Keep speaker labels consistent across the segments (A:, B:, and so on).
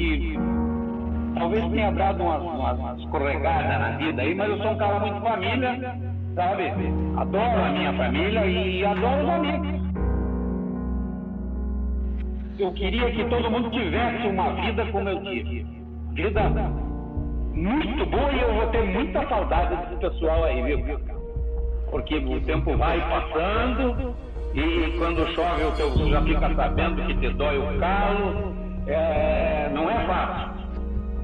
A: que talvez tenha dado umas, umas escorregadas na vida aí, mas eu sou um cara muito família, sabe? Adoro a minha família e adoro os amigos. Eu queria que todo mundo tivesse uma vida como eu tive. Vida muito boa e eu vou ter muita saudade desse pessoal aí, viu? Porque o tempo vai passando e quando chove você já fica sabendo que te dói o calo. É, não é fácil.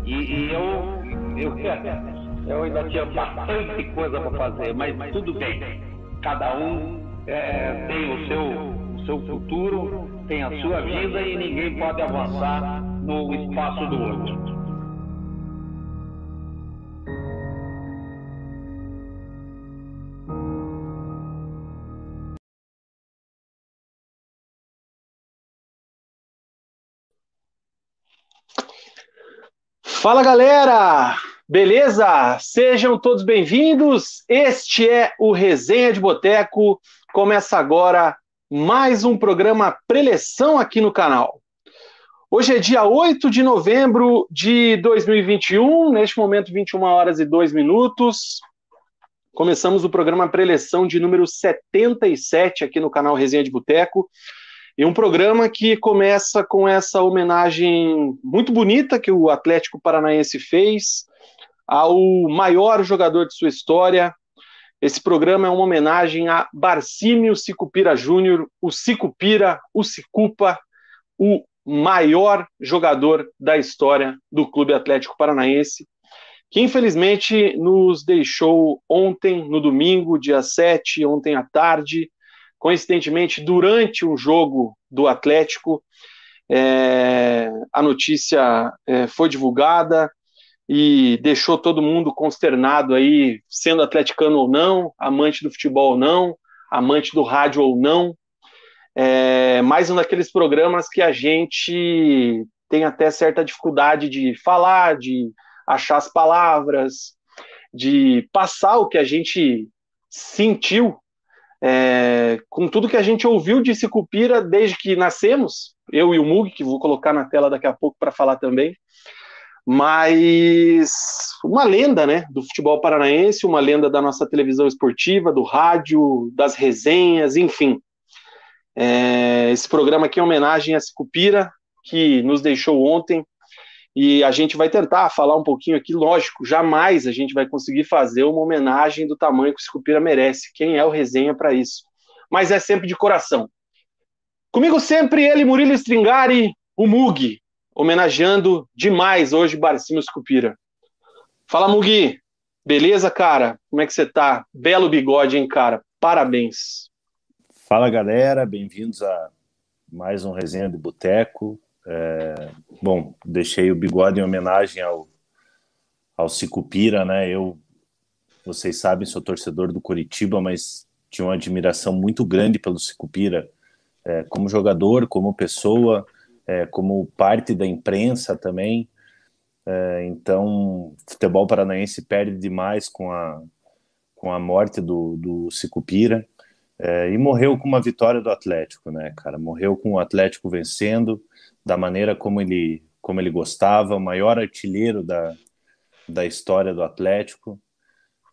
A: E, e eu, eu, eu ainda tinha bastante coisa para fazer, mas tudo bem. Cada um é, tem o seu, o seu futuro, tem a sua vida e ninguém pode avançar no espaço do outro.
B: Fala galera, beleza? Sejam todos bem-vindos. Este é o Resenha de Boteco. Começa agora mais um programa preleção aqui no canal. Hoje é dia 8 de novembro de 2021, neste momento 21 horas e 2 minutos. Começamos o programa preleção de número 77 aqui no canal Resenha de Boteco. E um programa que começa com essa homenagem muito bonita que o Atlético Paranaense fez ao maior jogador de sua história. Esse programa é uma homenagem a Barcímio Sicupira Júnior, o Sicupira, o Sicupa, o maior jogador da história do Clube Atlético Paranaense, que infelizmente nos deixou ontem, no domingo, dia 7, ontem à tarde, Coincidentemente, durante um jogo do Atlético, é, a notícia é, foi divulgada e deixou todo mundo consternado aí, sendo atleticano ou não, amante do futebol ou não, amante do rádio ou não. É, mais um daqueles programas que a gente tem até certa dificuldade de falar, de achar as palavras, de passar o que a gente sentiu é, com tudo que a gente ouviu de Sicupira desde que nascemos, eu e o Mug, que vou colocar na tela daqui a pouco para falar também, mas uma lenda né, do futebol paranaense, uma lenda da nossa televisão esportiva, do rádio, das resenhas, enfim. É, esse programa aqui é homenagem a Sicupira, que nos deixou ontem, e a gente vai tentar falar um pouquinho aqui, lógico, jamais a gente vai conseguir fazer uma homenagem do tamanho que o Scupira merece. Quem é o resenha para isso? Mas é sempre de coração. Comigo sempre ele, Murilo Stringari, o Mugi, homenageando demais hoje Barcimo Scupira. Fala, Mugi. Beleza, cara? Como é que você tá? Belo bigode, hein, cara? Parabéns.
C: Fala, galera. Bem-vindos a mais um Resenha de Boteco. É, bom, deixei o bigode em homenagem ao, ao Cicupira, né? Eu, vocês sabem, sou torcedor do Curitiba, mas tinha uma admiração muito grande pelo Cicupira, é, como jogador, como pessoa, é, como parte da imprensa também. É, então, futebol paranaense perde demais com a, com a morte do, do Cicupira. É, e morreu com uma vitória do Atlético, né, cara? Morreu com o Atlético vencendo, da maneira como ele, como ele gostava, o maior artilheiro da, da história do Atlético.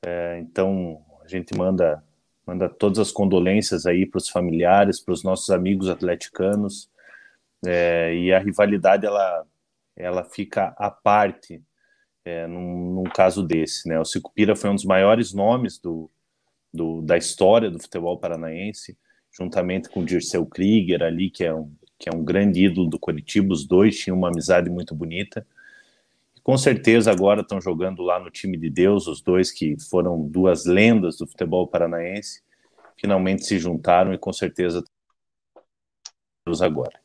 C: É, então, a gente manda, manda todas as condolências aí para os familiares, para os nossos amigos atleticanos. É, e a rivalidade, ela, ela fica à parte é, num, num, caso desse. Né? O Cicupira foi um dos maiores nomes do, do, da história do futebol paranaense, juntamente com o Dirceu Krieger ali, que é um que é um grande ídolo do Curitiba, os dois tinham uma amizade muito bonita. Com certeza agora estão jogando lá no time de Deus, os dois que foram duas lendas do futebol paranaense, finalmente se juntaram e com certeza Deus agora.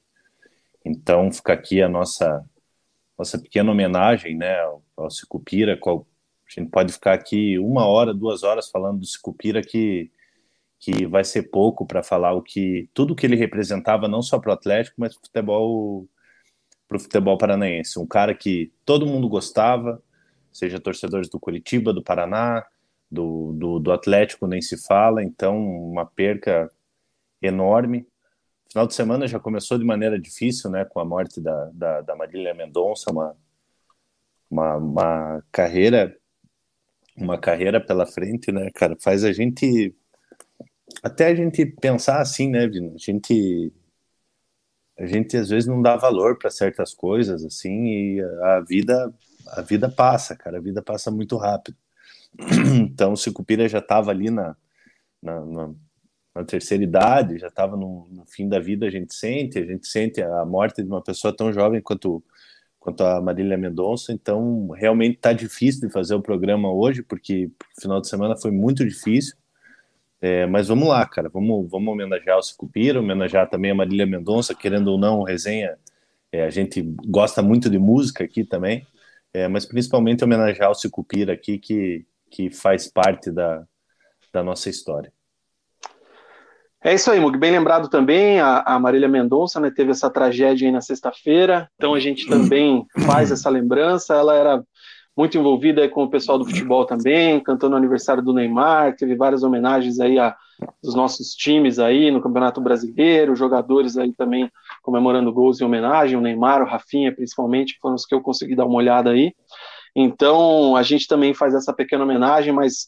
C: Então fica aqui a nossa nossa pequena homenagem, né, ao, ao Cicupira, qual a gente pode ficar aqui uma hora, duas horas falando do Cicupira que que vai ser pouco para falar o que tudo que ele representava não só para o Atlético, mas para o futebol para o futebol paranaense, um cara que todo mundo gostava, seja torcedores do Curitiba, do Paraná, do, do, do Atlético nem se fala, então uma perca enorme. final de semana já começou de maneira difícil, né, com a morte da, da, da Marília Mendonça, uma, uma, uma carreira uma carreira pela frente, né, cara, faz a gente até a gente pensar assim, né, Vino? A gente a gente às vezes não dá valor para certas coisas assim e a vida a vida passa, cara, a vida passa muito rápido. Então, o Sicupira já estava ali na, na, na, na, terceira idade, já estava no, no, fim da vida, a gente sente, a gente sente a morte de uma pessoa tão jovem quanto, quanto a Marília Mendonça, então realmente está difícil de fazer o programa hoje, porque o final de semana foi muito difícil, é, mas vamos lá, cara, vamos, vamos homenagear o Sicupira, homenagear também a Marília Mendonça, querendo ou não, resenha, é, a gente gosta muito de música aqui também, é, mas principalmente homenagear o Sicupira aqui, que, que faz parte da, da nossa história.
B: É isso aí, Mug. Bem lembrado também, a, a Marília Mendonça né, teve essa tragédia aí na sexta-feira, então a gente também faz essa lembrança. Ela era muito envolvida com o pessoal do futebol também, cantando o aniversário do Neymar, teve várias homenagens aí a, dos nossos times aí no Campeonato Brasileiro, jogadores aí também comemorando gols em homenagem, o Neymar, o Rafinha principalmente, foram os que eu consegui dar uma olhada aí. Então, a gente também faz essa pequena homenagem, mas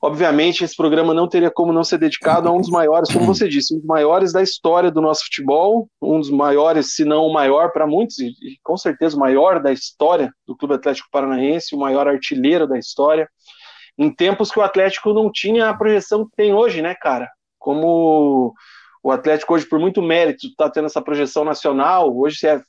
B: obviamente esse programa não teria como não ser dedicado a um dos maiores, como você disse, um dos maiores da história do nosso futebol, um dos maiores, se não o maior para muitos, e, e com certeza o maior da história do Clube Atlético Paranaense, o maior artilheiro da história, em tempos que o Atlético não tinha a projeção que tem hoje, né, cara? Como o Atlético hoje, por muito mérito, está tendo essa projeção nacional. Hoje é,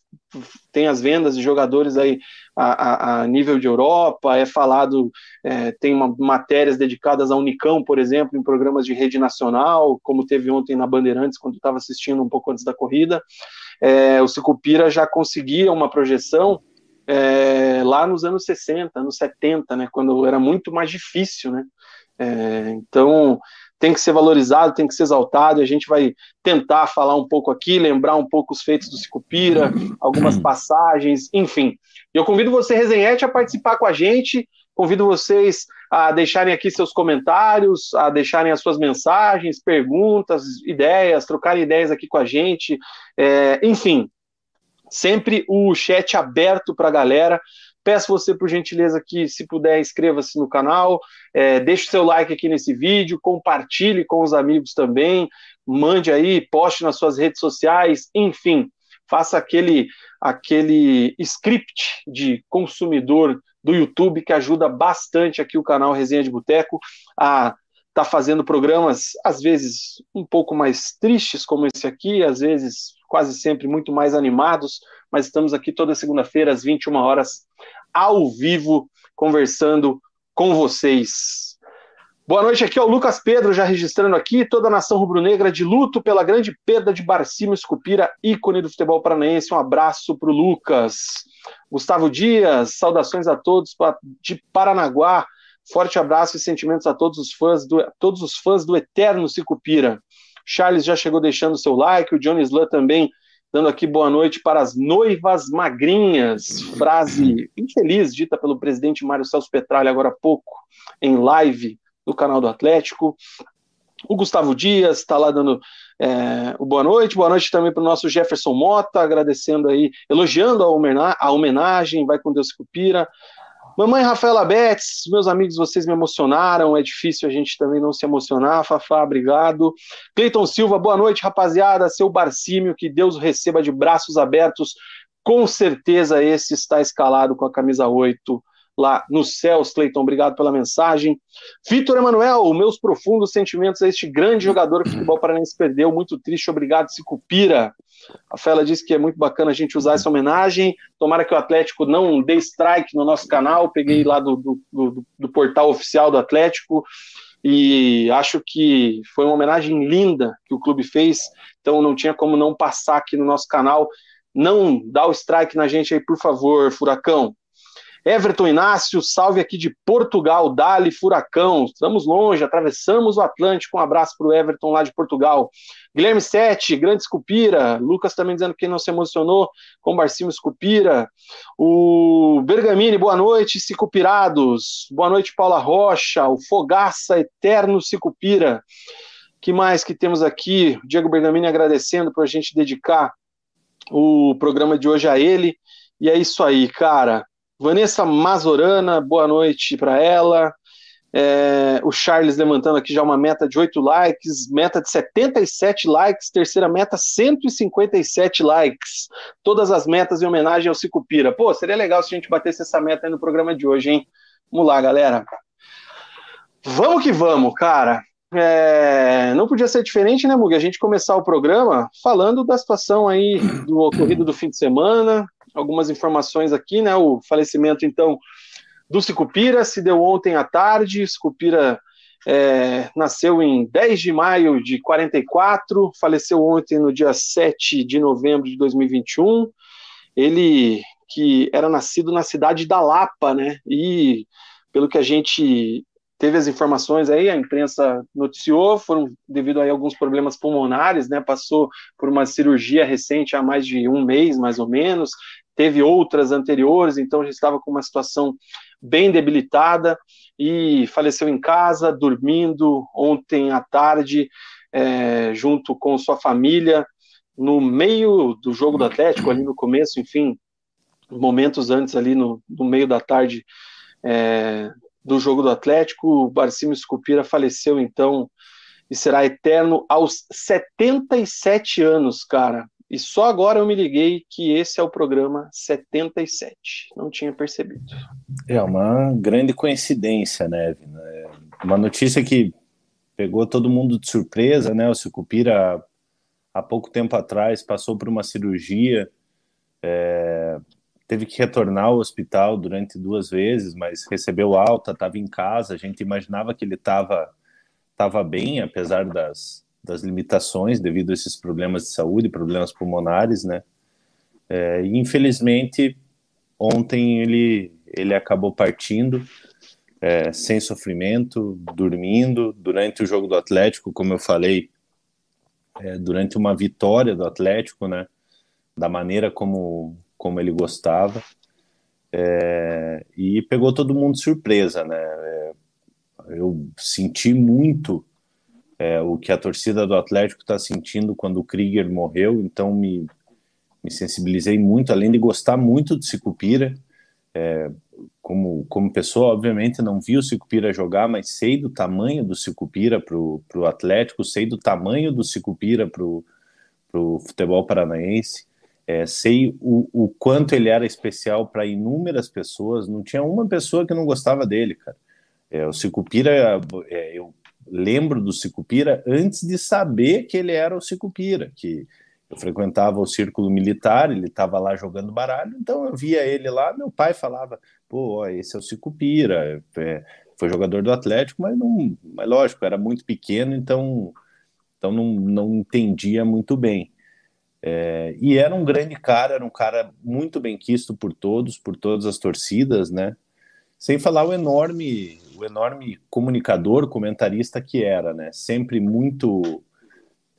B: tem as vendas de jogadores aí a, a, a nível de Europa, é falado, é, tem uma, matérias dedicadas à Unicão, por exemplo, em programas de rede nacional, como teve ontem na Bandeirantes, quando estava assistindo um pouco antes da corrida. É, o Sicupira já conseguia uma projeção é, lá nos anos 60, anos 70, né, quando era muito mais difícil, né? É, então, tem que ser valorizado, tem que ser exaltado, e a gente vai tentar falar um pouco aqui, lembrar um pouco os feitos do Sicupira, algumas passagens, enfim. Eu convido você, Resenhete, a participar com a gente, convido vocês a deixarem aqui seus comentários, a deixarem as suas mensagens, perguntas, ideias, trocarem ideias aqui com a gente, é, enfim, sempre o chat aberto para a galera, Peço você, por gentileza, que, se puder, inscreva-se no canal, é, deixe o seu like aqui nesse vídeo, compartilhe com os amigos também, mande aí, poste nas suas redes sociais, enfim, faça aquele, aquele script de consumidor do YouTube que ajuda bastante aqui o canal Resenha de Boteco a tá fazendo programas às vezes um pouco mais tristes como esse aqui, às vezes quase sempre muito mais animados, mas estamos aqui toda segunda-feira às 21 horas ao vivo conversando com vocês. Boa noite, aqui é o Lucas Pedro, já registrando aqui, toda a nação rubro-negra de luto pela grande perda de Barcimo Escupira, ícone do futebol paranaense. Um abraço para o Lucas. Gustavo Dias, saudações a todos de Paranaguá. Forte abraço e sentimentos a todos os fãs do, todos os fãs do eterno Sicupira. Charles já chegou deixando seu like, o Johnny Slan também dando aqui boa noite para as noivas magrinhas, frase infeliz dita pelo presidente Mário Celso Petralha agora há pouco, em live no canal do Atlético. O Gustavo Dias está lá dando é, o boa noite, boa noite também para o nosso Jefferson Mota, agradecendo aí, elogiando a homenagem, vai com Deus Cupira. Mamãe Rafaela Betts, meus amigos, vocês me emocionaram. É difícil a gente também não se emocionar. Fafá, obrigado. Cleiton Silva, boa noite, rapaziada. Seu Barcímio, que Deus o receba de braços abertos. Com certeza esse está escalado com a camisa 8 lá nos céus. Cleiton, obrigado pela mensagem. Vitor Emanuel, meus profundos sentimentos a este grande jogador que o futebol paranense perdeu. Muito triste, obrigado, Cicupira. A Fela disse que é muito bacana a gente usar essa homenagem. Tomara que o Atlético não dê strike no nosso canal. Peguei lá do, do, do, do portal oficial do Atlético e acho que foi uma homenagem linda que o clube fez. Então não tinha como não passar aqui no nosso canal. Não dá o strike na gente aí, por favor, Furacão. Everton Inácio, salve aqui de Portugal, Dali Furacão. Estamos longe, atravessamos o Atlântico. Um abraço para o Everton lá de Portugal. Guilherme Sete, grande Escupira. Lucas também dizendo que não se emocionou com o Barcimo Escupira. O Bergamini, boa noite, Cicupirados. Boa noite, Paula Rocha. O Fogaça, eterno Cicupira. que mais que temos aqui? Diego Bergamini agradecendo por a gente dedicar o programa de hoje a ele. E é isso aí, cara. Vanessa Mazorana, boa noite para ela. É, o Charles levantando aqui já uma meta de 8 likes, meta de 77 likes, terceira meta 157 likes. Todas as metas em homenagem ao Cicupira. Pô, seria legal se a gente batesse essa meta aí no programa de hoje, hein? Vamos lá, galera. Vamos que vamos, cara. É, não podia ser diferente, né, Mug? A gente começar o programa falando da situação aí do ocorrido do fim de semana, algumas informações aqui, né? O falecimento, então, do Sicupira se deu ontem à tarde. Sicupira é, nasceu em 10 de maio de 44, faleceu ontem no dia 7 de novembro de 2021. Ele que era nascido na cidade da Lapa, né? E pelo que a gente teve as informações aí, a imprensa noticiou, foram devido a alguns problemas pulmonares, né? Passou por uma cirurgia recente há mais de um mês, mais ou menos. Teve outras anteriores, então já estava com uma situação bem debilitada e faleceu em casa, dormindo ontem à tarde, é, junto com sua família, no meio do jogo do Atlético, ali no começo, enfim, momentos antes, ali no, no meio da tarde é, do jogo do Atlético, o Barcimo Scupira faleceu então e será eterno aos 77 anos, cara. E só agora eu me liguei que esse é o programa 77. Não tinha percebido.
C: É uma grande coincidência, né, Vina? É uma notícia que pegou todo mundo de surpresa, né? O Sucupira, há pouco tempo atrás, passou por uma cirurgia, é, teve que retornar ao hospital durante duas vezes, mas recebeu alta, estava em casa. A gente imaginava que ele estava tava bem, apesar das, das limitações devido a esses problemas de saúde, problemas pulmonares, né? É, infelizmente ontem ele ele acabou partindo é, sem sofrimento, dormindo durante o jogo do Atlético, como eu falei, é, durante uma vitória do Atlético, né? Da maneira como como ele gostava. É, e pegou todo mundo de surpresa, né? É, eu senti muito é, o que a torcida do Atlético está sentindo quando o Krieger morreu, então me, me sensibilizei muito, além de gostar muito do Sicupira, é, como, como pessoa, obviamente não vi o Sicupira jogar, mas sei do tamanho do Sicupira para o Atlético, sei do tamanho do Sicupira para o futebol paranaense, é, sei o, o quanto ele era especial para inúmeras pessoas, não tinha uma pessoa que não gostava dele, cara. É, o Sicupira, é, eu lembro do Sicupira antes de saber que ele era o Sicupira, que eu frequentava o círculo militar, ele estava lá jogando baralho, então eu via ele lá, meu pai falava, pô, esse é o Sicupira, é, foi jogador do Atlético, mas não, mas lógico, era muito pequeno, então, então não, não entendia muito bem. É, e era um grande cara, era um cara muito bem quisto por todos, por todas as torcidas, né? Sem falar o enorme, o enorme comunicador, comentarista que era, né? Sempre muito,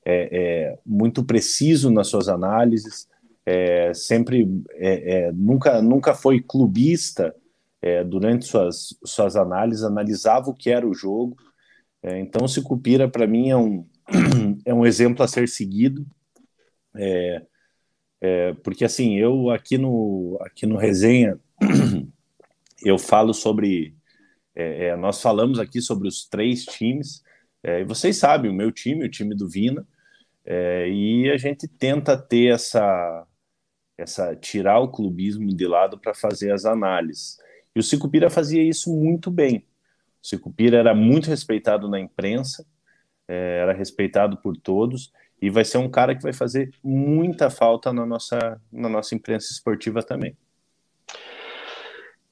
C: é, é, muito preciso nas suas análises, é, sempre, é, é, nunca, nunca foi clubista é, durante suas, suas análises, analisava o que era o jogo. então, Sicupira, para mim, é um, é um exemplo a ser seguido. porque assim, eu aqui no, aqui no Resenha eu falo sobre. É, é, nós falamos aqui sobre os três times, é, e vocês sabem, o meu time, o time do Vina, é, e a gente tenta ter essa. essa tirar o clubismo de lado para fazer as análises. E o Cicupira fazia isso muito bem. O Cicupira era muito respeitado na imprensa, era respeitado por todos, e vai ser um cara que vai fazer muita falta na nossa, na nossa imprensa esportiva também.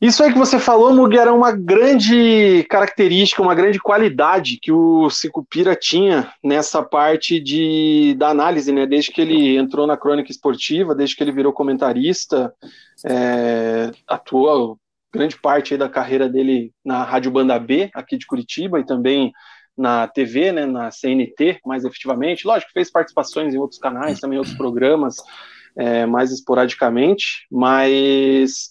B: Isso aí que você falou, Mugi, era uma grande característica, uma grande qualidade que o Cicupira tinha nessa parte de, da análise, né? Desde que ele entrou na crônica esportiva, desde que ele virou comentarista, é, atuou grande parte da carreira dele na Rádio Banda B, aqui de Curitiba, e também na TV, né, na CNT, mais efetivamente. Lógico, fez participações em outros canais, também outros programas, é, mais esporadicamente, mas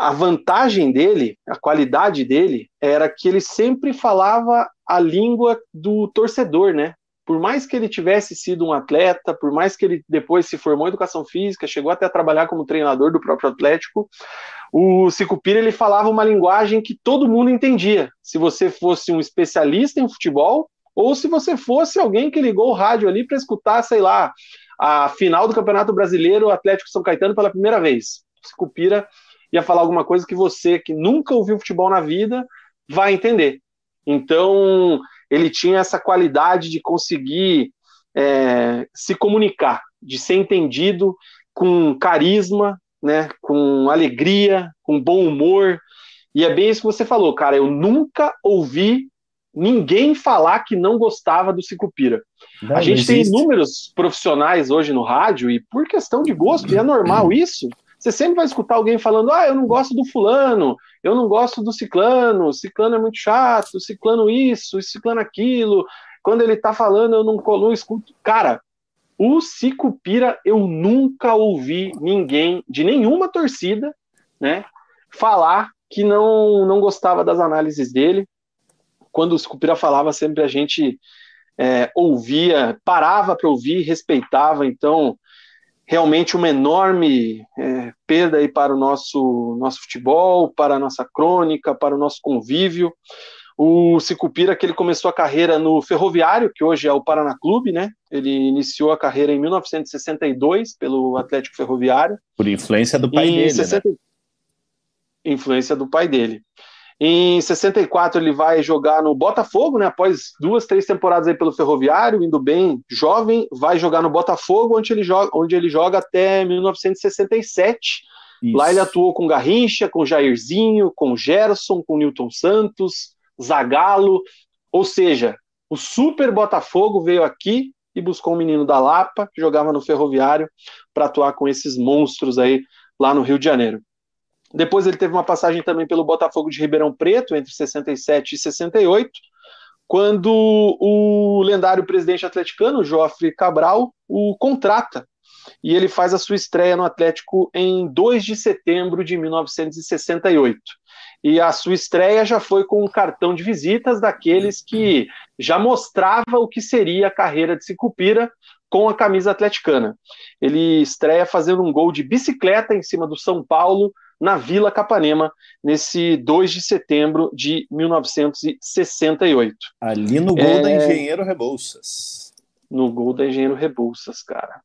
B: a vantagem dele, a qualidade dele, era que ele sempre falava a língua do torcedor, né? Por mais que ele tivesse sido um atleta, por mais que ele depois se formou em educação física, chegou até a trabalhar como treinador do próprio Atlético, o Sicupira ele falava uma linguagem que todo mundo entendia. Se você fosse um especialista em futebol ou se você fosse alguém que ligou o rádio ali para escutar, sei lá, a final do Campeonato Brasileiro, o Atlético São Caetano pela primeira vez. O Sicupira ia falar alguma coisa que você, que nunca ouviu futebol na vida, vai entender. Então, ele tinha essa qualidade de conseguir é, se comunicar, de ser entendido com carisma, né, com alegria, com bom humor. E é bem isso que você falou, cara. Eu nunca ouvi ninguém falar que não gostava do Cicupira. Não, a gente tem inúmeros profissionais hoje no rádio, e por questão de gosto, e é normal isso, você sempre vai escutar alguém falando: ah, eu não gosto do fulano, eu não gosto do ciclano, ciclano é muito chato, ciclano isso, ciclano aquilo. Quando ele tá falando, eu não, não escuto. Cara, o Cicupira eu nunca ouvi ninguém de nenhuma torcida, né, falar que não, não gostava das análises dele. Quando o Cicupira falava, sempre a gente é, ouvia, parava para ouvir, respeitava. Então, realmente uma enorme é, perda aí para o nosso, nosso futebol, para a nossa crônica, para o nosso convívio. O Cicupira, que ele começou a carreira no Ferroviário, que hoje é o Paraná Clube, né? Ele iniciou a carreira em 1962 pelo Atlético Ferroviário.
C: Por influência do pai dele, 60... né?
B: Influência do pai dele. Em 64 ele vai jogar no Botafogo, né? Após duas, três temporadas aí pelo Ferroviário, indo bem jovem, vai jogar no Botafogo, onde ele joga, onde ele joga até 1967. Isso. Lá ele atuou com Garrincha, com Jairzinho, com Gerson, com Newton Santos, Zagallo, ou seja, o Super Botafogo veio aqui e buscou um menino da Lapa, que jogava no Ferroviário, para atuar com esses monstros aí lá no Rio de Janeiro. Depois ele teve uma passagem também pelo Botafogo de Ribeirão Preto, entre 67 e 68, quando o lendário presidente atleticano, Joffre Cabral, o contrata. E ele faz a sua estreia no Atlético em 2 de setembro de 1968. E a sua estreia já foi com um cartão de visitas daqueles que já mostrava o que seria a carreira de Sicupira com a camisa atleticana. Ele estreia fazendo um gol de bicicleta em cima do São Paulo na Vila Capanema, nesse 2 de setembro de 1968.
C: Ali no gol é... da Engenheiro Rebouças.
B: No gol da Engenheiro Rebouças, cara.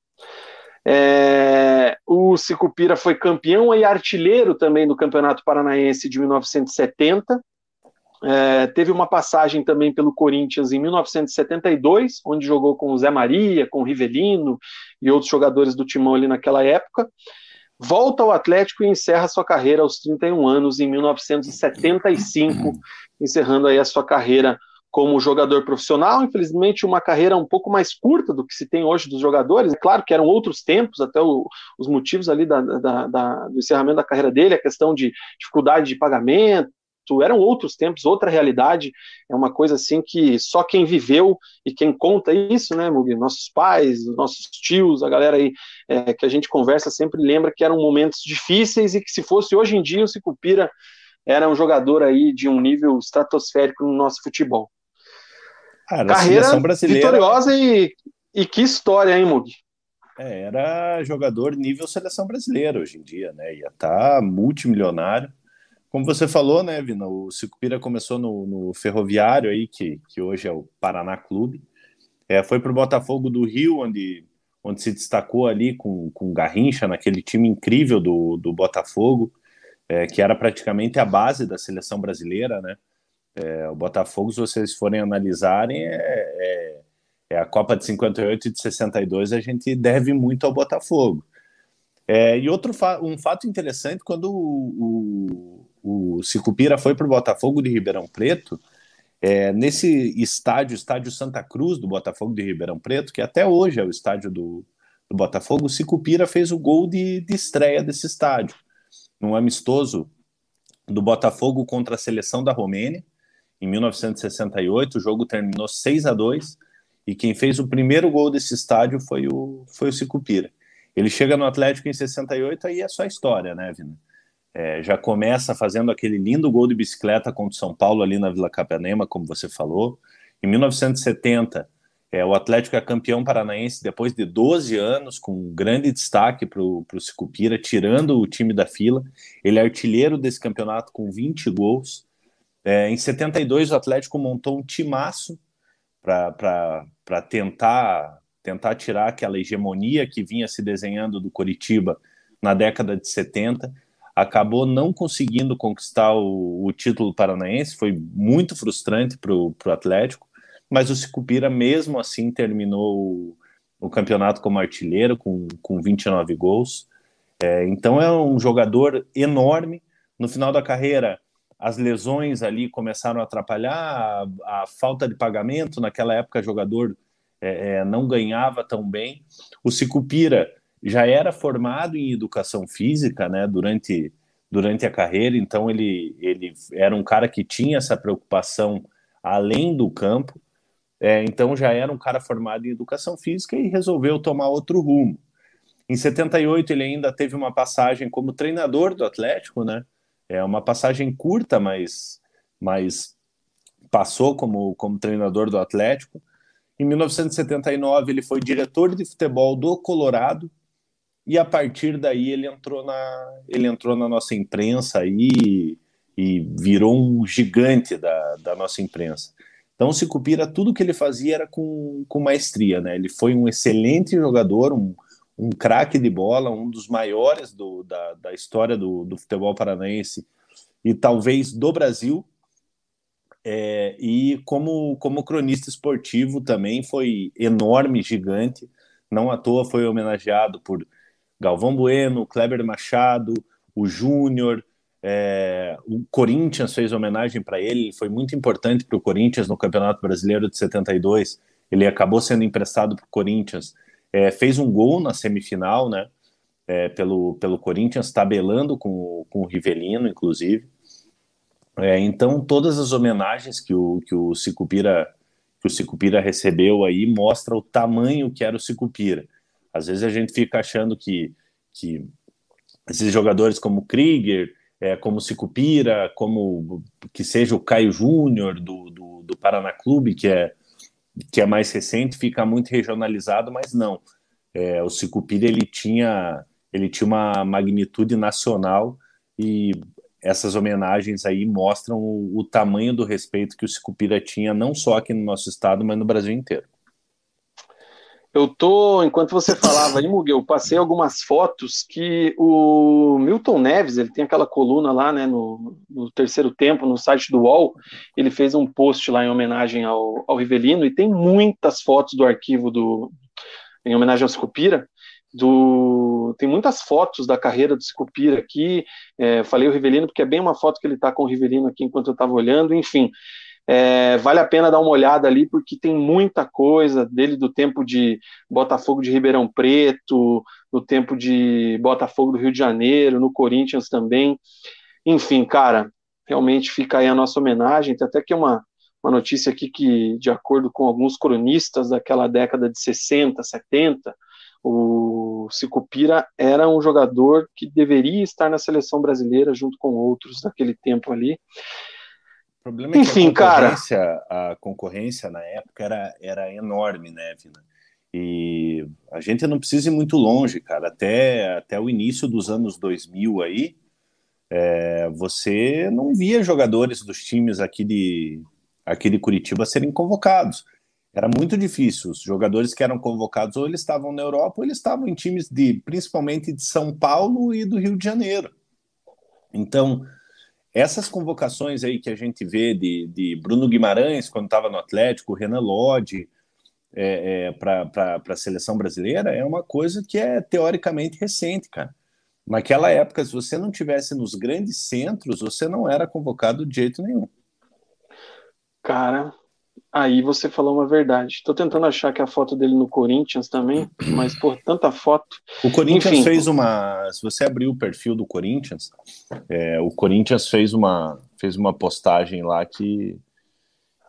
B: É... O Cicupira foi campeão e artilheiro também do Campeonato Paranaense de 1970. É, teve uma passagem também pelo Corinthians em 1972, onde jogou com o Zé Maria, com o Rivelino e outros jogadores do timão ali naquela época volta ao Atlético e encerra sua carreira aos 31 anos em 1975, encerrando aí a sua carreira como jogador profissional, infelizmente uma carreira um pouco mais curta do que se tem hoje dos jogadores, é claro que eram outros tempos, até o, os motivos ali da, da, da, do encerramento da carreira dele, a questão de dificuldade de pagamento, eram outros tempos, outra realidade, é uma coisa assim que só quem viveu e quem conta isso, né, Mugi? Nossos pais, nossos tios, a galera aí é, que a gente conversa sempre lembra que eram momentos difíceis e que se fosse hoje em dia o Cicupira era um jogador aí de um nível estratosférico no nosso futebol. Cara, Carreira vitoriosa e, e que história, hein, Mugi?
C: É, era jogador nível seleção brasileira hoje em dia, né? Ia estar tá multimilionário como você falou, né, Vina, o Cicupira começou no, no, Ferroviário aí, que, que hoje é o Paraná Clube. É, foi para o Botafogo do Rio, onde, onde se destacou ali com, com Garrincha, naquele time incrível do, do Botafogo, é, que era praticamente a base da seleção brasileira, né? É, o Botafogo, se vocês forem analisarem, é, é, é, a Copa de 58 e de 62, a gente deve muito ao Botafogo. É, e outro fa um fato interessante, quando o Cicupira foi para o Botafogo de Ribeirão Preto, é, nesse estádio, estádio Santa Cruz do Botafogo de Ribeirão Preto, que até hoje é o estádio do, do Botafogo, o Cicupira fez o gol de, de estreia desse estádio, num amistoso do Botafogo contra a seleção da Romênia, em 1968, o jogo terminou 6 a 2 e quem fez o primeiro gol desse estádio foi o, foi o Cicupira. Ele chega no Atlético em 68, aí é só história, né, Vina? É, já começa fazendo aquele lindo gol de bicicleta contra o São Paulo ali na Vila Capanema, como você falou. Em 1970, é, o Atlético é campeão paranaense depois de 12 anos, com grande destaque para o Sicupira, tirando o time da fila. Ele é artilheiro desse campeonato com 20 gols. É, em 72, o Atlético montou um timaço para tentar, tentar tirar aquela hegemonia que vinha se desenhando do Coritiba na década de 70. Acabou não conseguindo conquistar o, o título paranaense, foi muito frustrante para o Atlético mas o Sicupira mesmo assim terminou o, o campeonato como artilheiro com, com 29 gols. É, então é um jogador enorme. No final da carreira, as lesões ali começaram a atrapalhar, a, a falta de pagamento. Naquela época, jogador é, é, não ganhava tão bem. O Sicupira já era formado em educação física né, durante, durante a carreira, então ele, ele era um cara que tinha essa preocupação além do campo. É, então já era um cara formado em educação física e resolveu tomar outro rumo. Em 78 ele ainda teve uma passagem como treinador do Atlético, né? É uma passagem curta, mas, mas passou como, como treinador do Atlético. Em 1979 ele foi diretor de futebol do Colorado e a partir daí ele entrou na ele entrou na nossa imprensa aí e virou um gigante da, da nossa imprensa. Então, Sicupira, tudo que ele fazia era com, com maestria, né? Ele foi um excelente jogador, um, um craque de bola, um dos maiores do, da, da história do, do futebol paranaense e talvez do Brasil. É, e como, como cronista esportivo também foi enorme, gigante. Não à toa foi homenageado por Galvão Bueno, Kleber Machado, o Júnior, é, o Corinthians fez homenagem para ele, foi muito importante para o Corinthians no Campeonato Brasileiro de 72. Ele acabou sendo emprestado para o Corinthians, é, fez um gol na semifinal, né? É, pelo, pelo Corinthians, tabelando com, com o Rivelino, inclusive. É, então, todas as homenagens que o, que o Sicupira que o Sicupira recebeu aí mostra o tamanho que era o Sicupira. Às vezes a gente fica achando que, que esses jogadores como Krieger, é, como Sicupira, como que seja o Caio Júnior do, do, do Paraná Clube, que é, que é mais recente, fica muito regionalizado, mas não. É, o Sicupira ele tinha, ele tinha uma magnitude nacional e essas homenagens aí mostram o, o tamanho do respeito que o Sicupira tinha, não só aqui no nosso estado, mas no Brasil inteiro.
B: Eu tô, enquanto você falava aí, Muguel, passei algumas fotos que o Milton Neves, ele tem aquela coluna lá, né, no, no, terceiro tempo, no site do UOL, ele fez um post lá em homenagem ao, ao Rivelino, e tem muitas fotos do arquivo do, em homenagem ao Scupira, do, tem muitas fotos da carreira do Scupira aqui, é, falei o Rivelino porque é bem uma foto que ele tá com o Rivelino aqui enquanto eu estava olhando, enfim, é, vale a pena dar uma olhada ali, porque tem muita coisa dele do tempo de Botafogo de Ribeirão Preto, no tempo de Botafogo do Rio de Janeiro, no Corinthians também. Enfim, cara, realmente fica aí a nossa homenagem. Tem até que uma, uma notícia aqui que, de acordo com alguns cronistas daquela década de 60, 70, o Sicupira era um jogador que deveria estar na seleção brasileira junto com outros daquele tempo ali
C: problema é Enfim, que a concorrência, cara. a concorrência na época era, era enorme, né, Vina? E a gente não precisa ir muito longe, cara. Até, até o início dos anos 2000 aí, é, você não via jogadores dos times aqui de, aqui de Curitiba serem convocados. Era muito difícil. Os jogadores que eram convocados ou eles estavam na Europa ou eles estavam em times de, principalmente de São Paulo e do Rio de Janeiro. Então, essas convocações aí que a gente vê de, de Bruno Guimarães, quando estava no Atlético, Renan Lodge, é, é, para a seleção brasileira, é uma coisa que é teoricamente recente, cara. Naquela época, se você não tivesse nos grandes centros, você não era convocado de jeito nenhum.
B: Cara, Aí você falou uma verdade. Estou tentando achar que a foto dele no Corinthians também, mas por tanta foto.
C: O Corinthians Enfim. fez uma. Se você abrir o perfil do Corinthians, é, o Corinthians fez uma, fez uma postagem lá que,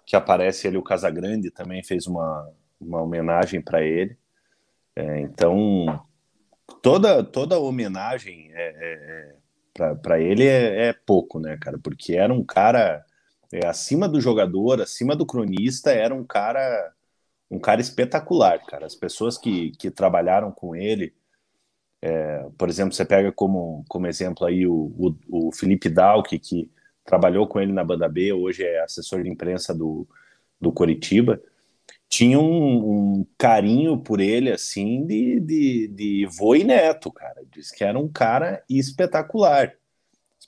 C: que aparece ele, o Casagrande também fez uma, uma homenagem para ele. É, então, toda, toda homenagem é, é, é para ele é, é, pouco, né, cara? Porque era um cara é, acima do jogador, acima do cronista, era um cara um cara espetacular, cara. As pessoas que, que trabalharam com ele, é, por exemplo, você pega como, como exemplo aí o, o, o Felipe Dalk, que trabalhou com ele na banda B, hoje é assessor de imprensa do, do Coritiba, tinha um, um carinho por ele, assim, de, de, de vô e neto, cara. Diz que era um cara espetacular.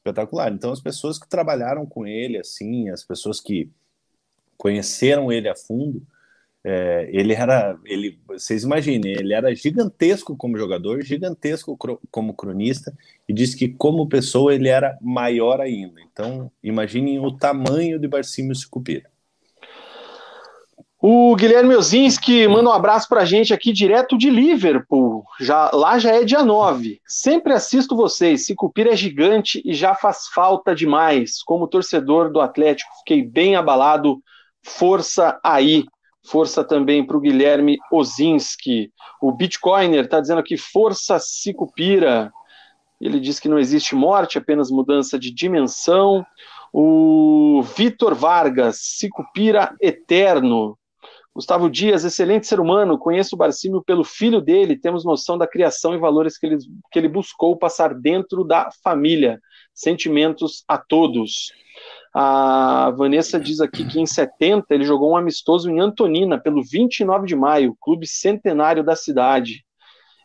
C: Espetacular. Então, as pessoas que trabalharam com ele, assim, as pessoas que conheceram ele a fundo, é, ele era, ele, vocês imaginem, ele era gigantesco como jogador, gigantesco como cronista, e disse que como pessoa ele era maior ainda. Então, imaginem o tamanho de Barcímio Sicupira.
B: O Guilherme Ozinski manda um abraço pra gente aqui direto de Liverpool. Já, lá já é dia 9. Sempre assisto vocês. Sicupira é gigante e já faz falta demais. Como torcedor do Atlético, fiquei bem abalado. Força aí. Força também para o Guilherme Ozinski. O Bitcoiner está dizendo aqui: força Sicupira. Ele diz que não existe morte, apenas mudança de dimensão. O Vitor Vargas, Sicupira Eterno. Gustavo Dias, excelente ser humano. Conheço o Barcímio pelo filho dele. Temos noção da criação e valores que ele, que ele buscou passar dentro da família. Sentimentos a todos. A Vanessa diz aqui que em 70 ele jogou um amistoso em Antonina, pelo 29 de maio, clube centenário da cidade.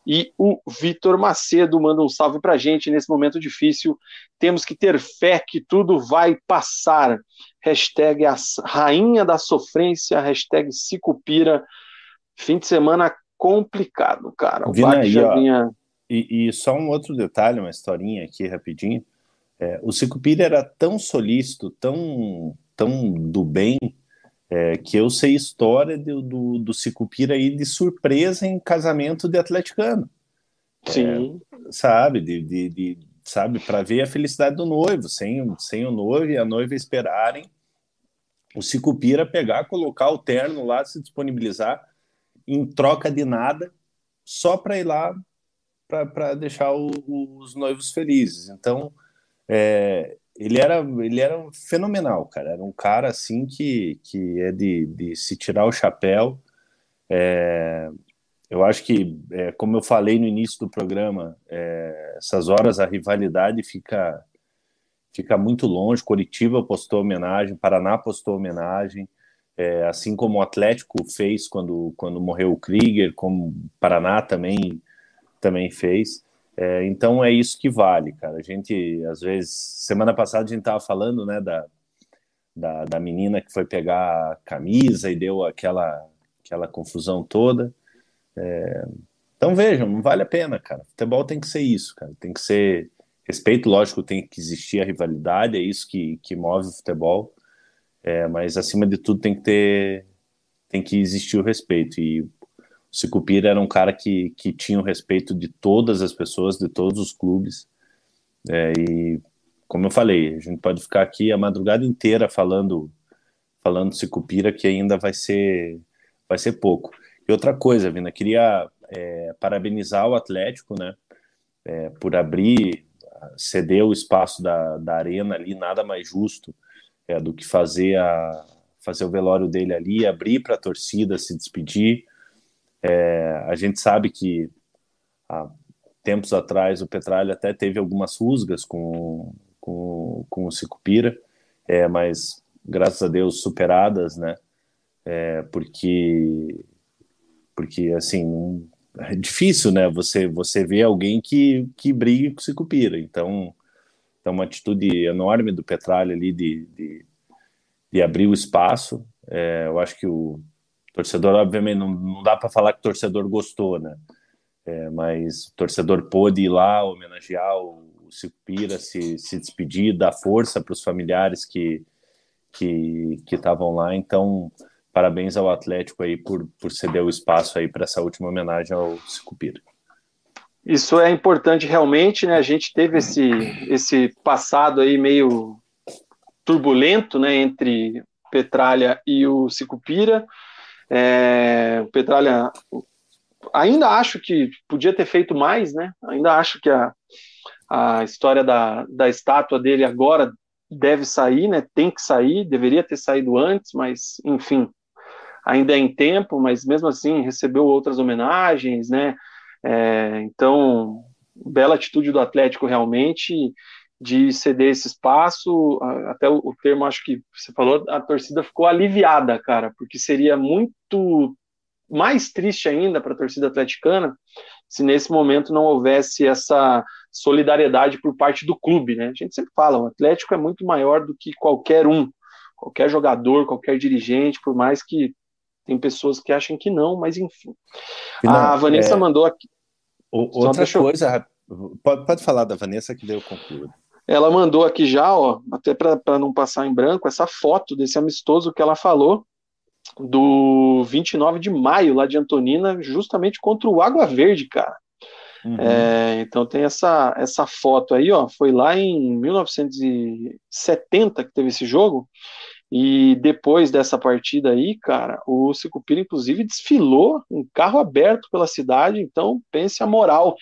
B: E o Vitor Macedo manda um salve pra gente nesse momento difícil. Temos que ter fé que tudo vai passar. Hashtag a rainha da sofrência, hashtag Cicupira. Fim de semana complicado, cara. O
C: Vina aí, já vinha... e, e só um outro detalhe, uma historinha aqui rapidinho. É, o Sicupira era tão solícito, tão, tão do bem, é, que eu sei história do, do, do Cicupira aí de surpresa em casamento de atleticano.
B: É, Sim.
C: É, sabe, de, de, de sabe, para ver a felicidade do noivo, sem, sem o noivo e a noiva esperarem o Cicupira pegar, colocar o terno lá, se disponibilizar em troca de nada, só para ir lá para deixar o, os noivos felizes. Então, é, ele era ele era fenomenal, cara. Era um cara assim que, que é de, de se tirar o chapéu. É, eu acho que, é, como eu falei no início do programa, é, essas horas a rivalidade fica fica muito longe. Curitiba postou homenagem, Paraná postou homenagem, é, assim como o Atlético fez quando quando morreu o Krieger, como Paraná também também fez. É, então é isso que vale, cara. A gente, às vezes, semana passada a gente tava falando, né, da, da, da menina que foi pegar a camisa e deu aquela, aquela confusão toda. É, então vejam, não vale a pena, cara. Futebol tem que ser isso, cara. Tem que ser respeito, lógico, tem que existir a rivalidade, é isso que, que move o futebol. É, mas acima de tudo tem que ter, tem que existir o respeito. E Sicupira era um cara que, que tinha o respeito de todas as pessoas, de todos os clubes. É, e, como eu falei, a gente pode ficar aqui a madrugada inteira falando falando Sicupira, que ainda vai ser, vai ser pouco. E outra coisa, Vina, queria é, parabenizar o Atlético, né, é, por abrir, ceder o espaço da, da arena ali, nada mais justo é, do que fazer, a, fazer o velório dele ali, abrir para a torcida se despedir, é, a gente sabe que há tempos atrás o Petralha até teve algumas rusgas com, com, com o Cicupira, é, mas graças a Deus superadas, né? É, porque porque assim é difícil, né? Você você vê alguém que que briga com o Cicupira, então então uma atitude enorme do Petralha ali de, de, de abrir o espaço. É, eu acho que o torcedor, obviamente, não, não dá para falar que o torcedor gostou, né? É, mas o torcedor pôde ir lá homenagear o, o Cipira, se, se despedir, dar força para os familiares que que estavam lá. Então, parabéns ao Atlético aí por, por ceder o espaço aí para essa última homenagem ao Cicupira.
B: Isso é importante realmente, né? A gente teve esse, esse passado aí meio turbulento, né, entre Petralha e o Cicupira. É, Petralha ainda acho que podia ter feito mais, né? Ainda acho que a, a história da, da estátua dele agora deve sair, né? Tem que sair, deveria ter saído antes, mas enfim, ainda é em tempo, mas mesmo assim recebeu outras homenagens, né? É, então, bela atitude do Atlético realmente de ceder esse espaço. Até o, termo, acho que você falou, a torcida ficou aliviada, cara, porque seria muito mais triste ainda para a torcida atleticana se nesse momento não houvesse essa solidariedade por parte do clube, né? A gente sempre fala, o Atlético é muito maior do que qualquer um, qualquer jogador, qualquer dirigente, por mais que tem pessoas que acham que não, mas enfim. Não, a Vanessa é... mandou aqui.
C: O, outra coisa, pode, pode falar da Vanessa que deu concluo.
B: Ela mandou aqui já, ó, até para não passar em branco, essa foto desse amistoso que ela falou, do 29 de maio, lá de Antonina, justamente contra o Água Verde, cara. Uhum. É, então tem essa, essa foto aí, ó, foi lá em 1970 que teve esse jogo, e depois dessa partida aí, cara, o Sicupira inclusive desfilou um carro aberto pela cidade, então pense a moral.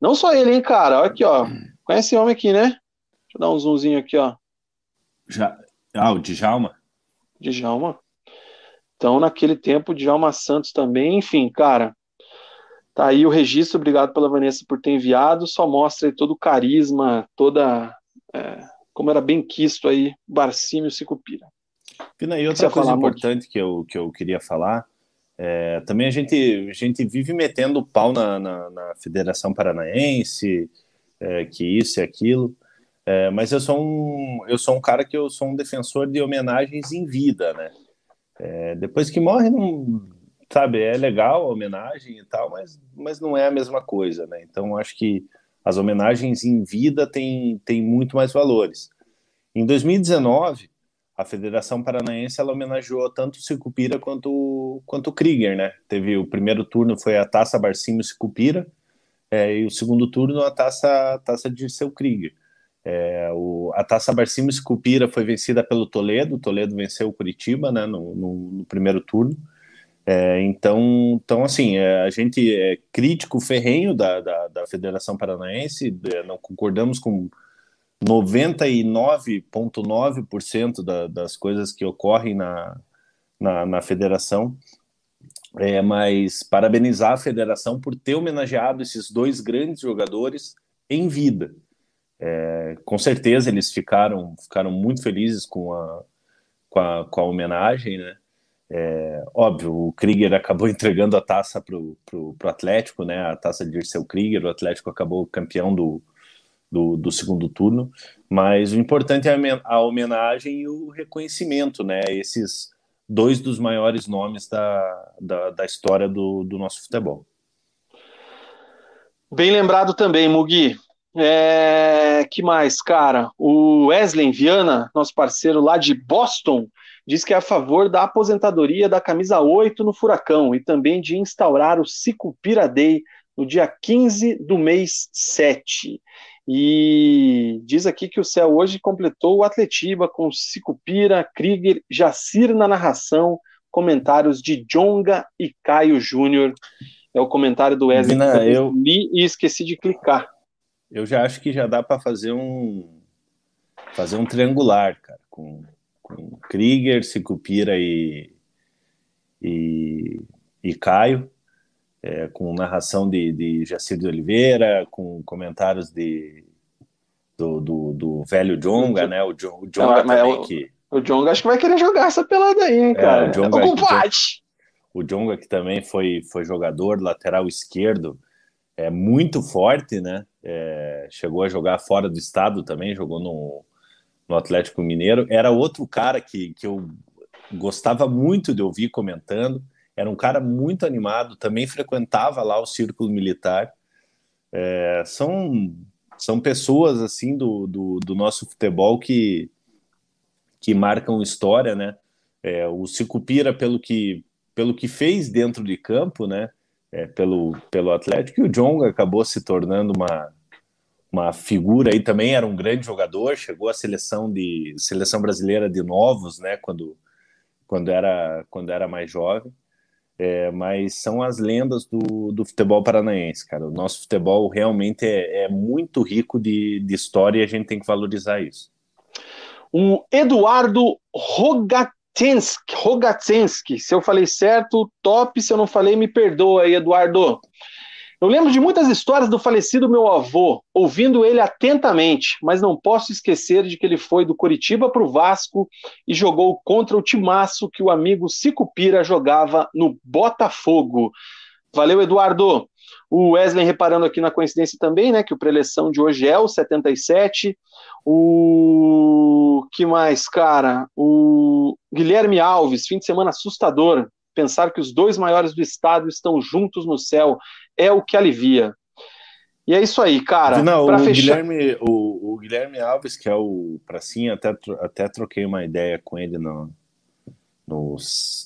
B: Não só ele, hein, cara, olha aqui, ó, conhece esse homem aqui, né? Deixa eu dar um zoomzinho aqui, ó.
C: Já... Ah, o Djalma?
B: Djalma. Então, naquele tempo, Djalma Santos também, enfim, cara, tá aí o registro, obrigado pela Vanessa por ter enviado, só mostra aí todo o carisma, toda, é, como era bem quisto aí, Barcímio Sicupira.
C: Pina, e outra coisa importante que eu, que eu queria falar, é, também a gente, a gente vive metendo pau na, na, na Federação Paranaense, é, que isso e aquilo, é, mas eu sou, um, eu sou um cara que eu sou um defensor de homenagens em vida, né? É, depois que morre, não, sabe, é legal a homenagem e tal, mas, mas não é a mesma coisa, né? Então, acho que as homenagens em vida têm, têm muito mais valores. Em 2019, a Federação Paranaense ela homenageou tanto o Sicupira quanto, quanto o Krieger, né? Teve o primeiro turno foi a Taça Barcinho Sicupira é, e o segundo turno a Taça, a taça de Seu Krieger. É, o, a Taça Barcimo Esculpira foi vencida pelo Toledo, o Toledo venceu o Curitiba né, no, no, no primeiro turno. É, então, então, assim, é, a gente é crítico ferrenho da, da, da Federação Paranaense, é, não concordamos com 99,9% da, das coisas que ocorrem na, na, na federação, é, mas parabenizar a federação por ter homenageado esses dois grandes jogadores em vida. É, com certeza eles ficaram, ficaram muito felizes com a, com a, com a homenagem, né? É, óbvio, o Krieger acabou entregando a taça para o Atlético, né? A taça de Dirceu Krieger, o Atlético acabou campeão do, do, do, segundo turno, mas o importante é a homenagem e o reconhecimento, né? Esses dois dos maiores nomes da, da, da história do, do nosso futebol.
B: Bem lembrado também, Mugi. É, que mais, cara? O Wesley Viana, nosso parceiro lá de Boston, diz que é a favor da aposentadoria da camisa 8 no Furacão e também de instaurar o Cicupira Day no dia 15 do mês 7. E diz aqui que o céu hoje completou o Atletiba com Cicupira, Krieger, Jacir na narração, comentários de Jonga e Caio Júnior. É o comentário do Wesley
C: Não, eu
B: li e esqueci de clicar
C: eu já acho que já dá para fazer um fazer um triangular, cara, com, com Krieger, Sicupira e, e, e Caio, é, com narração de, de Jacir de Oliveira, com comentários de do, do, do velho Jonga, né? O, Jonga, o Jonga
B: Não, também o, que... O Jonga acho que vai querer jogar essa pelada aí, hein, é, cara? É, o Jonga,
C: o Jonga que também foi, foi jogador, lateral esquerdo, é muito forte, né? É, chegou a jogar fora do estado também, jogou no, no Atlético Mineiro. Era outro cara que, que eu gostava muito de ouvir comentando. Era um cara muito animado, também frequentava lá o círculo militar. É, são, são pessoas assim do, do, do, nosso futebol que, que marcam história, né? É, o Cicupira, pelo que, pelo que fez dentro de campo, né? É, pelo, pelo Atlético, e o Jonga acabou se tornando uma, uma figura aí também, era um grande jogador, chegou à seleção de seleção brasileira de novos, né, quando, quando, era, quando era mais jovem. é, mas são as lendas do, do futebol paranaense, cara. O nosso futebol realmente é, é muito rico de, de história e a gente tem que valorizar isso.
B: O Eduardo Rogatensky, Rogatensky, se eu falei certo, top, se eu não falei, me perdoa aí, Eduardo. Eu lembro de muitas histórias do falecido meu avô, ouvindo ele atentamente, mas não posso esquecer de que ele foi do Coritiba para o Vasco e jogou contra o timaço que o amigo Cicupira jogava no Botafogo. Valeu, Eduardo. O Wesley reparando aqui na coincidência também, né, que o preleção de hoje é o 77. O que mais, cara? O Guilherme Alves, fim de semana assustador. Pensar que os dois maiores do estado estão juntos no céu é o que alivia. E é isso aí, cara.
C: Não, o, fechar... Guilherme, o, o, Guilherme Alves, que é o Pracinha, até, até troquei uma ideia com ele no, no,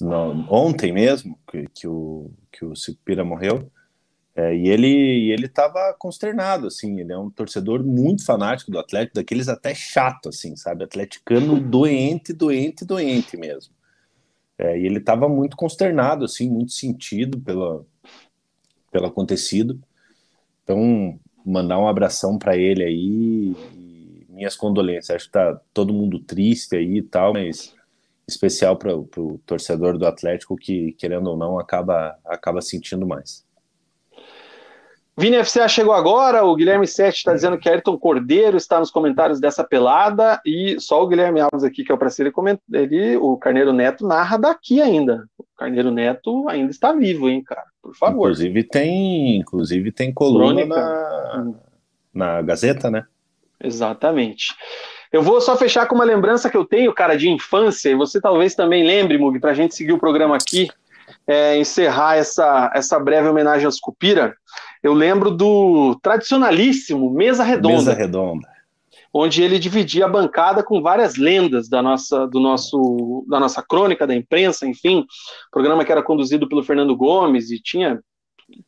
C: no ontem mesmo, que, que, o, que o Cipira morreu. É, e ele ele estava consternado, assim, ele é um torcedor muito fanático do Atlético, daqueles até chato, assim, sabe? Atleticano doente, doente, doente mesmo. É, e ele estava muito consternado, assim, muito sentido pela, pelo acontecido. Então, mandar um abração para ele aí minhas condolências. Acho que tá todo mundo triste aí e tal, mas especial para o torcedor do Atlético que, querendo ou não, acaba, acaba sentindo mais.
B: Vini FCA chegou agora, o Guilherme Sete está dizendo que Ayrton Cordeiro está nos comentários dessa pelada, e só o Guilherme Alves aqui, que é o parceiro, ele, o Carneiro Neto narra daqui ainda. O Carneiro Neto ainda está vivo, hein, cara? Por favor.
C: Inclusive tem, inclusive tem coluna na, na Gazeta, né?
B: Exatamente. Eu vou só fechar com uma lembrança que eu tenho, cara, de infância, e você talvez também lembre, Mug, para a gente seguir o programa aqui, é, encerrar essa, essa breve homenagem aos Cupira eu lembro do tradicionalíssimo Mesa Redonda.
C: Mesa Redonda.
B: Onde ele dividia a bancada com várias lendas da nossa, do nosso, da nossa crônica, da imprensa, enfim. Programa que era conduzido pelo Fernando Gomes e tinha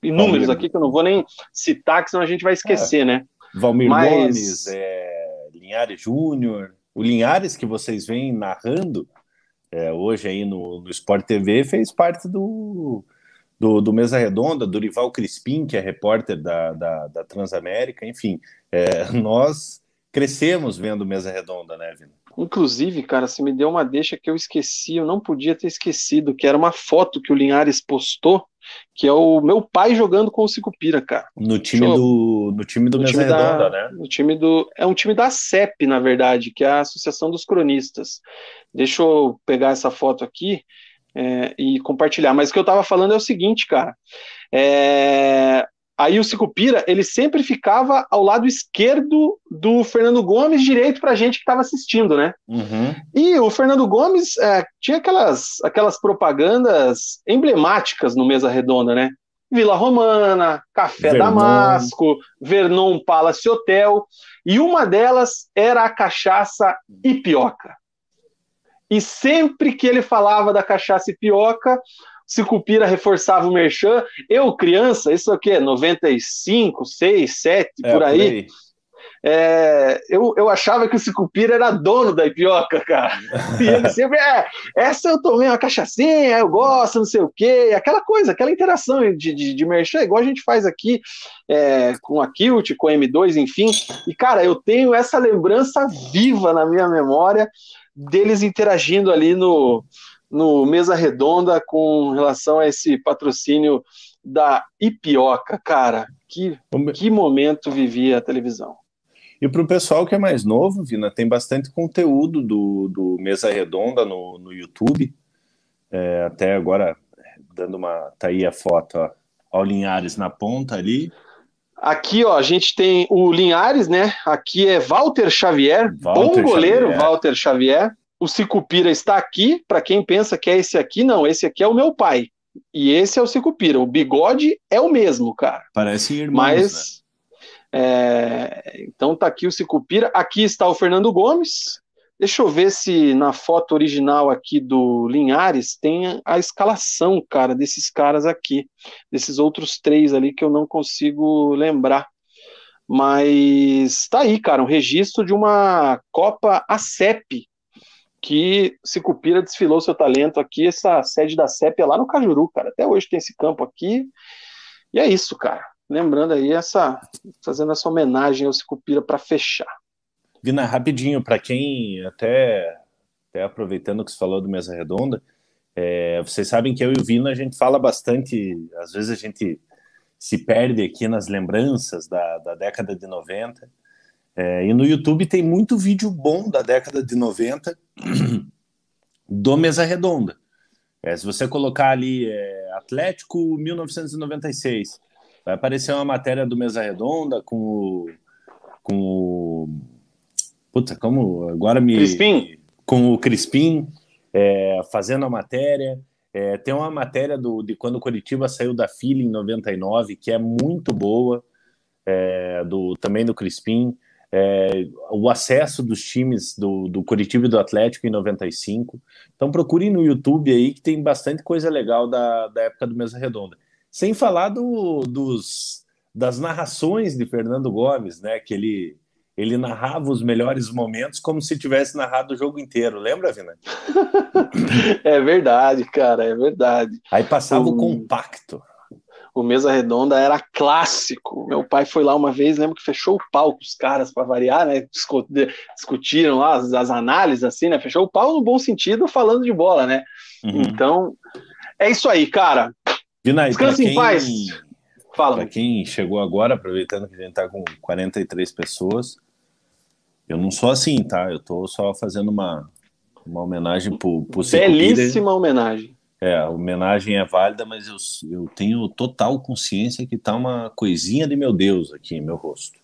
B: inúmeros aqui que eu não vou nem citar, que senão a gente vai esquecer, é. né?
C: Valmir Mas... Gomes, é, Linhares Júnior. O Linhares que vocês vêm narrando é, hoje aí no, no Sport TV fez parte do, do, do Mesa Redonda, Dorival Crispim, que é repórter da, da, da Transamérica, enfim, é, nós crescemos vendo Mesa Redonda, né, Vina?
B: Inclusive, cara, você me deu uma deixa que eu esqueci, eu não podia ter esquecido, que era uma foto que o Linhares postou, que é o meu pai jogando com o Cicupira, cara.
C: No time eu... do no time do no Mesa time Redonda,
B: da,
C: né?
B: No time do é um time da CEP, na verdade, que é a Associação dos Cronistas. Deixa eu pegar essa foto aqui é, e compartilhar. Mas o que eu estava falando é o seguinte, cara. É, aí o Cicupira, ele sempre ficava ao lado esquerdo do Fernando Gomes, direito para a gente que estava assistindo, né?
C: Uhum.
B: E o Fernando Gomes é, tinha aquelas, aquelas propagandas emblemáticas no Mesa Redonda, né? Vila Romana, Café Vernon. Damasco, Vernon Palace Hotel, e uma delas era a cachaça Ipioca. E sempre que ele falava da cachaça e pioca, Cicupira reforçava o merchan. Eu, criança, isso aqui é 95, 6, 7, é, por aí. Por aí. É, eu, eu achava que o Cicupira era dono da Ipioca, cara. E ele sempre, é, essa eu tomei uma cachaçinha, eu gosto, não sei o quê, aquela coisa, aquela interação de, de, de merchan, igual a gente faz aqui é, com a Kilt, com a M2, enfim. E, cara, eu tenho essa lembrança viva na minha memória deles interagindo ali no, no Mesa Redonda com relação a esse patrocínio da Ipioca. Cara, que, que momento vivia a televisão.
C: E para o pessoal que é mais novo, Vina, tem bastante conteúdo do, do Mesa Redonda no, no YouTube. É, até agora, dando uma. Tá aí a foto, ó. Ó, o Linhares na ponta ali.
B: Aqui, ó, a gente tem o Linhares, né? Aqui é Walter Xavier, Walter bom goleiro Xavier. Walter Xavier. O Cicupira está aqui, para quem pensa que é esse aqui, não, esse aqui é o meu pai. E esse é o Cicupira. O bigode é o mesmo, cara.
C: Parece irmãos,
B: Mas, né? é... então tá aqui o Cicupira. Aqui está o Fernando Gomes, Deixa eu ver se na foto original aqui do Linhares tem a escalação, cara, desses caras aqui, desses outros três ali que eu não consigo lembrar. Mas tá aí, cara, um registro de uma Copa ACEP que Sicupira desfilou seu talento aqui, essa sede da CEP é lá no Cajuru, cara. Até hoje tem esse campo aqui. E é isso, cara. Lembrando aí essa fazendo essa homenagem ao Sicupira para fechar.
C: Vina, rapidinho, para quem até, até aproveitando que você falou do Mesa Redonda, é, vocês sabem que eu e o Vina a gente fala bastante, às vezes a gente se perde aqui nas lembranças da, da década de 90. É, e no YouTube tem muito vídeo bom da década de 90 do Mesa Redonda. É, se você colocar ali é, Atlético 1996, vai aparecer uma matéria do Mesa Redonda com o. Com o puta, como agora me.
B: Crispim?
C: Com o Crispim é, fazendo a matéria. É, tem uma matéria do, de quando o Curitiba saiu da fila em 99, que é muito boa, é, do, também do Crispim é, o acesso dos times do, do Curitiba e do Atlético em 95. Então procurem no YouTube aí que tem bastante coisa legal da, da época do Mesa Redonda. Sem falar do, dos, das narrações de Fernando Gomes, né? Que ele, ele narrava os melhores momentos como se tivesse narrado o jogo inteiro. Lembra, Vina?
B: é verdade, cara, é verdade.
C: Aí passava o compacto
B: o Mesa Redonda era clássico. Meu pai foi lá uma vez, lembro que fechou o pau com os caras para variar, né? Discutiram lá as, as, análises, assim, né? Fechou o pau no bom sentido, falando de bola, né? Uhum. Então, é isso aí, cara.
C: Vinay, Descanse
B: em paz.
C: Fala. Para quem chegou agora, aproveitando que a gente tá com 43 pessoas, eu não sou assim, tá? Eu tô só fazendo uma, uma homenagem pro, pro
B: Belíssima homenagem.
C: É, a homenagem é válida, mas eu, eu tenho total consciência que tá uma coisinha de meu Deus aqui em meu rosto.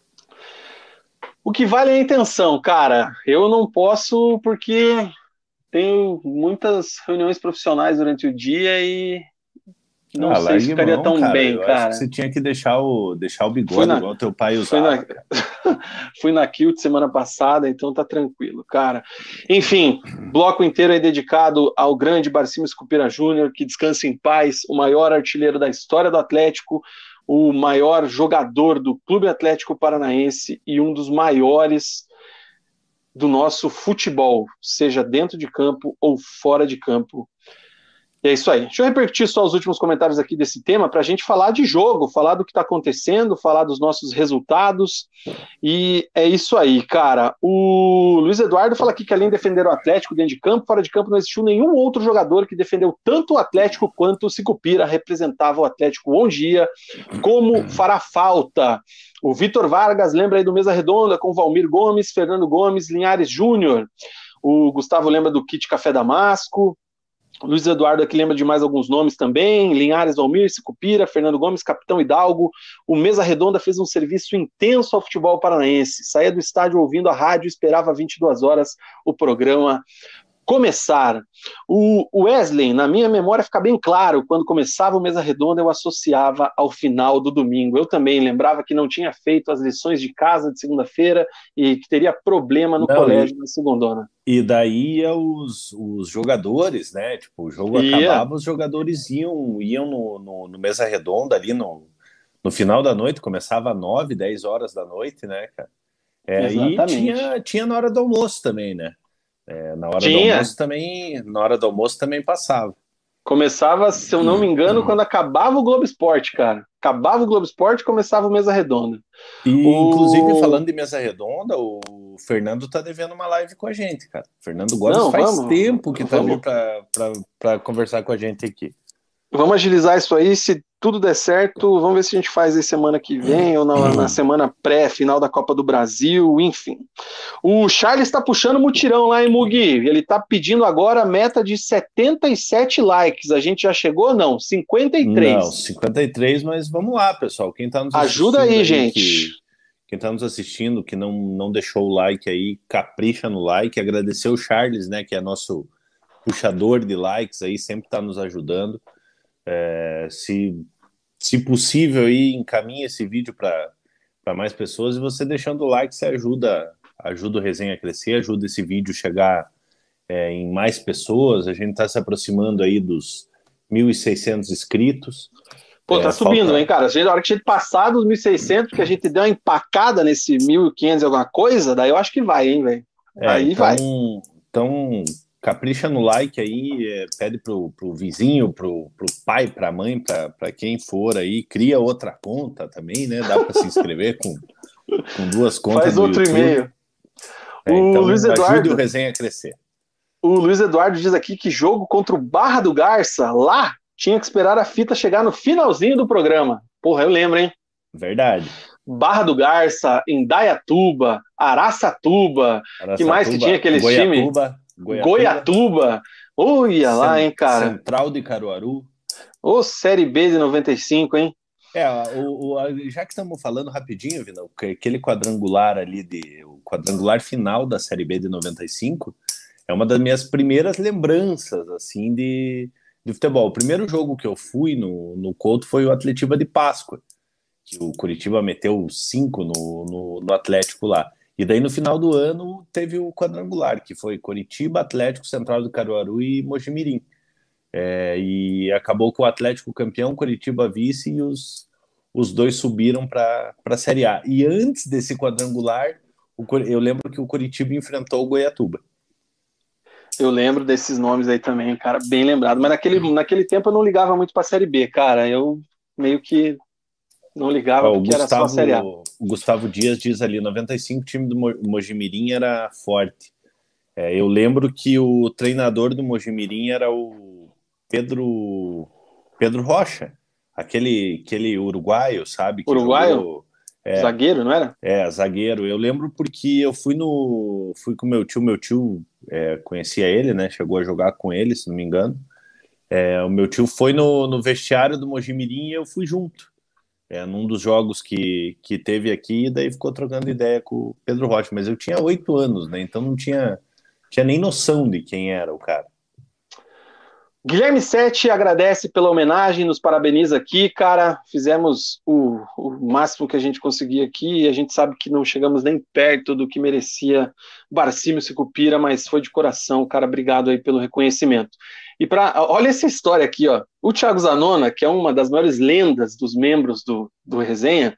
B: O que vale é a intenção, cara. Eu não posso porque tenho muitas reuniões profissionais durante o dia e não ah, sei se ficaria tão
C: cara.
B: bem, cara.
C: você tinha que deixar o, deixar o bigode na, igual teu pai usava.
B: Fui na, fui na Kilt semana passada, então tá tranquilo, cara. Enfim, bloco inteiro é dedicado ao grande Barcimo Escupira Júnior, que descansa em paz, o maior artilheiro da história do Atlético, o maior jogador do Clube Atlético Paranaense e um dos maiores do nosso futebol, seja dentro de campo ou fora de campo. É isso aí. Deixa eu repetir só os últimos comentários aqui desse tema para a gente falar de jogo, falar do que está acontecendo, falar dos nossos resultados. E é isso aí, cara. O Luiz Eduardo fala aqui que além de defender o Atlético dentro de campo, fora de campo não existiu nenhum outro jogador que defendeu tanto o Atlético quanto o Sicupira representava o Atlético um dia, como fará falta. O Vitor Vargas lembra aí do Mesa Redonda com Valmir Gomes, Fernando Gomes, Linhares Júnior. O Gustavo lembra do Kit Café Damasco. Luiz Eduardo aqui lembra de mais alguns nomes também, Linhares Valmir, Cupira, Fernando Gomes, Capitão Hidalgo. O Mesa Redonda fez um serviço intenso ao futebol paranaense. Saía do estádio ouvindo a rádio, esperava 22 horas o programa começar. O Wesley, na minha memória fica bem claro, quando começava o Mesa Redonda, eu associava ao final do domingo. Eu também lembrava que não tinha feito as lições de casa de segunda-feira e que teria problema no não, colégio e, na segundona.
C: E daí os, os jogadores, né? Tipo, o jogo acabava, os jogadores iam, iam no, no, no, Mesa Redonda ali no, no final da noite, começava às 9, 10 horas da noite, né, cara? É, e tinha, tinha na hora do almoço também, né? É, na hora Tinha. do almoço também, na hora do almoço também passava.
B: Começava, se eu não me engano, quando acabava o Globo Esporte, cara. Acabava o Globo Esporte, começava o Mesa Redonda.
C: E, o... inclusive, falando de Mesa Redonda, o Fernando tá devendo uma live com a gente, cara. O Fernando Gomes não, faz vamos, tempo que tá vindo para conversar com a gente aqui.
B: Vamos agilizar isso aí. Se tudo der certo, vamos ver se a gente faz aí semana que vem ou na, na semana pré-final da Copa do Brasil, enfim. O Charles está puxando mutirão lá em Mugi. Ele está pedindo agora a meta de 77 likes. A gente já chegou? Não, 53. Não,
C: 53, mas vamos lá, pessoal. Quem tá nos
B: Ajuda aí, aí gente.
C: Que, quem está nos assistindo, que não, não deixou o like aí, capricha no like. Agradecer o Charles, né, que é nosso puxador de likes aí, sempre está nos ajudando. É, se, se possível, aí, encaminhe esse vídeo para mais pessoas e você deixando o like, você ajuda, ajuda o resenha a crescer, ajuda esse vídeo chegar é, em mais pessoas. A gente está se aproximando aí dos 1.600 inscritos.
B: Pô, tá é, subindo, falta... hein, cara? A hora que a gente passar dos 1.600, que a gente deu uma empacada nesse 1.500 e alguma coisa, daí eu acho que vai, hein, velho?
C: É, Aí então, vai. Então, capricha no like aí, é, pede pro, pro vizinho, pro, pro pai, pra mãe, pra, pra quem for aí, cria outra conta também, né? Dá para se inscrever com, com duas contas.
B: Faz outro e-mail.
C: É, o então, Luiz Eduardo. o resenha a crescer.
B: O Luiz Eduardo diz aqui que jogo contra o Barra do Garça, lá, tinha que esperar a fita chegar no finalzinho do programa. Porra, eu lembro, hein?
C: Verdade.
B: Barra do Garça, Indaiatuba, Araçatuba, Araçatuba que mais que tinha aqueles times? Goiatuba. Goiatuba. Olha lá, hein, cara.
C: Central de Caruaru.
B: Ô, Série B de 95, hein?
C: É, o, o, já que estamos falando rapidinho, Vina, aquele quadrangular ali, de, o quadrangular final da Série B de 95, é uma das minhas primeiras lembranças, assim, de, de futebol. O primeiro jogo que eu fui no, no Couto foi o Atletiba de Páscoa, que o Curitiba meteu cinco no, no, no Atlético lá. E daí no final do ano teve o quadrangular, que foi Curitiba, Atlético, Central do Caruaru e Mojimirim. É, e acabou com o Atlético campeão, Curitiba vice e os, os dois subiram para a Série A. E antes desse quadrangular, o, eu lembro que o Curitiba enfrentou o Goiatuba.
B: Eu lembro desses nomes aí também, cara, bem lembrado. Mas naquele, naquele tempo eu não ligava muito para a Série B, cara. Eu meio que não ligava porque Gustavo, era só a Série A. O
C: Gustavo Dias diz ali, 95 time do Mojimirim era forte. É, eu lembro que o treinador do Mojimirim era o Pedro Pedro Rocha, aquele aquele uruguaio, sabe?
B: uruguaio? Jogou, é, zagueiro, não era?
C: É, zagueiro. Eu lembro porque eu fui no fui com meu tio, meu tio é, conhecia ele, né? Chegou a jogar com ele, se não me engano. É, o meu tio foi no, no vestiário do Mojimirim e eu fui junto é, num dos jogos que, que teve aqui, e daí ficou trocando ideia com o Pedro Rocha, mas eu tinha oito anos, né? Então não tinha, tinha nem noção de quem era o cara.
B: Guilherme Sete agradece pela homenagem, nos parabeniza aqui, cara. Fizemos o, o, máximo que a gente conseguia aqui e a gente sabe que não chegamos nem perto do que merecia Barcímio Sicupira, mas foi de coração, cara. Obrigado aí pelo reconhecimento. E para olha essa história aqui, ó. O Thiago Zanona, que é uma das maiores lendas dos membros do, do Resenha,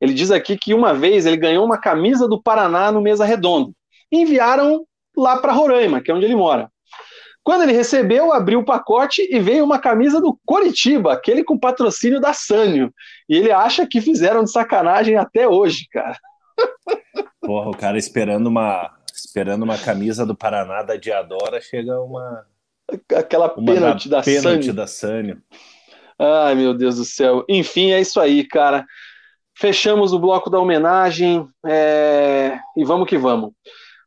B: ele diz aqui que uma vez ele ganhou uma camisa do Paraná no Mesa Redonda. Enviaram lá para Roraima, que é onde ele mora. Quando ele recebeu, abriu o pacote e veio uma camisa do Coritiba, aquele com patrocínio da Sânio. E ele acha que fizeram de sacanagem até hoje, cara.
C: Porra, o cara esperando uma esperando uma camisa do Paraná da Diadora, chega uma
B: aquela pênalti da, da pênalti
C: da Sânio.
B: Ai, meu Deus do céu. Enfim, é isso aí, cara. Fechamos o bloco da homenagem é... e vamos que vamos.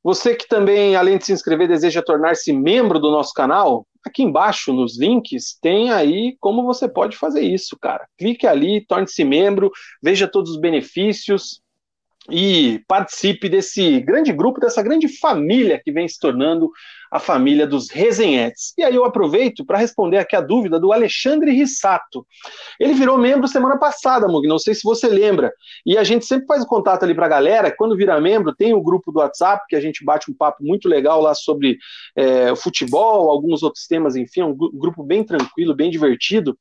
B: Você que também, além de se inscrever, deseja tornar-se membro do nosso canal, aqui embaixo nos links tem aí como você pode fazer isso, cara. Clique ali, torne-se membro, veja todos os benefícios e participe desse grande grupo, dessa grande família que vem se tornando a família dos resenhetes. E aí eu aproveito para responder aqui a dúvida do Alexandre Rissato. Ele virou membro semana passada, Mug, não sei se você lembra. E a gente sempre faz o contato ali para a galera. Quando virar membro, tem o grupo do WhatsApp, que a gente bate um papo muito legal lá sobre é, futebol, alguns outros temas, enfim, é um grupo bem tranquilo, bem divertido.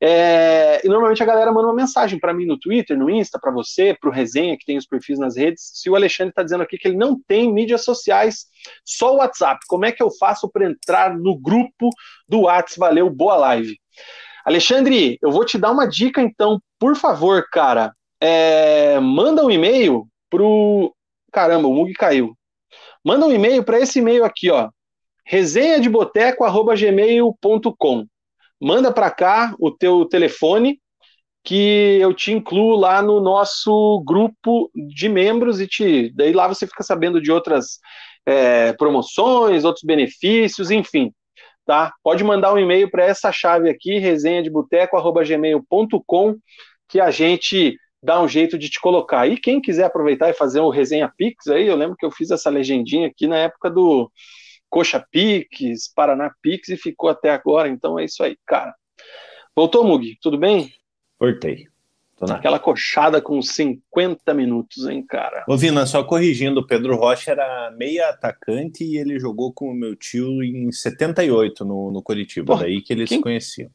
B: É, e normalmente a galera manda uma mensagem para mim no Twitter, no Insta, para você, para o Resenha, que tem os perfis nas redes. Se o Alexandre está dizendo aqui que ele não tem mídias sociais, só o WhatsApp. Como é que eu faço para entrar no grupo do WhatsApp? Valeu, boa live. Alexandre, eu vou te dar uma dica então, por favor, cara. É, manda um e-mail pro. Caramba, o Mug caiu. Manda um e-mail para esse e-mail aqui, ó. resenhadeboteco.gmail.com. Manda para cá o teu telefone que eu te incluo lá no nosso grupo de membros e te daí lá você fica sabendo de outras é, promoções, outros benefícios, enfim. Tá? Pode mandar um e-mail para essa chave aqui, resenhadeboteco.gmail.com, que a gente dá um jeito de te colocar. E quem quiser aproveitar e fazer o Resenha Pix aí, eu lembro que eu fiz essa legendinha aqui na época do Coxa Pix, Paraná Pix e ficou até agora, então é isso aí, cara. Voltou, Mug? Tudo bem?
C: Voltei.
B: Aquela coxada com 50 minutos, hein, cara?
C: Ô, Vina, só corrigindo, o Pedro Rocha era meia atacante e ele jogou com o meu tio em 78 no, no Curitiba, daí que eles quem... se conheciam.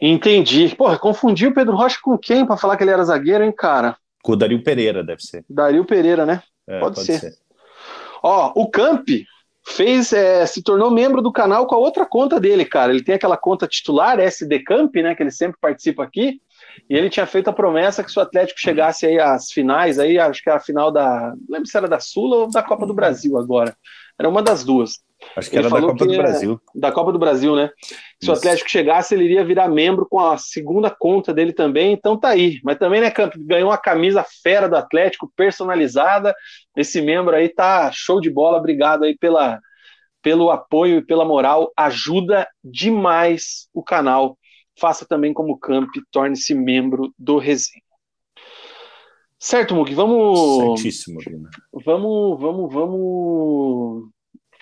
B: Entendi. Porra, confundi o Pedro Rocha com quem para falar que ele era zagueiro, hein, cara?
C: Com o Dario Pereira, deve ser.
B: Dario Pereira, né? É, pode, pode ser. ser. Ó, o Camp, fez, é, se tornou membro do canal com a outra conta dele, cara. Ele tem aquela conta titular, SD Camp, né, que ele sempre participa aqui, e ele tinha feito a promessa que se o Atlético chegasse aí às finais, aí acho que era a final da, não lembro se era da Sula ou da Copa do Brasil agora. Era uma das duas.
C: Acho que ele era da Copa do Brasil.
B: Da Copa do Brasil, né? Se Isso. o Atlético chegasse, ele iria virar membro com a segunda conta dele também, então tá aí. Mas também, né, Campo, ganhou uma camisa fera do Atlético, personalizada. Esse membro aí tá show de bola. Obrigado aí pela, pelo apoio e pela moral. Ajuda demais o canal. Faça também como Camp, torne-se membro do Resenha. Certo, Mug, vamos.
C: Certíssimo.
B: Vamos, vamos, vamos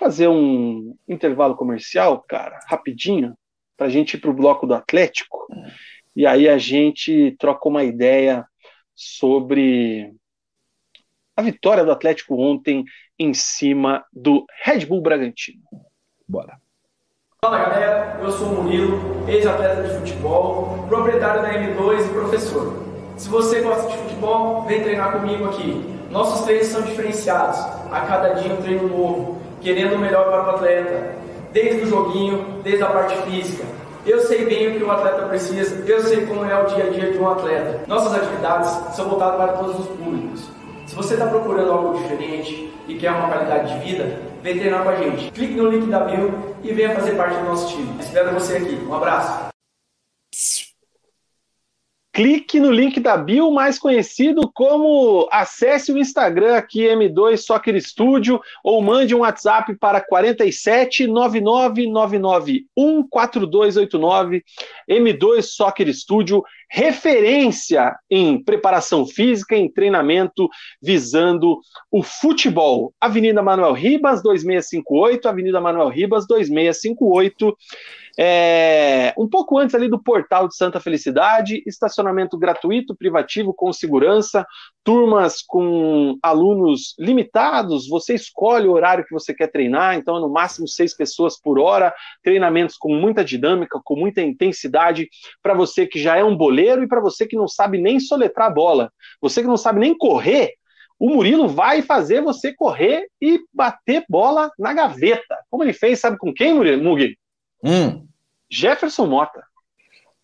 B: fazer um intervalo comercial, cara, rapidinho, para a gente ir para o bloco do Atlético. E aí a gente troca uma ideia sobre a vitória do Atlético ontem em cima do Red Bull Bragantino.
C: Bora.
D: Fala galera, eu sou o Murilo, ex-atleta de futebol, proprietário da M2 e professor. Se você gosta de futebol, vem treinar comigo aqui. Nossos treinos são diferenciados, a cada dia um treino novo querendo o melhor para o atleta, desde o joguinho, desde a parte física. Eu sei bem o que o atleta precisa, eu sei como é o dia a dia de um atleta. Nossas atividades são voltadas para todos os públicos. Se você está procurando algo diferente e quer uma qualidade de vida, vem treinar com a gente. Clique no link da bio e venha fazer parte do nosso time. Espero você aqui. Um abraço
B: clique no link da bio, mais conhecido como acesse o Instagram aqui, M2 Soccer Studio, ou mande um WhatsApp para 47 99991 4289 M2 Soccer Studio, referência em preparação física, em treinamento, visando o futebol. Avenida Manuel Ribas, 2658, Avenida Manuel Ribas, 2658. É, um pouco antes ali do portal de Santa Felicidade, estacionamento gratuito, privativo, com segurança, turmas com alunos limitados, você escolhe o horário que você quer treinar, então é no máximo seis pessoas por hora, treinamentos com muita dinâmica, com muita intensidade, para você que já é um boleiro e para você que não sabe nem soletrar a bola, você que não sabe nem correr, o Murilo vai fazer você correr e bater bola na gaveta. Como ele fez, sabe com quem, Murilo? Mugi?
C: Hum.
B: Jefferson Mota.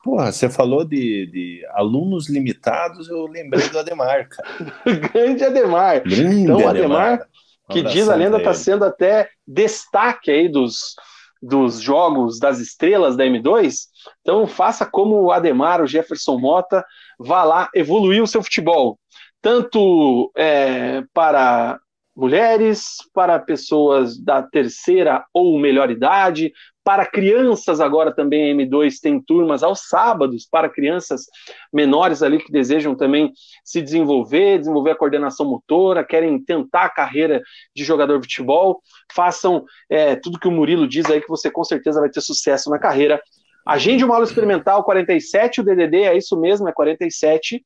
C: Porra, você falou de, de, alunos limitados, eu lembrei do Ademar, cara.
B: Grande Ademar. Grande então, Ademar, Ademar que diz a lenda, está sendo até destaque aí dos, dos jogos das estrelas da M2. Então, faça como o Ademar, o Jefferson Mota, vá lá evoluir o seu futebol. Tanto é, para mulheres, para pessoas da terceira ou melhor idade, para crianças agora também a M2 tem turmas aos sábados para crianças menores ali que desejam também se desenvolver, desenvolver a coordenação motora, querem tentar a carreira de jogador de futebol, façam é, tudo que o Murilo diz aí que você com certeza vai ter sucesso na carreira. Agende uma aula experimental 47, o DDD é isso mesmo, é 47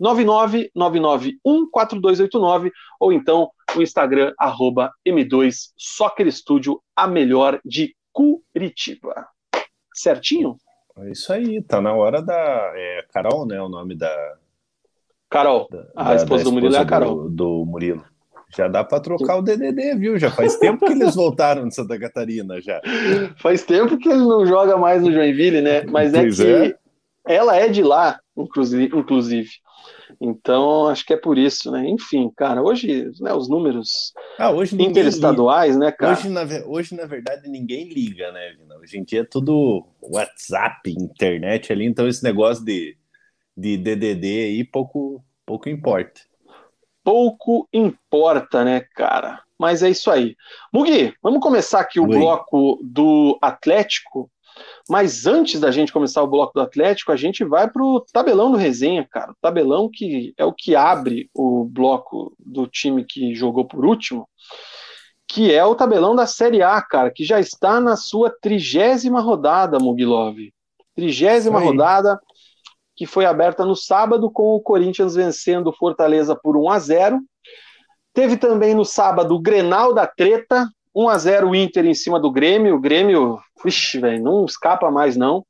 B: 999914289 ou então o Instagram arroba M2 Soccer Studio, a melhor de Curitiba. Certinho?
C: É isso aí, tá na hora da. É, Carol, né? O nome da.
B: Carol. Da, a esposa do Murilo é a Carol.
C: Do, do Murilo. Já dá para trocar o DDD, viu? Já faz tempo que eles voltaram de Santa Catarina, já.
B: Faz tempo que ele não joga mais no Joinville, né? Mas é pois que é. ela é de lá, inclusive. Então, acho que é por isso, né? Enfim, cara, hoje né, os números ah, hoje interestaduais, liga. né, cara?
C: Hoje na, hoje, na verdade, ninguém liga, né, Vina? Hoje em dia é tudo WhatsApp, internet ali, então esse negócio de, de DDD aí pouco, pouco importa.
B: Pouco importa, né, cara? Mas é isso aí. Mugi, vamos começar aqui o Oi. bloco do Atlético mas antes da gente começar o bloco do Atlético, a gente vai para o tabelão do resenha, cara. O tabelão que é o que abre o bloco do time que jogou por último, que é o tabelão da Série A, cara, que já está na sua trigésima rodada, Mugilov. Trigésima rodada, que foi aberta no sábado, com o Corinthians vencendo o Fortaleza por 1 a 0 Teve também no sábado o Grenal da Treta, 1 a 0 o Inter em cima do Grêmio. O Grêmio, vixe, velho, não escapa mais não.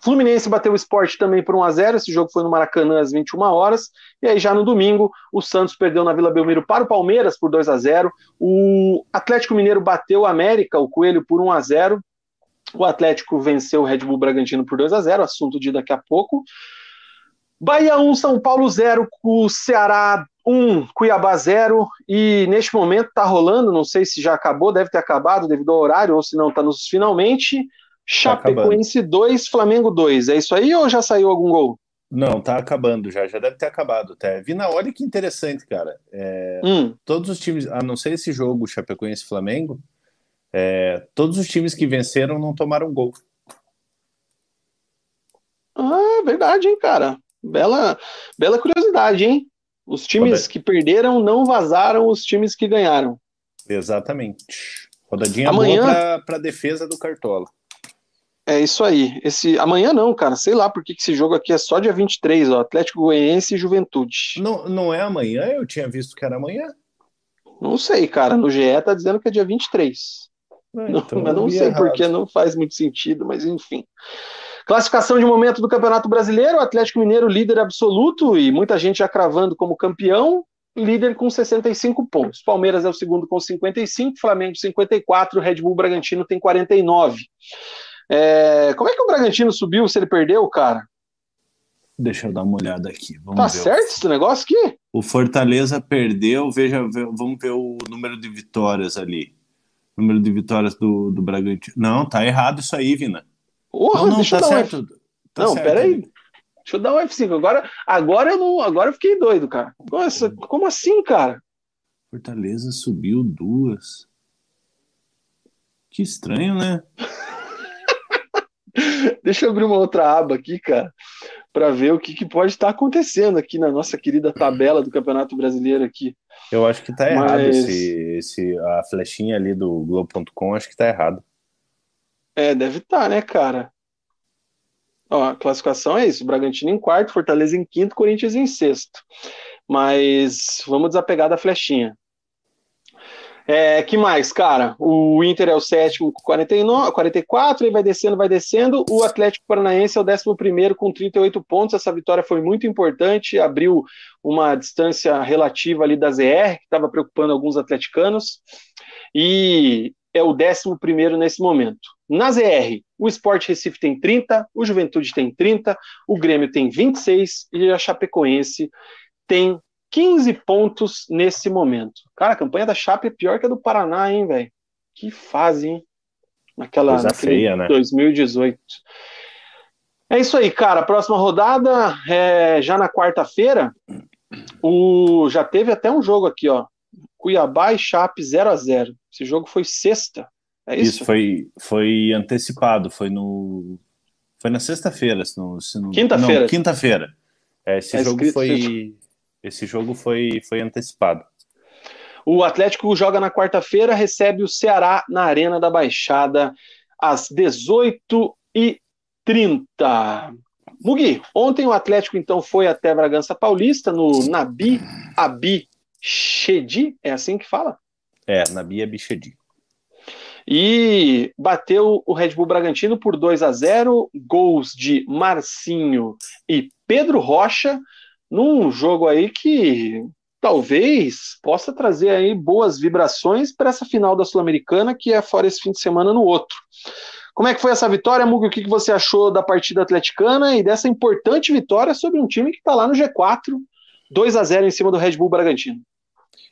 B: Fluminense bateu o esporte também por 1x0. Esse jogo foi no Maracanã às 21 horas. E aí, já no domingo, o Santos perdeu na Vila Belmiro para o Palmeiras por 2 a 0 O Atlético Mineiro bateu o América, o Coelho, por 1 a 0 O Atlético venceu o Red Bull Bragantino por 2 a 0 assunto de daqui a pouco. Bahia 1, São Paulo 0, o Ceará 1, Cuiabá 0, e neste momento está rolando, não sei se já acabou, deve ter acabado devido ao horário, ou se não está nos finalmente, Chapecoense 2, Flamengo 2. É isso aí ou já saiu algum gol?
C: Não, tá acabando já, já deve ter acabado até. Vina, olha que interessante, cara. É, hum. Todos os times, a não ser esse jogo, Chapecoense Flamengo, é, todos os times que venceram não tomaram gol.
B: Ah, verdade, hein, cara. Bela, bela curiosidade, hein? Os times Roda... que perderam não vazaram os times que ganharam.
C: Exatamente. Rodadinha Amanhã... para a defesa do Cartola.
B: É isso aí. Esse amanhã não, cara. Sei lá por que esse jogo aqui é só dia 23, ó. Atlético Goianiense e Juventude.
C: Não, não é amanhã? Eu tinha visto que era amanhã.
B: Não sei, cara. No GE tá dizendo que é dia 23. Ah, então não, mas não sei errado. porque não faz muito sentido, mas enfim. Classificação de momento do Campeonato Brasileiro, Atlético Mineiro líder absoluto e muita gente já cravando como campeão, líder com 65 pontos. Palmeiras é o segundo com 55, Flamengo 54, Red Bull Bragantino tem 49. É, como é que o Bragantino subiu se ele perdeu, cara?
C: Deixa eu dar uma olhada aqui.
B: Vamos tá ver. certo esse negócio aqui?
C: O Fortaleza perdeu, veja, vamos ver o número de vitórias ali. Número de vitórias do, do Bragantino. Não, tá errado isso aí, Vina.
B: Porra, não, não, deixa tá eu dar certo. Um F... Tá não, certo, peraí. Ali. Deixa eu dar um F5. Agora, agora eu não. Agora eu fiquei doido, cara. Nossa, como assim, cara?
C: Fortaleza subiu duas. Que estranho, né?
B: Deixa eu abrir uma outra aba aqui, cara, para ver o que, que, pode estar acontecendo aqui na nossa querida tabela do Campeonato Brasileiro aqui.
C: Eu acho que tá errado Mas... esse, esse, a flechinha ali do Globo.com, acho que tá errado.
B: É, deve estar, tá, né, cara? Ó, a classificação é isso: Bragantino em quarto, Fortaleza em quinto, Corinthians em sexto. Mas vamos desapegar da flechinha. É, que mais, cara? O Inter é o sétimo com 49, 44, ele vai descendo, vai descendo. O Atlético Paranaense é o décimo primeiro com 38 pontos. Essa vitória foi muito importante, abriu uma distância relativa ali da ZR, que estava preocupando alguns atleticanos. E é o décimo primeiro nesse momento. Na ZR, o Sport Recife tem 30, o Juventude tem 30, o Grêmio tem 26 e a Chapecoense tem 15 pontos nesse momento. Cara, a campanha da Chape é pior que a do Paraná, hein, velho? Que fase, hein? Naquela
C: Coisa feia, né?
B: 2018. É isso aí, cara. Próxima rodada é já na quarta-feira. O já teve até um jogo aqui, ó. Cuiabá e Chape 0 a 0. Esse jogo foi sexta. É isso? Isso
C: foi foi antecipado, foi no foi na sexta-feira, se não, se não...
B: quinta-feira.
C: Quinta-feira. É, esse é jogo foi esse jogo foi, foi antecipado.
B: O Atlético joga na quarta-feira, recebe o Ceará na Arena da Baixada às 18h30. Mugi, ontem o Atlético então foi até Bragança Paulista, no Nabi Abi Chedi, é assim que fala?
C: É, Nabi Abi Chedi.
B: E bateu o Red Bull Bragantino por 2 a 0, gols de Marcinho e Pedro Rocha num jogo aí que talvez possa trazer aí boas vibrações para essa final da Sul-Americana, que é fora esse fim de semana no outro. Como é que foi essa vitória, Mugi? O que você achou da partida atleticana e dessa importante vitória sobre um time que está lá no G4, 2 a 0 em cima do Red Bull Bragantino?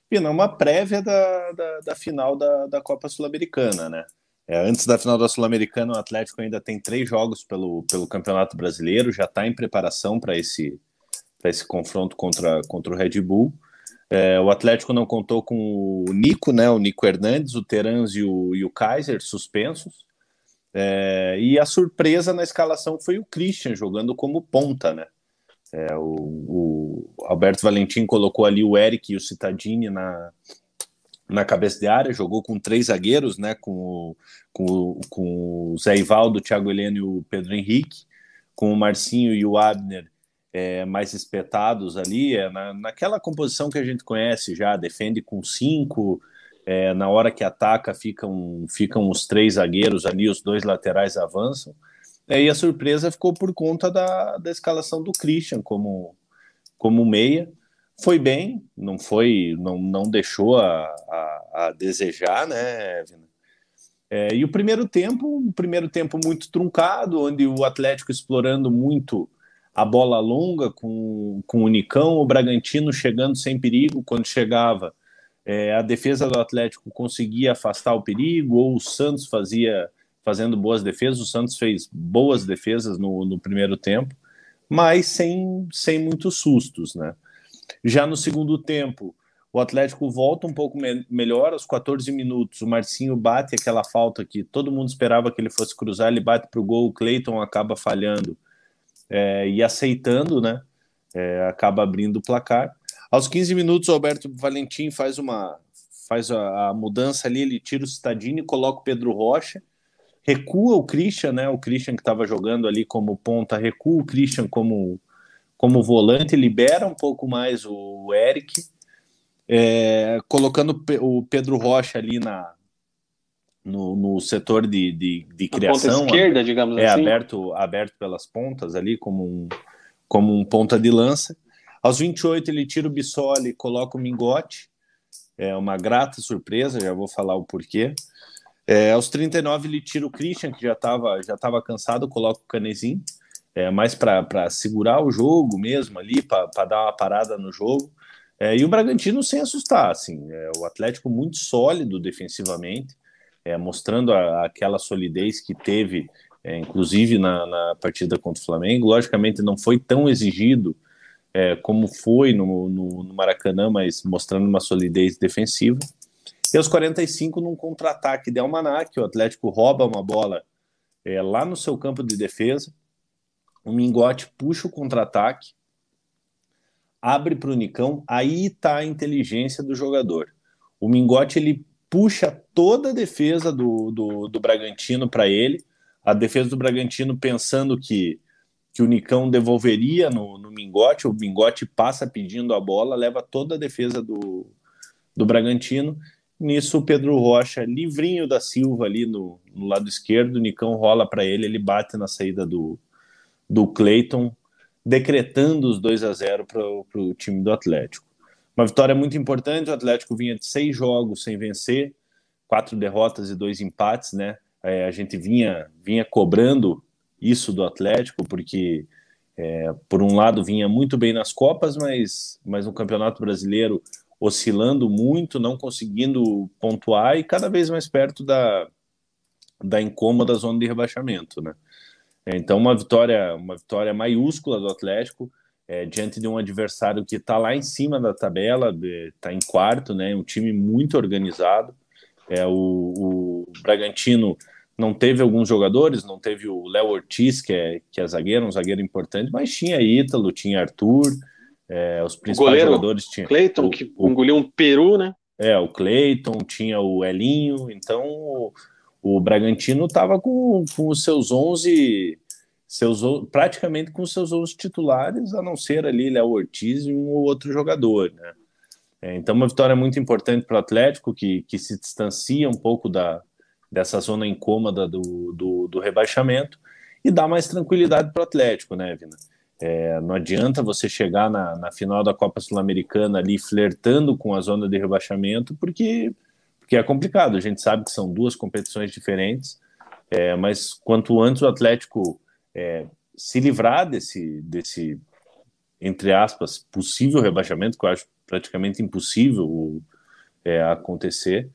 C: Pina, uma prévia da, da, da final da, da Copa Sul-Americana, né? É, antes da final da Sul-Americana, o Atlético ainda tem três jogos pelo, pelo Campeonato Brasileiro, já está em preparação para esse, esse confronto contra, contra o Red Bull. É, o Atlético não contou com o Nico, né, o Nico Hernandes, o Terans e o, e o Kaiser suspensos. É, e a surpresa na escalação foi o Christian jogando como ponta, né? É, o, o, Alberto Valentim colocou ali o Eric e o Citadini na, na cabeça de área, jogou com três zagueiros, né? Com o, com, com o Zé Ivaldo, o Thiago Heleno e o Pedro Henrique, com o Marcinho e o Abner é, mais espetados ali, é, na, naquela composição que a gente conhece já, defende com cinco, é, na hora que ataca ficam, ficam os três zagueiros ali, os dois laterais avançam, e a surpresa ficou por conta da, da escalação do Christian como, como meia. Foi bem, não foi, não, não deixou a, a, a desejar, né, Evina? É, e o primeiro tempo, um primeiro tempo muito truncado, onde o Atlético explorando muito a bola longa com, com o Nicão, o Bragantino chegando sem perigo, quando chegava, é, a defesa do Atlético conseguia afastar o perigo, ou o Santos fazia fazendo boas defesas. O Santos fez boas defesas no, no primeiro tempo, mas sem, sem muitos sustos, né? Já no segundo tempo, o Atlético volta um pouco me melhor, aos 14 minutos, o Marcinho bate aquela falta que todo mundo esperava que ele fosse cruzar, ele bate para o gol, o Cleiton acaba falhando é, e aceitando, né? É, acaba abrindo o placar. Aos 15 minutos, o Alberto Valentim faz uma faz a, a mudança ali, ele tira o Citadini e coloca o Pedro Rocha recua o Christian, né? O Christian que estava jogando ali como ponta, recua o Christian como, como volante, libera um pouco mais o Eric, é, colocando o Pedro Rocha ali na, no, no setor de, de, de criação.
B: ponta esquerda, digamos
C: é,
B: assim.
C: aberto, aberto pelas pontas ali, como um, como um ponta de lança. Aos 28 ele tira o Bissoli, coloca o Mingote, é uma grata surpresa, já vou falar o porquê. É, aos 39 ele tira o Christian, que já estava já tava cansado, coloca o Canezinho, é, mais para segurar o jogo mesmo ali, para dar uma parada no jogo. É, e o Bragantino sem assustar, assim, é, o Atlético muito sólido defensivamente, é, mostrando a, aquela solidez que teve, é, inclusive na, na, partida contra o Flamengo. Logicamente não foi tão exigido é, como foi no, no, no Maracanã, mas mostrando uma solidez defensiva. E aos 45, num contra-ataque de Almanac, o Atlético rouba uma bola é, lá no seu campo de defesa. O Mingote puxa o contra-ataque, abre para o Nicão. Aí está a inteligência do jogador. O Mingote ele puxa toda a defesa do, do, do Bragantino para ele. A defesa do Bragantino pensando que, que o Nicão devolveria no, no Mingote. O Mingote passa pedindo a bola, leva toda a defesa do, do Bragantino Nisso, o Pedro Rocha, livrinho da Silva ali no, no lado esquerdo, o Nicão rola para ele, ele bate na saída do, do Cleiton, decretando os 2 a 0 para o time do Atlético. Uma vitória muito importante, o Atlético vinha de seis jogos sem vencer, quatro derrotas e dois empates, né? É, a gente vinha, vinha cobrando isso do Atlético, porque é, por um lado vinha muito bem nas Copas, mas, mas no Campeonato Brasileiro oscilando muito, não conseguindo pontuar e cada vez mais perto da, da incômoda zona de rebaixamento, né? Então uma vitória, uma vitória maiúscula do Atlético é, diante de um adversário que está lá em cima da tabela, está em quarto, né? Um time muito organizado. É o, o Bragantino não teve alguns jogadores, não teve o Léo Ortiz, que é, que é zagueiro, um zagueiro importante, mas tinha Ítalo, tinha Arthur, é, os principais goleiro, jogadores tinham.
B: Cleiton, que o, engoliu um peru, né?
C: É, o Cleiton, tinha o Elinho, então o, o Bragantino estava com, com os seus 11, seus, praticamente com os seus 11 titulares, a não ser ali Léo Ortiz e um ou outro jogador, né? É, então, uma vitória muito importante para o Atlético, que, que se distancia um pouco da, dessa zona incômoda do, do, do rebaixamento e dá mais tranquilidade para o Atlético, né, Vina? É, não adianta você chegar na, na final da Copa Sul-Americana ali flertando com a zona de rebaixamento, porque, porque é complicado. A gente sabe que são duas competições diferentes, é, mas quanto antes o Atlético é, se livrar desse, desse, entre aspas, possível rebaixamento, que eu acho praticamente impossível é, acontecer,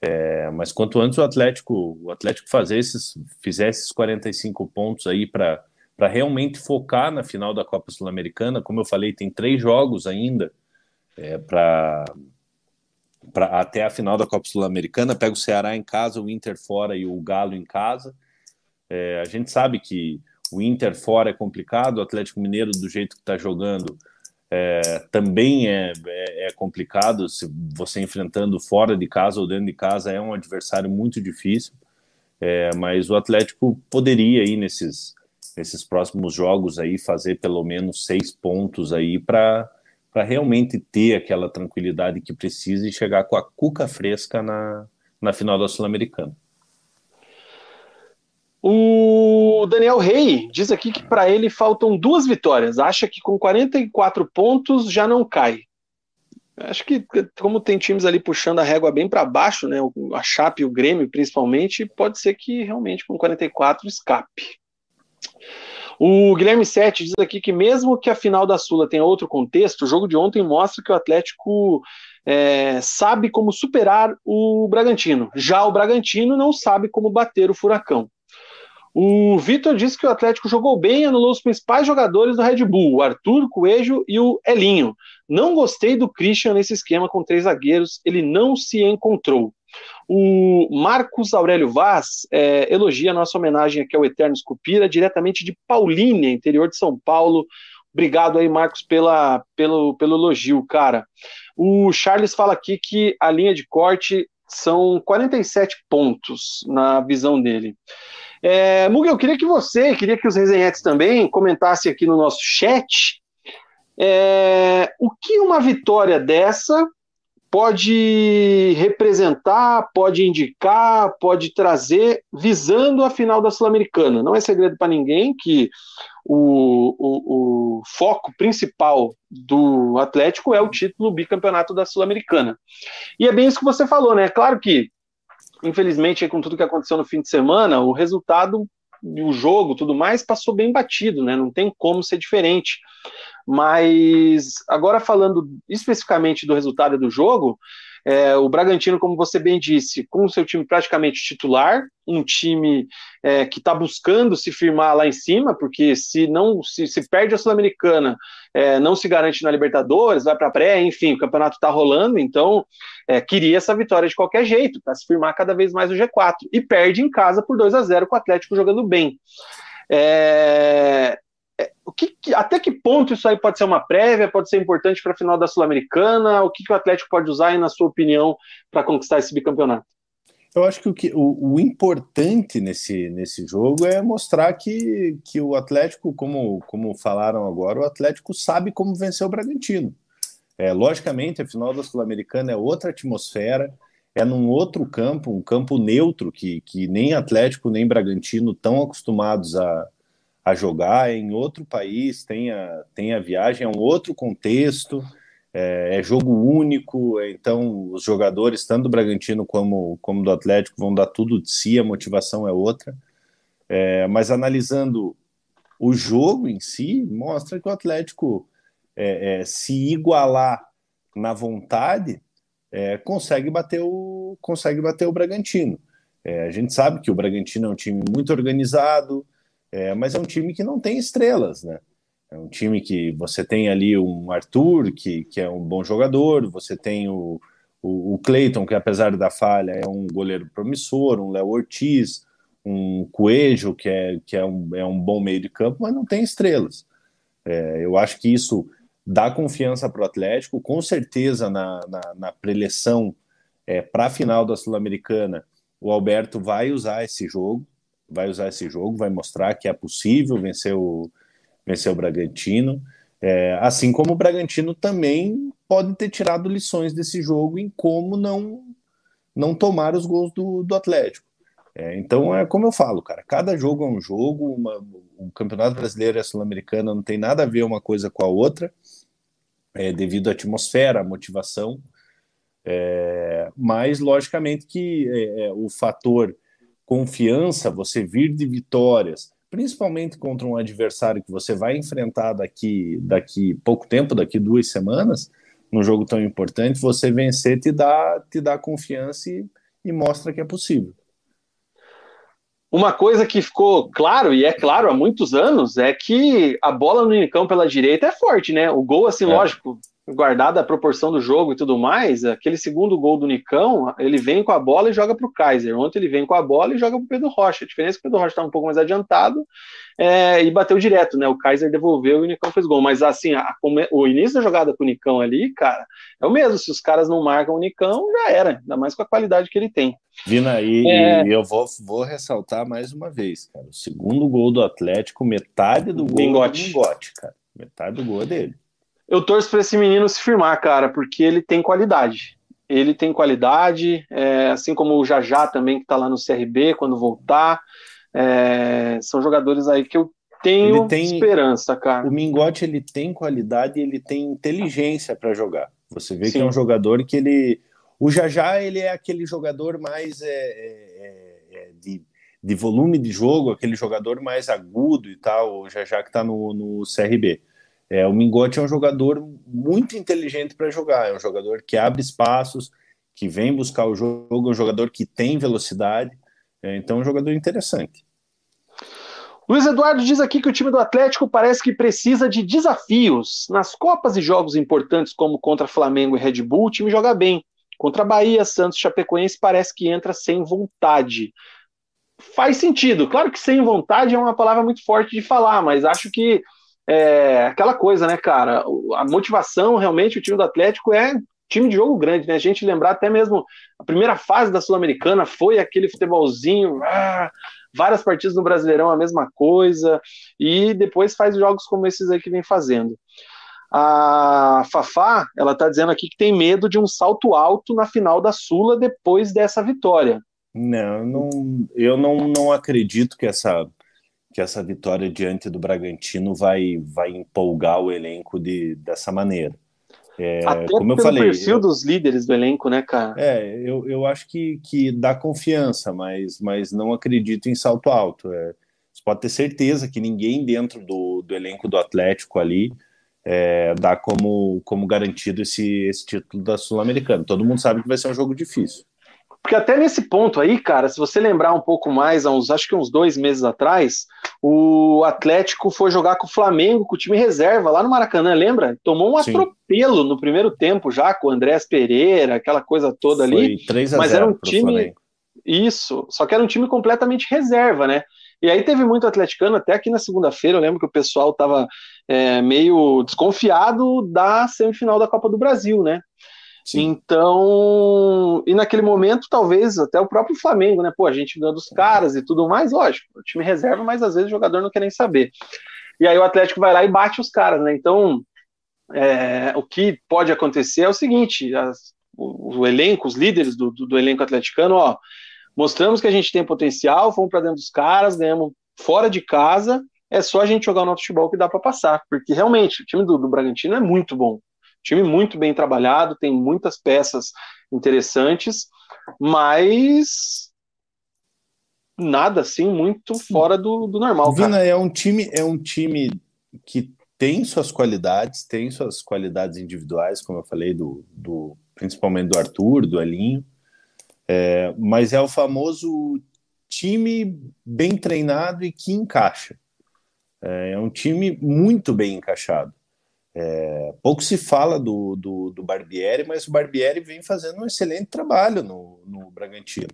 C: é, mas quanto antes o Atlético, o Atlético fazer esses, fizesse esses 45 pontos aí para para realmente focar na final da Copa Sul-Americana. Como eu falei, tem três jogos ainda é, para até a final da Copa Sul-Americana. Pega o Ceará em casa, o Inter fora e o Galo em casa. É, a gente sabe que o Inter fora é complicado, o Atlético Mineiro, do jeito que está jogando, é, também é, é, é, complicado. Se você enfrentando fora de casa ou dentro de casa, é um adversário muito difícil. É, mas o Atlético poderia ir nesses nesses próximos jogos aí fazer pelo menos seis pontos aí para para realmente ter aquela tranquilidade que precisa e chegar com a cuca fresca na, na final da Sul-Americana.
B: O O Daniel Rey diz aqui que para ele faltam duas vitórias. Acha que com 44 pontos já não cai. Acho que, como tem times ali puxando a régua bem para baixo, né, a Chape e o Grêmio principalmente, pode ser que realmente com 44 escape. O Guilherme Sete diz aqui que, mesmo que a final da Sula tenha outro contexto, o jogo de ontem mostra que o Atlético é, sabe como superar o Bragantino. Já o Bragantino não sabe como bater o Furacão. O Vitor disse que o Atlético jogou bem e anulou os principais jogadores do Red Bull, o Arthur, Coelho e o Elinho. Não gostei do Christian nesse esquema com três zagueiros, ele não se encontrou. O Marcos Aurélio Vaz é, elogia a nossa homenagem aqui ao Eterno Escupira, diretamente de Paulínia, interior de São Paulo. Obrigado aí, Marcos, pela, pelo, pelo elogio, cara. O Charles fala aqui que a linha de corte são 47 pontos na visão dele. É, eu queria que você, queria que os resenhetes também comentassem aqui no nosso chat é, o que uma vitória dessa pode representar, pode indicar, pode trazer, visando a final da Sul-Americana. Não é segredo para ninguém que o, o, o, foco principal do Atlético é o título bicampeonato da Sul-Americana. E é bem isso que você falou, né? Claro que infelizmente, com tudo que aconteceu no fim de semana, o resultado o jogo, tudo mais, passou bem batido, né? Não tem como ser diferente. Mas agora falando especificamente do resultado do jogo, é, o Bragantino, como você bem disse, com o seu time praticamente titular, um time é, que está buscando se firmar lá em cima, porque se não se, se perde a Sul-Americana, é, não se garante na Libertadores, vai para a pré, enfim, o campeonato está rolando, então é, queria essa vitória de qualquer jeito, para se firmar cada vez mais o G4, e perde em casa por 2 a 0 com o Atlético jogando bem. É, o que, até que ponto isso aí pode ser uma prévia, pode ser importante para a final da Sul-Americana? O que, que o Atlético pode usar, aí, na sua opinião, para conquistar esse bicampeonato?
C: Eu acho que o, que, o, o, importante nesse, nesse jogo é mostrar que, que o Atlético, como, como falaram agora, o Atlético sabe como vencer o Bragantino. É, logicamente, a final da Sul-Americana é outra atmosfera, é num outro campo, um campo neutro, que, que nem Atlético nem Bragantino estão acostumados a, a jogar em outro país, tem a, viagem, é um outro contexto, é, é jogo único, então os jogadores, tanto do Bragantino como, como do Atlético, vão dar tudo de si, a motivação é outra. É, mas analisando o jogo em si, mostra que o Atlético, é, é se igualar na vontade, consegue, bater o, consegue bater o Bragantino. A gente sabe que o Bragantino é um time muito organizado, é, mas é um time que não tem estrelas, né? É um time que você tem ali um Arthur, que, que é um bom jogador, você tem o, o, o Cleiton, que apesar da falha é um goleiro promissor, um Léo Ortiz, um Coelho, que, é, que é, um, é um bom meio de campo, mas não tem estrelas. É, eu acho que isso dá confiança para o Atlético, com certeza na, na, na preleção é, para a final da Sul-Americana, o Alberto vai usar esse jogo, vai usar esse jogo, vai mostrar que é possível vencer o, vencer o Bragantino. É, assim como o Bragantino também pode ter tirado lições desse jogo em como não, não tomar os gols do, do Atlético. É, então é como eu falo, cara, cada jogo é um jogo, uma, o Campeonato Brasileiro e a Sul-Americana não tem nada a ver uma coisa com a outra, é, devido à atmosfera, à motivação, é, mas logicamente que é, é, o fator confiança, você vir de vitórias, principalmente contra um adversário que você vai enfrentar daqui daqui pouco tempo, daqui duas semanas, num jogo tão importante, você vencer te dá te dá confiança e, e mostra que é possível.
B: Uma coisa que ficou claro, e é claro há muitos anos, é que a bola no Unicão pela direita é forte, né? O gol, assim, é. lógico, guardada a proporção do jogo e tudo mais, aquele segundo gol do Nicão, ele vem com a bola e joga para o Kaiser. Ontem ele vem com a bola e joga para o Pedro Rocha. A diferença é que o Pedro Rocha está um pouco mais adiantado é, e bateu direto, né? O Kaiser devolveu e o Nicão fez gol. Mas assim, a, o início da jogada com o Nicão ali, cara, é o mesmo. Se os caras não marcam o Nicão, já era. Ainda mais com a qualidade que ele tem.
C: Vina, e, é... e eu vou, vou ressaltar mais uma vez, cara. O segundo gol do Atlético, metade do gol
B: Mingote.
C: do Mingote, cara. Metade do gol é dele
B: eu torço para esse menino se firmar, cara, porque ele tem qualidade. Ele tem qualidade, é, assim como o Jajá também, que está lá no CRB, quando voltar. É, são jogadores aí que eu tenho tem, esperança, cara.
C: O Mingote ele tem qualidade e ele tem inteligência para jogar. Você vê Sim. que é um jogador que ele. O Jajá ele é aquele jogador mais é, é, é, de, de volume de jogo, aquele jogador mais agudo e tal. O Jajá que está no, no CRB. É, o Mingote é um jogador muito inteligente para jogar, é um jogador que abre espaços, que vem buscar o jogo, é um jogador que tem velocidade, é, então é um jogador interessante.
B: Luiz Eduardo diz aqui que o time do Atlético parece que precisa de desafios. Nas Copas e jogos importantes, como contra Flamengo e Red Bull, o time joga bem. Contra Bahia, Santos Chapecoense parece que entra sem vontade. Faz sentido. Claro que sem vontade é uma palavra muito forte de falar, mas acho que é aquela coisa, né, cara? A motivação, realmente, o time do Atlético é time de jogo grande, né? A gente lembrar até mesmo a primeira fase da Sul-Americana foi aquele futebolzinho, ah, várias partidas no Brasileirão a mesma coisa, e depois faz jogos como esses aí que vem fazendo. A Fafá, ela tá dizendo aqui que tem medo de um salto alto na final da Sula depois dessa vitória.
C: Não, não eu não, não acredito que essa que essa vitória diante do Bragantino vai vai empolgar o elenco de, dessa maneira.
B: É, Até como eu falei, perfil eu, dos líderes do elenco, né, cara?
C: É, eu, eu acho que, que dá confiança, mas, mas não acredito em salto alto. É, você pode ter certeza que ninguém dentro do, do elenco do Atlético ali é, dá como, como garantido esse, esse título da Sul-Americana. Todo mundo sabe que vai ser um jogo difícil.
B: Porque até nesse ponto aí, cara, se você lembrar um pouco mais, uns, acho que uns dois meses atrás, o Atlético foi jogar com o Flamengo, com o time reserva, lá no Maracanã, lembra? Tomou um Sim. atropelo no primeiro tempo já, com o Andrés Pereira, aquela coisa toda foi ali.
C: 3 a mas era um time. Flamengo.
B: Isso, só que era um time completamente reserva, né? E aí teve muito atleticano, até aqui na segunda-feira, eu lembro que o pessoal estava é, meio desconfiado da semifinal da Copa do Brasil, né? Sim. Então, e naquele momento, talvez até o próprio Flamengo, né? Pô, a gente ganhou dos caras e tudo mais, lógico, o time reserva, mas às vezes o jogador não quer nem saber. E aí o Atlético vai lá e bate os caras, né? Então, é, o que pode acontecer é o seguinte: as, o, o, elenco, os líderes do, do, do, elenco atleticano, ó, mostramos que a gente tem potencial, fomos para dentro dos caras, ganhamos fora de casa, é só a gente jogar o nosso futebol que dá para passar, porque realmente o time do, do Bragantino é muito bom. Time muito bem trabalhado, tem muitas peças interessantes, mas nada assim muito fora do, do normal.
C: Vina cara. é um time, é um time que tem suas qualidades, tem suas qualidades individuais, como eu falei, do, do principalmente do Arthur, do Elinho, é, mas é o famoso time bem treinado e que encaixa. É, é um time muito bem encaixado. É, pouco se fala do, do, do, Barbieri, mas o Barbieri vem fazendo um excelente trabalho no, no Bragantino.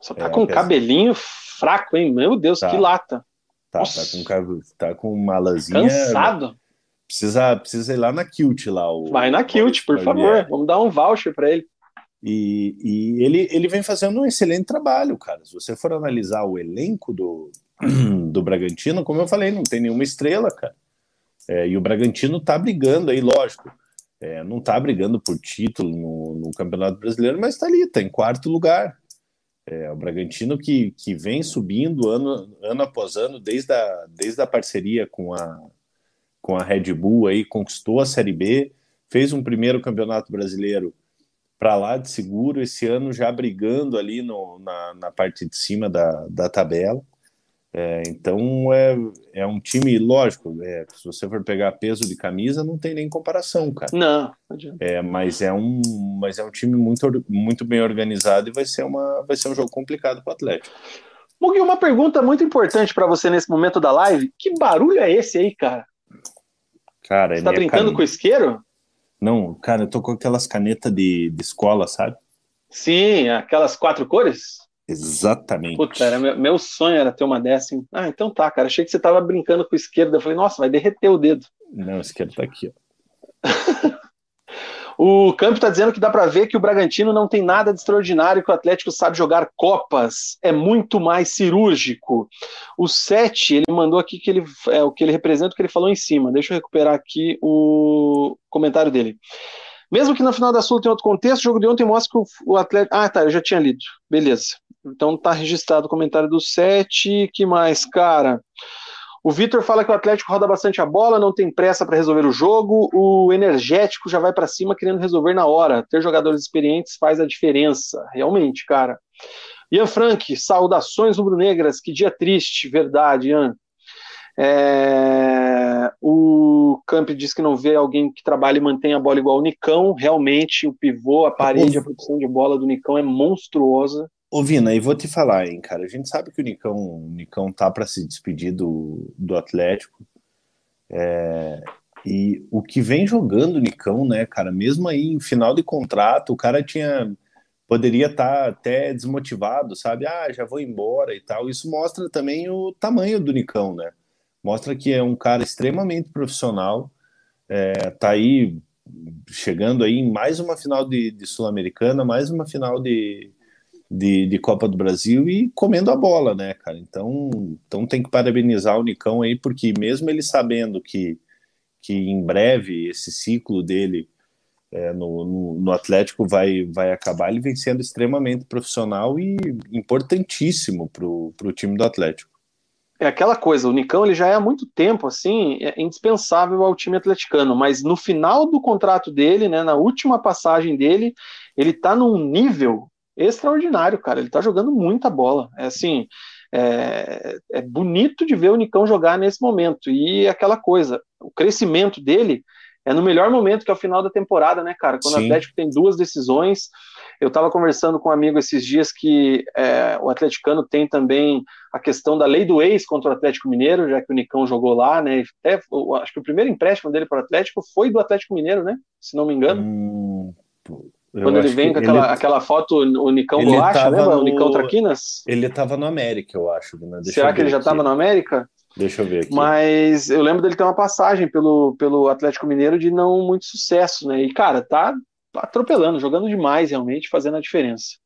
B: Só tá é, com um cabelinho fraco, hein? Meu Deus, tá, que lata.
C: Tá, tá com, tá com uma.
B: Cansado.
C: Precisa, precisa ir lá na Kilt lá. O,
B: Vai na Kilt, por favor. Vamos dar um voucher para ele.
C: E, e, ele, ele vem fazendo um excelente trabalho, cara. Se você for analisar o elenco do, do Bragantino, como eu falei, não tem nenhuma estrela, cara. É, e o Bragantino está brigando aí, lógico. É, não está brigando por título no, no, Campeonato Brasileiro, mas está ali, está em quarto lugar. É, o Bragantino que, que vem subindo ano, ano após ano, desde a, desde a parceria com a, com a Red Bull, aí, conquistou a Série B, fez um primeiro Campeonato Brasileiro para lá de seguro, esse ano já brigando ali no, na, na parte de cima da, da tabela. É, então é, é um time, lógico, é, se você for pegar peso de camisa, não tem nem comparação, cara.
B: Não,
C: É, mas é um, mas é um time muito, muito bem organizado e vai ser, uma, vai ser um jogo complicado para o Atlético.
B: Mugi, uma pergunta muito importante para você nesse momento da live: que barulho é esse aí, cara?
C: Cara,
B: você tá brincando can... com isqueiro?
C: Não, cara, eu tô com aquelas canetas de, de escola, sabe?
B: Sim, aquelas quatro cores?
C: Exatamente.
B: Puta, era meu, meu, sonho era ter uma dessa. Hein? Ah, então tá, cara. Achei que você tava brincando com o esquerdo. Eu falei, nossa, vai derreter o dedo.
C: Não, o esquerdo tá aqui, ó.
B: o Campo tá dizendo que dá para ver que o Bragantino não tem nada de extraordinário, que o Atlético sabe jogar copas, é muito mais cirúrgico. O 7, ele mandou aqui que ele é o que ele representa, o que ele falou em cima. Deixa eu recuperar aqui o comentário dele. Mesmo que na final da Sul tenha outro contexto, o jogo de ontem mostra que o, Atlético. Ah, tá, eu já tinha lido. Beleza. Então tá registrado o comentário do 7. Que mais, cara? O Vitor fala que o Atlético roda bastante a bola, não tem pressa para resolver o jogo. O energético já vai para cima querendo resolver na hora. Ter jogadores experientes faz a diferença. Realmente, cara. Ian Frank, saudações rubro-negras. Que dia triste, verdade, Ian. É... O Camp diz que não vê alguém que trabalhe e mantenha a bola igual o Nicão. Realmente, o pivô, a parede, a produção de bola do Nicão é monstruosa.
C: Ô, Vina, e vou te falar, hein, cara. A gente sabe que o Nicão, o Nicão tá para se despedir do, do Atlético. É, e o que vem jogando o Nicão, né, cara, mesmo aí em final de contrato, o cara tinha. Poderia estar tá até desmotivado, sabe? Ah, já vou embora e tal. Isso mostra também o tamanho do Nicão, né? Mostra que é um cara extremamente profissional. É, tá aí chegando aí em mais uma final de, de Sul-Americana, mais uma final de, de, de, Copa do Brasil e comendo a bola, né, cara? Então, então tem que parabenizar o Nicão aí, porque mesmo ele sabendo que, que em breve esse ciclo dele é, no, no, no, Atlético vai, vai acabar, ele vem sendo extremamente profissional e importantíssimo para o time do Atlético.
B: É aquela coisa, o Nicão ele já é há muito tempo assim, é indispensável ao time atleticano, mas no final do contrato dele, né, na última passagem dele, ele tá num nível extraordinário, cara. Ele tá jogando muita bola. É assim, é, é bonito de ver o Nicão jogar nesse momento. E aquela coisa, o crescimento dele é no melhor momento, que é o final da temporada, né, cara? Quando Sim. o Atlético tem duas decisões. Eu estava conversando com um amigo esses dias que é, o atleticano tem também a questão da lei do ex contra o Atlético Mineiro, já que o Nicão jogou lá, né? Até, acho que o primeiro empréstimo dele para o Atlético foi do Atlético Mineiro, né? Se não me engano. Hum, quando ele vem com aquela, ele... aquela foto, o Nicão Bolacha, lembra? No... O Nicão Traquinas?
C: Ele estava no América, eu acho.
B: Né? Será que ele já estava no América?
C: Deixa eu ver aqui.
B: Mas eu lembro dele ter uma passagem pelo, pelo Atlético Mineiro de não muito sucesso, né? E, cara, tá atropelando, jogando demais, realmente, fazendo a diferença.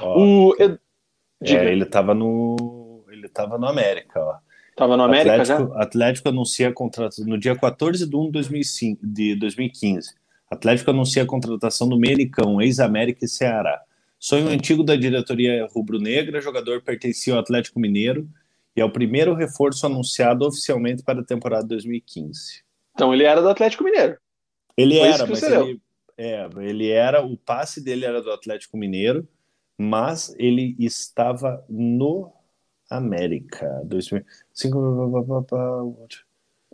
C: Ó, o... É, ele estava no. Ele tava no América, ó.
B: Tava no América
C: Atlético,
B: já?
C: Atlético anuncia contrato no dia 14 de 1 de 2015. Atlético anuncia a contratação do Menicão, ex-América e Ceará. Sonho antigo da diretoria rubro-negra, jogador pertencia ao Atlético Mineiro e é o primeiro reforço anunciado oficialmente para a temporada 2015.
B: Então ele era do Atlético Mineiro.
C: Ele Foi era, mas ele, é, ele era, o passe dele era do Atlético Mineiro, mas ele estava no América. 2005.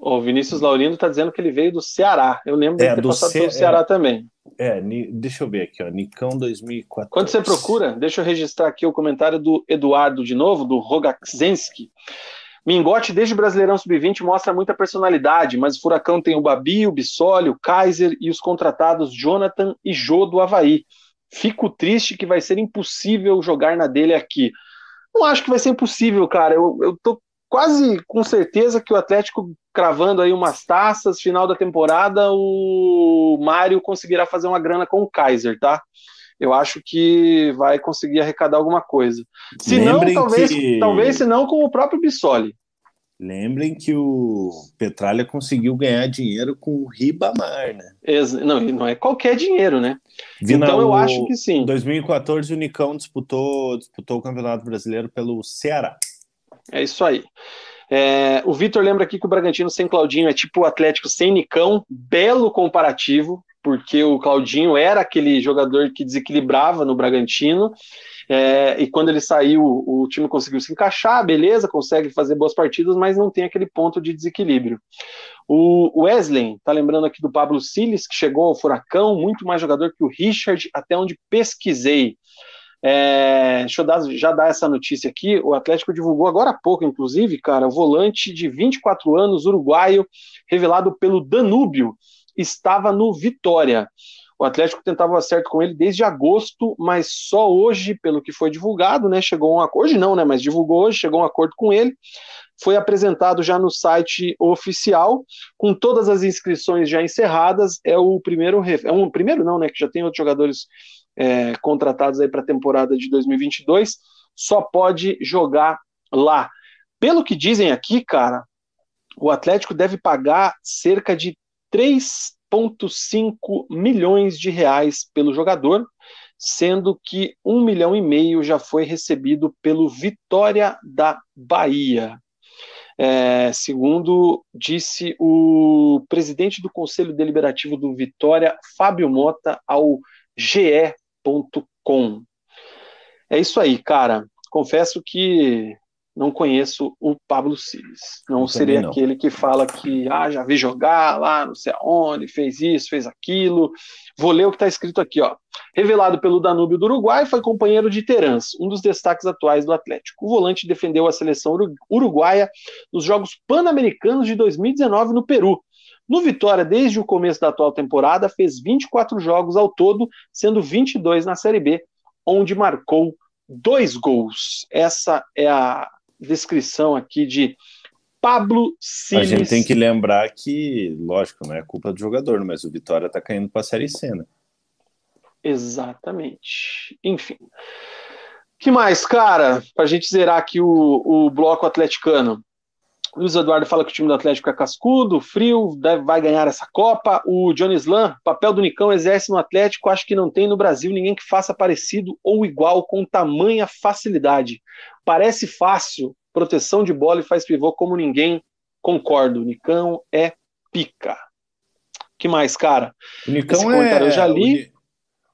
B: O Vinícius Laurindo está dizendo que ele veio do Ceará. Eu lembro
C: é,
B: de ter do passado pelo Ceará
C: é,
B: também.
C: É, deixa eu ver aqui, ó. Nicão 2004.
B: Quando você procura, deixa eu registrar aqui o comentário do Eduardo de novo, do Rogaczensky. Mingote, desde o Brasileirão Sub-20, mostra muita personalidade, mas o Furacão tem o Babi, o Bissoli, o Kaiser e os contratados Jonathan e Jô do Havaí. Fico triste que vai ser impossível jogar na dele aqui. Não acho que vai ser impossível, cara. Eu, eu tô quase com certeza que o Atlético cravando aí umas taças, final da temporada, o Mário conseguirá fazer uma grana com o Kaiser, tá? Eu acho que vai conseguir arrecadar alguma coisa. Se não, talvez, que... talvez se não com o próprio Bissoli.
C: Lembrem que o Petralha conseguiu ganhar dinheiro com o Ribamar, né?
B: Não, não é qualquer dinheiro, né? Vina, então eu acho que sim.
C: Em 2014 o Nicão disputou, disputou o Campeonato Brasileiro pelo Ceará.
B: É isso aí. É, o Vitor lembra aqui que o Bragantino sem Claudinho é tipo o Atlético sem Nicão, belo comparativo, porque o Claudinho era aquele jogador que desequilibrava no Bragantino, é, e quando ele saiu, o time conseguiu se encaixar, beleza, consegue fazer boas partidas, mas não tem aquele ponto de desequilíbrio. O Wesley, tá lembrando aqui do Pablo Siles, que chegou ao Furacão, muito mais jogador que o Richard, até onde pesquisei. É, deixa eu dar, já dar essa notícia aqui. O Atlético divulgou agora há pouco, inclusive, cara, volante de 24 anos, uruguaio, revelado pelo Danúbio, estava no Vitória. O Atlético tentava um acerto com ele desde agosto, mas só hoje, pelo que foi divulgado, né, chegou um acordo. Hoje não, né, mas divulgou hoje, chegou um acordo com ele. Foi apresentado já no site oficial, com todas as inscrições já encerradas. É o primeiro, é um primeiro não, né, que já tem outros jogadores é, contratados aí para a temporada de 2022, só pode jogar lá. Pelo que dizem aqui, cara, o Atlético deve pagar cerca de 3 2,5 milhões de reais pelo jogador, sendo que um milhão e meio já foi recebido pelo Vitória da Bahia. É, segundo disse o presidente do Conselho Deliberativo do Vitória, Fábio Mota, ao ge.com. É isso aí, cara. Confesso que não conheço o Pablo Siles. Não Eu seria não. aquele que fala que ah, já vi jogar lá, não sei aonde, fez isso, fez aquilo. Vou ler o que está escrito aqui, ó. Revelado pelo Danúbio do Uruguai, foi companheiro de Terans, um dos destaques atuais do Atlético. O volante defendeu a seleção uruguaia nos Jogos Pan-Americanos de 2019 no Peru. No Vitória, desde o começo da atual temporada, fez 24 jogos ao todo, sendo 22 na Série B, onde marcou dois gols. Essa é a descrição aqui de Pablo Siles.
C: A gente tem que lembrar que, lógico, não é culpa do jogador, mas o Vitória está caindo para a Série C, né?
B: Exatamente. Enfim. que mais, cara? Para a gente zerar aqui o, o bloco atleticano. Luiz Eduardo fala que o time do Atlético é cascudo, frio, deve, vai ganhar essa Copa. O Johnny Slam, papel do Nicão exerce no Atlético, acho que não tem no Brasil ninguém que faça parecido ou igual com tamanha facilidade. Parece fácil, proteção de bola e faz pivô como ninguém. Concordo, o Nicão é pica. que mais, cara?
C: O Nicão é. Eu já li.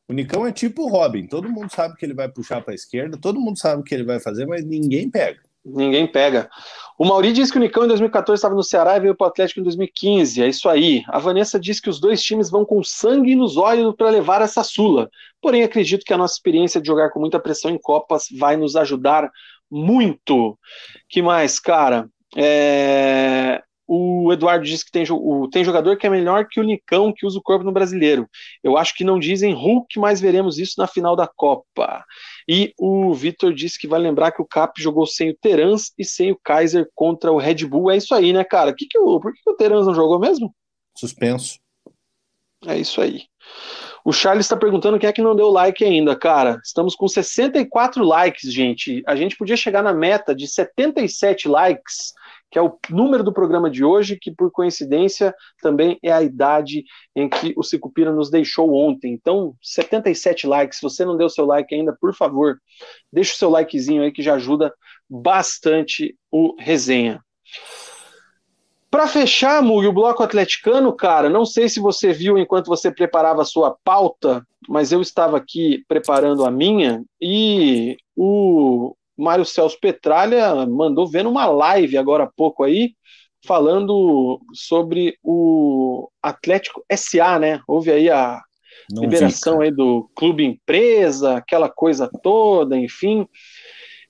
C: O Nicão é tipo o Robin, todo mundo sabe que ele vai puxar para a esquerda, todo mundo sabe o que ele vai fazer, mas ninguém pega.
B: Ninguém pega. O Mauri disse que o Nicão em 2014 estava no Ceará e veio para o Atlético em 2015. É isso aí. A Vanessa disse que os dois times vão com sangue nos olhos para levar essa Sula. Porém, acredito que a nossa experiência de jogar com muita pressão em Copas vai nos ajudar muito. Que mais, cara? É... O Eduardo disse que tem, tem jogador que é melhor que o Nicão, que usa o corpo no brasileiro. Eu acho que não dizem Hulk, mas veremos isso na final da Copa. E o Vitor disse que vai lembrar que o Cap jogou sem o Terans e sem o Kaiser contra o Red Bull. É isso aí, né, cara? Que que o, por que, que o Terans não jogou mesmo?
C: Suspenso.
B: É isso aí. O Charles está perguntando quem é que não deu like ainda, cara. Estamos com 64 likes, gente. A gente podia chegar na meta de 77 likes que é o número do programa de hoje, que por coincidência também é a idade em que o Cicupira nos deixou ontem. Então, 77 likes. Se você não deu seu like ainda, por favor, deixa o seu likezinho aí que já ajuda bastante o resenha. Para fechar, Mug, o bloco atleticano, cara, não sei se você viu enquanto você preparava a sua pauta, mas eu estava aqui preparando a minha e o Mário Celso Petralha mandou vendo uma live agora há pouco aí, falando sobre o Atlético SA, né? Houve aí a Não liberação vi, aí do clube empresa, aquela coisa toda, enfim.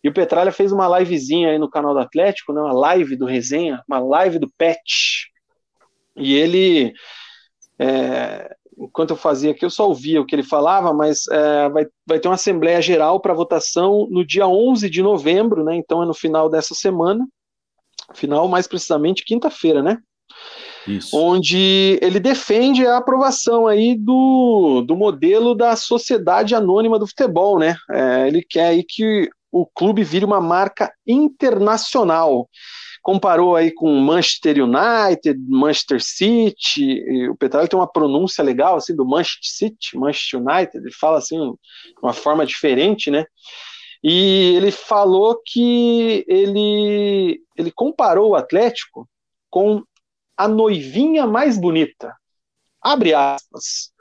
B: E o Petralha fez uma livezinha aí no canal do Atlético, né? Uma live do resenha, uma live do Pet. E ele é, enquanto eu fazia aqui, eu só ouvia o que ele falava, mas é, vai, vai ter uma Assembleia Geral para votação no dia 11 de novembro, né? Então é no final dessa semana, final mais precisamente quinta-feira, né? Isso. Onde ele defende a aprovação aí do, do modelo da sociedade anônima do futebol, né? É, ele quer aí que o clube vire uma marca internacional comparou aí com Manchester United, Manchester City, o Petralha tem uma pronúncia legal assim do Manchester City, Manchester United, ele fala assim de uma forma diferente, né? E ele falou que ele ele comparou o Atlético com a noivinha mais bonita. Abre aspas.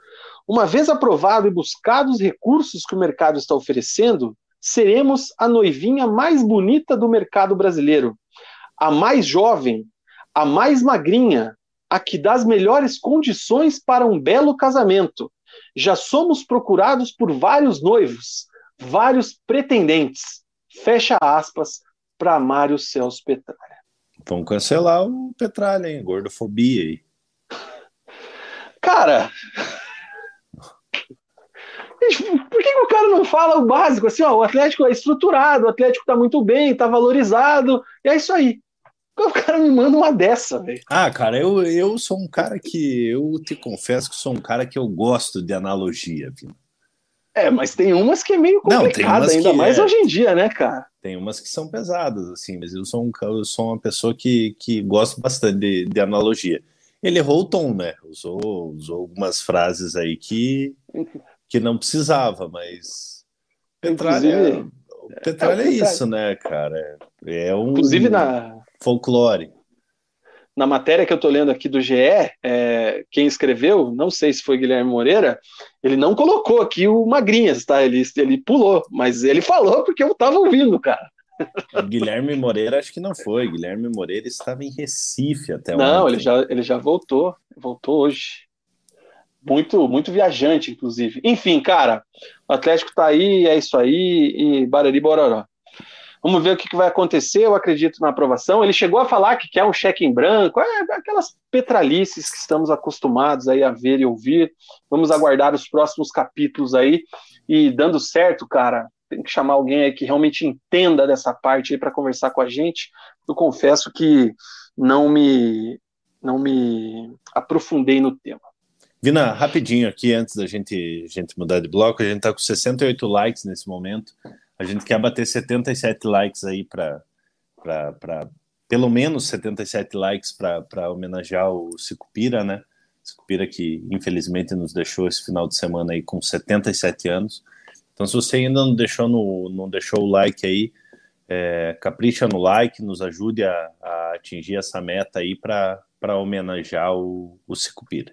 B: Uma vez aprovado e buscados os recursos que o mercado está oferecendo, seremos a noivinha mais bonita do mercado brasileiro a mais jovem, a mais magrinha, a que dá as melhores condições para um belo casamento. Já somos procurados por vários noivos, vários pretendentes. Fecha aspas para Mário Celso Petralha.
C: Vamos cancelar o Petralha, hein? Gordofobia aí.
B: Cara, por que, o cara não fala o básico? Assim, ó, o Atlético é estruturado, o Atlético tá muito bem, tá valorizado, e é isso aí. O cara me manda uma dessa, velho.
C: Ah, cara, eu, eu sou um cara que. Eu te confesso que sou um cara que eu gosto de analogia?
B: É, mas tem umas que é meio complicada, ainda mais é... hoje em dia, né, cara?
C: Tem umas que são pesadas, assim, mas eu sou, um, eu sou uma pessoa que, que gosto bastante de, de analogia. ele errou o tom, né? Usou, usou algumas frases aí que, que não precisava, mas Petralha, Petralha é, é, é isso, né, cara? É um
B: Inclusive na
C: folclore.
B: Na matéria que eu tô lendo aqui do GE, é, quem escreveu, não sei se foi Guilherme Moreira, ele não colocou aqui o Magrinhas, tá? Ele, ele pulou, mas ele falou porque eu tava ouvindo, cara.
C: Guilherme Moreira acho que não foi. Guilherme Moreira estava em Recife até
B: Não, ele já, ele já voltou. Voltou hoje. Muito, muito viajante, inclusive. Enfim, cara, o Atlético tá aí, é isso aí, e Barari Bororó. Vamos ver o que, que vai acontecer. Eu acredito na aprovação. Ele chegou a falar que quer um cheque em branco, é, aquelas petralices que estamos acostumados aí a ver e ouvir. Vamos aguardar os próximos capítulos aí. E dando certo, cara, tem que chamar alguém aí que realmente entenda dessa parte aí para conversar com a gente. Eu confesso que não me não me aprofundei no tema.
C: Vina, rapidinho aqui, antes da gente, gente mudar de bloco, a gente está com 68 likes nesse momento. A gente quer bater 77 likes aí para pelo menos 77 likes para homenagear o Sicupira, né? Sicupira que infelizmente nos deixou esse final de semana aí com 77 anos. Então, se você ainda não deixou, no, não deixou o like aí, é, capricha no like, nos ajude a, a atingir essa meta aí para homenagear o, o Cicupira.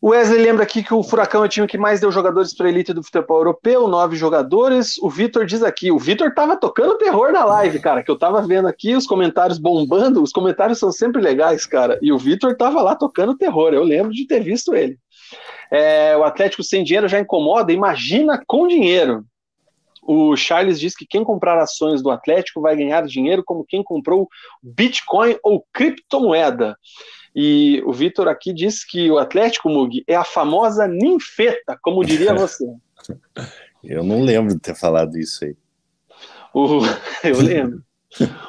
B: O Wesley lembra aqui que o Furacão é o time que mais deu jogadores para a elite do futebol europeu, nove jogadores. O Vitor diz aqui, o Vitor tava tocando terror na live, cara, que eu tava vendo aqui os comentários bombando, os comentários são sempre legais, cara, e o Vitor tava lá tocando terror, eu lembro de ter visto ele. É, o Atlético sem dinheiro já incomoda, imagina com dinheiro. O Charles diz que quem comprar ações do Atlético vai ganhar dinheiro como quem comprou Bitcoin ou criptomoeda. E o Vitor aqui diz que o Atlético, Mug, é a famosa ninfeta, como diria você.
C: Eu não lembro de ter falado isso aí.
B: O... Eu lembro.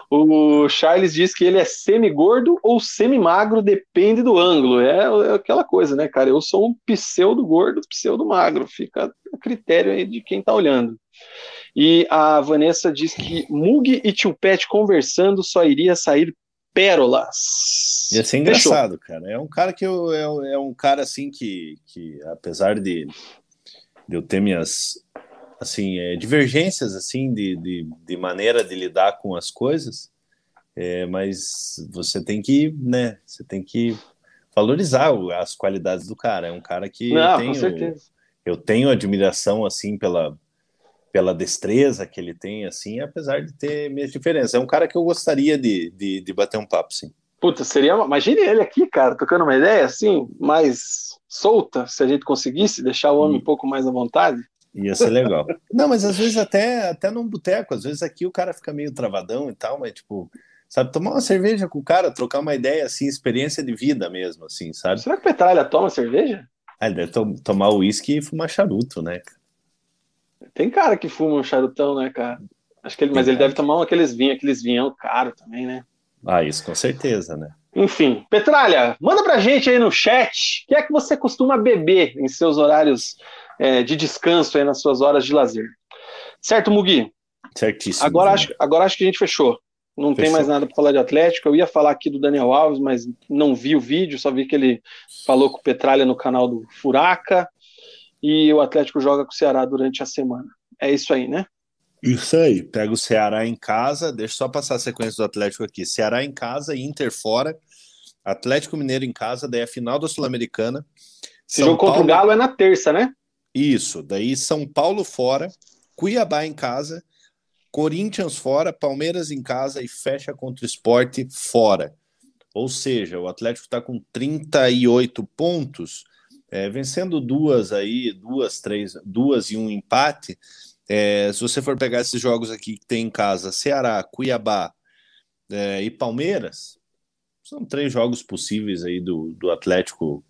B: O Charles diz que ele é semi-gordo ou semi-magro, depende do ângulo. É, é, aquela coisa, né, cara? Eu sou um pseudo-gordo, pseudo-magro. Fica a critério aí de quem tá olhando. E a Vanessa diz que Mug e Tio Pet conversando só iria sair pérolas.
C: Ia ser engraçado, Fechou. cara. É um cara que eu, é, é um cara assim que, que apesar de, de eu ter minhas assim, é, divergências assim de, de, de, maneira de lidar com as coisas, é, mas você tem que, né, você tem que valorizar as qualidades do cara. É um cara que
B: Não, eu, tenho,
C: eu tenho admiração assim pela pela destreza que ele tem, assim, apesar de ter minhas diferenças. É um cara que eu gostaria de, de, de bater um papo, sim.
B: Puta, seria. Imagine ele aqui, cara, tocando uma ideia assim, mais solta, se a gente conseguisse deixar o homem hum. um pouco mais à vontade.
C: Ia ser legal. Não, mas às vezes até, até num boteco, às vezes aqui o cara fica meio travadão e tal, mas tipo, sabe, tomar uma cerveja com o cara, trocar uma ideia, assim, experiência de vida mesmo, assim, sabe?
B: Será que o Petralha toma cerveja?
C: Ah, ele deve to tomar uísque e fumar charuto, né?
B: Tem cara que fuma um charutão, né, cara? Acho que ele, mas ele deve tomar aqueles vinhos, aqueles vinhão caro também, né?
C: Ah, isso com certeza, né?
B: Enfim, Petralha, manda pra gente aí no chat o que é que você costuma beber em seus horários é, de descanso aí nas suas horas de lazer. Certo, Mugi?
C: Certíssimo.
B: Agora acho, agora acho que a gente fechou. Não fechou. tem mais nada para falar de Atlético. Eu ia falar aqui do Daniel Alves, mas não vi o vídeo, só vi que ele falou com o Petralha no canal do Furaca. E o Atlético joga com o Ceará durante a semana. É isso aí, né?
C: Isso aí. Pega o Ceará em casa. Deixa eu só passar a sequência do Atlético aqui. Ceará em casa, Inter fora. Atlético Mineiro em casa, daí a final da Sul-Americana.
B: Esse jogo contra o Galo é na terça, né?
C: Isso, daí São Paulo fora, Cuiabá em casa, Corinthians fora, Palmeiras em casa e fecha contra o esporte fora. Ou seja, o Atlético está com 38 pontos, é, vencendo duas aí, duas, três, duas e um empate. É, se você for pegar esses jogos aqui que tem em casa, Ceará, Cuiabá é, e Palmeiras, são três jogos possíveis aí do, do Atlético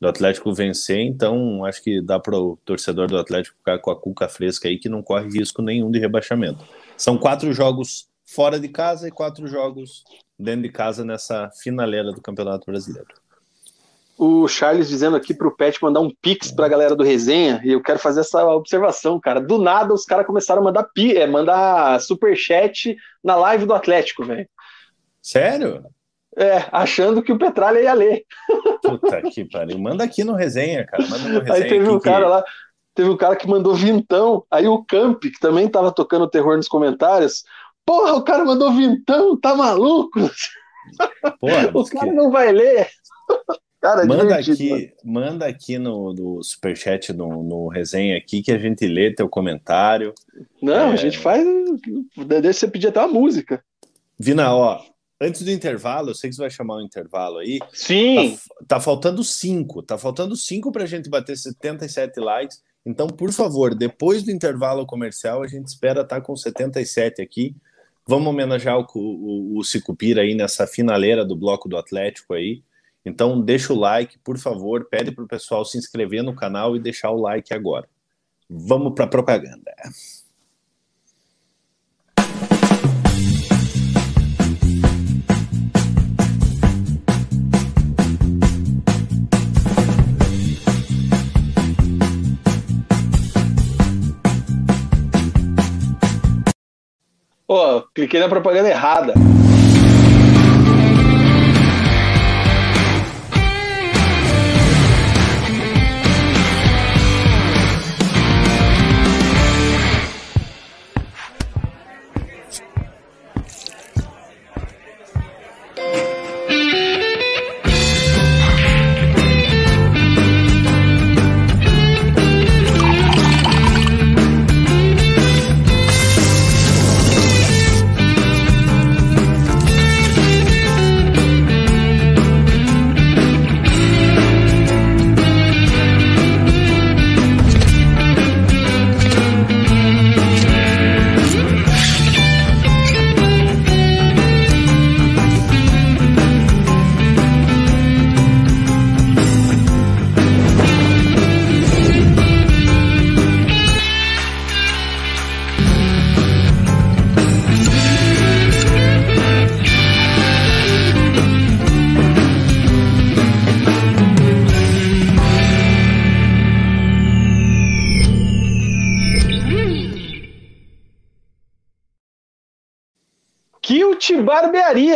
C: do Atlético vencer, então acho que dá para o torcedor do Atlético ficar com a cuca fresca aí que não corre risco nenhum de rebaixamento. São quatro jogos fora de casa e quatro jogos dentro de casa nessa finaleira do Campeonato Brasileiro.
B: O Charles dizendo aqui para o Pet mandar um pix para a galera do resenha, e eu quero fazer essa observação, cara. Do nada os caras começaram a mandar, pi, é, mandar superchat na live do Atlético, velho.
C: Sério?
B: É, achando que o Petralha ia ler.
C: Puta que pariu. Manda aqui no resenha, cara. Manda no resenha
B: aí teve um cara
C: que...
B: lá, teve um cara que mandou vintão, aí o Camp, que também tava tocando terror nos comentários, porra, o cara mandou vintão, tá maluco? Porra, o cara que... não vai ler.
C: Cara, manda aqui, manda aqui no, no superchat, no, no resenha aqui, que a gente lê teu comentário.
B: Não, é... a gente faz. Deixa você pedir até uma música.
C: Vina, ó, antes do intervalo, eu sei que você vai chamar o um intervalo aí.
B: Sim.
C: Tá, tá faltando cinco. Tá faltando cinco pra gente bater 77 likes. Então, por favor, depois do intervalo comercial, a gente espera estar tá com 77 aqui. Vamos homenagear o, o, o Cicupira aí nessa finaleira do bloco do Atlético aí. Então, deixa o like, por favor, pede para o pessoal se inscrever no canal e deixar o like agora. Vamos para a propaganda.
B: Pô, cliquei na propaganda errada.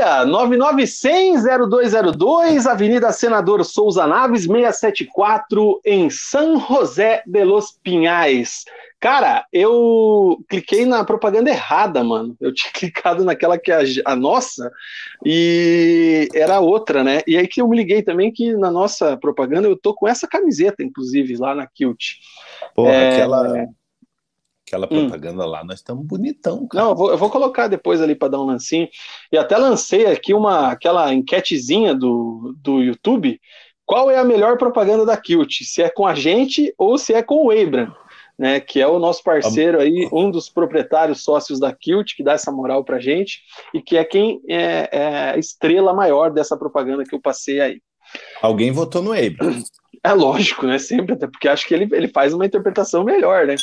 B: Barbearia, 9900-0202, Avenida Senador Souza Naves, 674, em São José de los Pinhais. Cara, eu cliquei na propaganda errada, mano. Eu tinha clicado naquela que é a, a, nossa e era outra, né? E aí que eu me liguei também que na nossa propaganda eu tô com essa camiseta, inclusive, lá na Kilt.
C: Porra, é... aquela aquela hum. propaganda hum. lá, nós estamos bonitão,
B: cara. Não, eu vou, eu vou colocar depois ali para dar um lancinho. E até lancei aqui uma aquela enquetezinha do, do YouTube. Qual é a melhor propaganda da Kilt? Se é com a gente ou se é com o Abram, né? Que é o nosso parceiro aí, um dos proprietários sócios da Kilt, que dá essa moral pra gente, e que é quem é, é a estrela maior dessa propaganda que eu passei aí.
C: Alguém votou no Abram.
B: É lógico, né? Sempre, até porque acho que ele, ele faz uma interpretação melhor, né?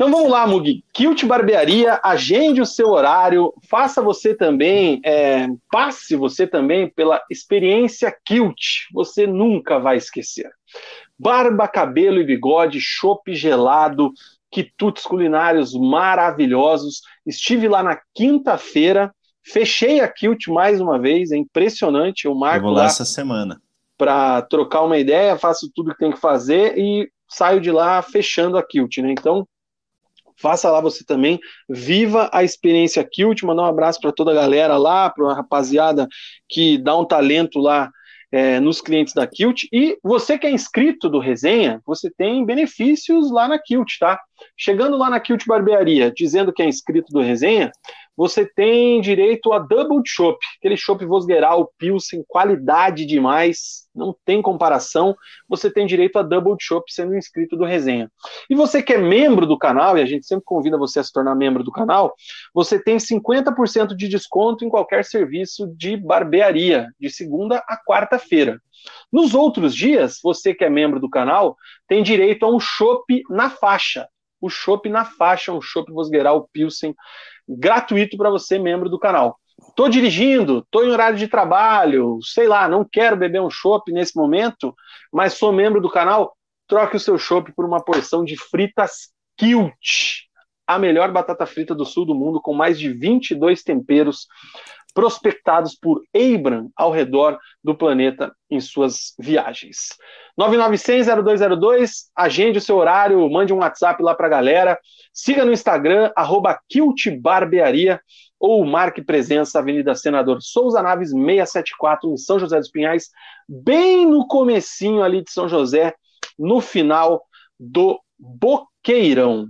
B: Então vamos lá, Mugi. Kilt Barbearia, agende o seu horário, faça você também, é, passe você também pela experiência Kilt. Você nunca vai esquecer. Barba, cabelo e bigode, chopp gelado, quitutes culinários maravilhosos. Estive lá na quinta-feira, fechei a Kilt mais uma vez, é impressionante. Eu marco Eu vou lá, lá
C: essa semana
B: para trocar uma ideia, faço tudo que tem que fazer e saio de lá fechando a Kilt, né? Então Faça lá você também, viva a experiência Kilt, mandar um abraço para toda a galera lá, para a rapaziada que dá um talento lá é, nos clientes da Kilt. E você que é inscrito do Resenha, você tem benefícios lá na Kilt, tá? Chegando lá na Kilt Barbearia, dizendo que é inscrito do Resenha, você tem direito a Double Chopp, aquele chopp Vosgeral, Pilsen, qualidade demais, não tem comparação. Você tem direito a Double Chopp sendo inscrito do Resenha. E você que é membro do canal, e a gente sempre convida você a se tornar membro do canal, você tem 50% de desconto em qualquer serviço de barbearia, de segunda a quarta-feira. Nos outros dias, você que é membro do canal, tem direito a um chopp na faixa. O chopp na faixa, um chopp Vosgeral Pilsen gratuito para você, membro do canal. Estou dirigindo, estou em horário de trabalho, sei lá, não quero beber um chopp nesse momento, mas sou membro do canal. Troque o seu chopp por uma porção de fritas Kilt, a melhor batata frita do sul do mundo, com mais de 22 temperos prospectados por Abram ao redor do planeta em suas viagens. 9900-0202, agende o seu horário, mande um WhatsApp lá para a galera, siga no Instagram, arroba Barbearia, ou marque presença Avenida Senador Souza Naves 674 em São José dos Pinhais, bem no comecinho ali de São José, no final do Boqueirão.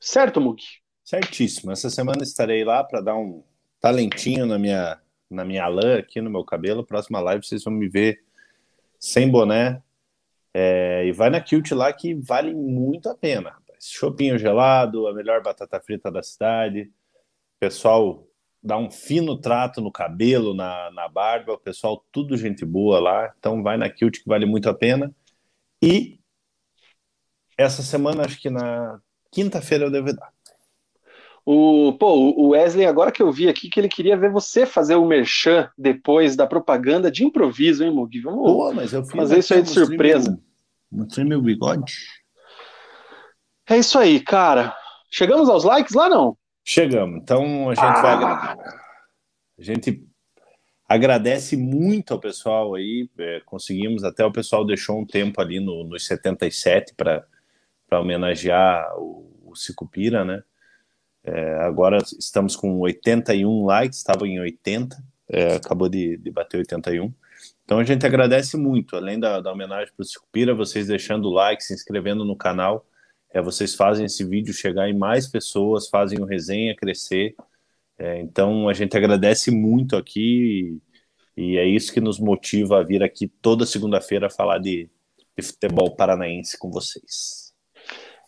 B: Certo, Mug?
C: Certíssimo. Essa semana estarei lá para dar um talentinho na minha na minha lã aqui no meu cabelo. Próxima live vocês vão me ver sem boné. É, e vai na Kilt lá que vale muito a pena. Chopinho gelado, a melhor batata frita da cidade. Pessoal dá um fino trato no cabelo, na, na barba. O pessoal, tudo gente boa lá. Então vai na Kilt que vale muito a pena. E essa semana, acho que na quinta-feira eu devo dar.
B: O, pô, o Wesley, agora que eu vi aqui, que ele queria ver você fazer o merchan depois da propaganda de improviso, hein, Mugi? Vamos
C: pô, mas eu
B: fazer isso aí de surpresa.
C: Mostrei meu bigode.
B: É isso aí, cara. Chegamos aos likes lá, não?
C: Chegamos. Então a gente ah. vai. A gente agradece muito ao pessoal aí. É, conseguimos, até o pessoal deixou um tempo ali no, nos 77 para homenagear o, o Cicupira, né? É, agora estamos com 81 likes, estava em 80, é, acabou de, de, bater 81. Então a gente agradece muito, além da, da homenagem para o Cicupira, vocês deixando o like, se inscrevendo no canal. É, vocês fazem esse vídeo chegar em mais pessoas, fazem o resenha crescer. É, então a gente agradece muito aqui e, e, é isso que nos motiva a vir aqui toda segunda-feira falar de, de futebol paranaense com vocês.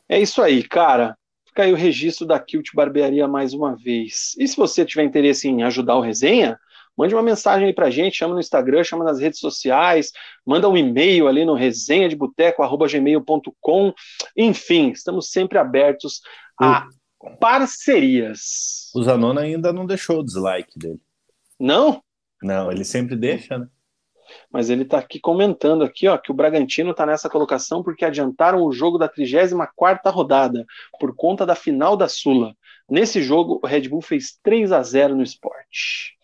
B: É isso aí, cara. Fica aí o registro da Kilt Barbearia mais uma vez. E se você tiver interesse em ajudar o resenha, mande uma mensagem aí pra gente, chama no Instagram, chama nas redes sociais, manda um e-mail ali no resenha de boteco@gmail.com. Enfim, estamos sempre abertos a parcerias.
C: O Zanona ainda não deixou o dislike dele.
B: Não?
C: Não, ele sempre deixa, né?
B: Mas ele está aqui comentando aqui, ó, que o Bragantino está nessa colocação porque adiantaram o jogo da 34ª rodada por conta da final da Sula. Nesse jogo, o Red Bull fez 3 a 0 no esporte.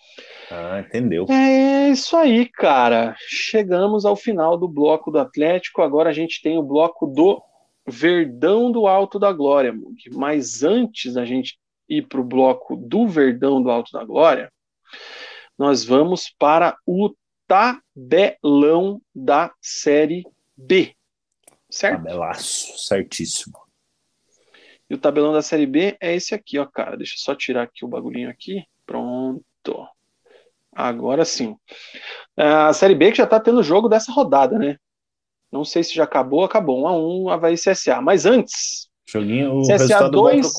C: Ah, entendeu.
B: É isso aí, cara. Chegamos ao final do bloco do Atlético. Agora a gente tem o bloco do Verdão do Alto da Glória, Mug. Mas antes da gente ir para o bloco do Verdão do Alto da Glória, nós vamos para o tabelão da Série B. Certo?
C: Tabelaço, certíssimo.
B: E o tabelão da Série B é esse aqui, ó, cara. Deixa eu só tirar aqui o bagulhinho aqui. Pronto. Agora sim. A Série B que já tá tendo jogo dessa rodada, né? Não sei se já acabou, acabou. 1 a 1 Havaí CSA. Mas antes.
C: Joguinho, o
B: CSA 2,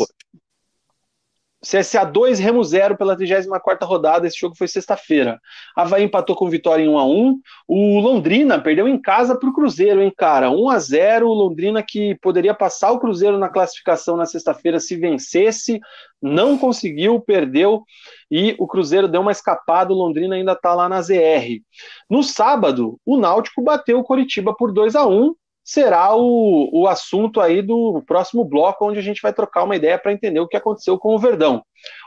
B: CSA 2, Remo 0 pela 34 rodada. Esse jogo foi sexta-feira. Havaí empatou com vitória em 1 a 1 O Londrina perdeu em casa para o Cruzeiro, hein, cara? 1 a 0 O Londrina que poderia passar o Cruzeiro na classificação na sexta-feira se vencesse. Não conseguiu, perdeu. E o Cruzeiro deu uma escapada. O Londrina ainda está lá na ZR. No sábado, o Náutico bateu o Coritiba por 2 a 1 será o, o assunto aí do próximo bloco, onde a gente vai trocar uma ideia para entender o que aconteceu com o Verdão.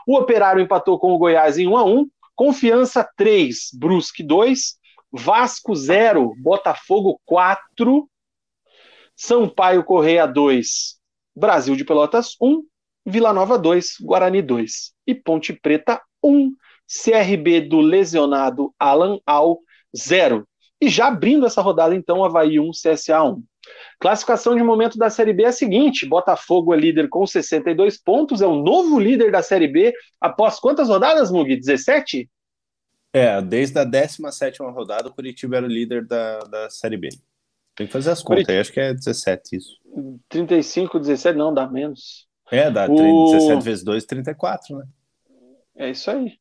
B: O Operário empatou com o Goiás em 1 a 1 Confiança 3, Brusque 2, Vasco 0, Botafogo 4, Sampaio Correia 2, Brasil de Pelotas 1, Vila Nova 2, Guarani 2 e Ponte Preta 1, CRB do lesionado Alan Al 0. E já abrindo essa rodada, então, Havaí 1, CSA 1. Classificação de momento da Série B é a seguinte: Botafogo é líder com 62 pontos, é o novo líder da Série B após quantas rodadas, Mug? 17?
C: É, desde a 17 rodada, o Curitiba era o líder da, da Série B. Tem que fazer as contas aí, acho que é 17 isso.
B: 35, 17, não, dá menos.
C: É, dá o... 17 vezes 2, 34, né?
B: É isso aí.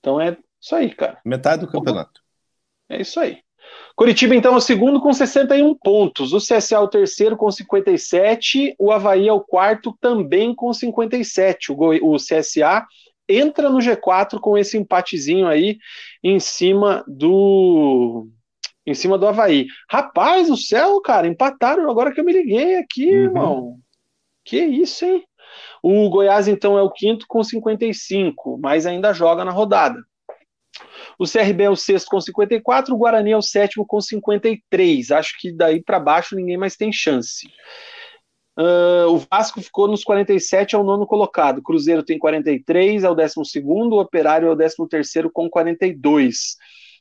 B: Então é isso aí, cara.
C: Metade do campeonato.
B: É isso aí. Curitiba, então, é o segundo com 61 pontos. O CSA é o terceiro com 57. O Havaí é o quarto também com 57. O, o CSA entra no G4 com esse empatezinho aí em cima do em cima do Havaí. Rapaz, o céu, cara, empataram agora que eu me liguei aqui, uhum. irmão. Que isso, hein? O Goiás, então, é o quinto com 55, mas ainda joga na rodada. O CRB é o sexto com 54, o Guarani é o sétimo com 53. Acho que daí para baixo ninguém mais tem chance. Uh, o Vasco ficou nos 47, é o nono colocado. Cruzeiro tem 43, é o décimo segundo. O Operário é o décimo terceiro com 42.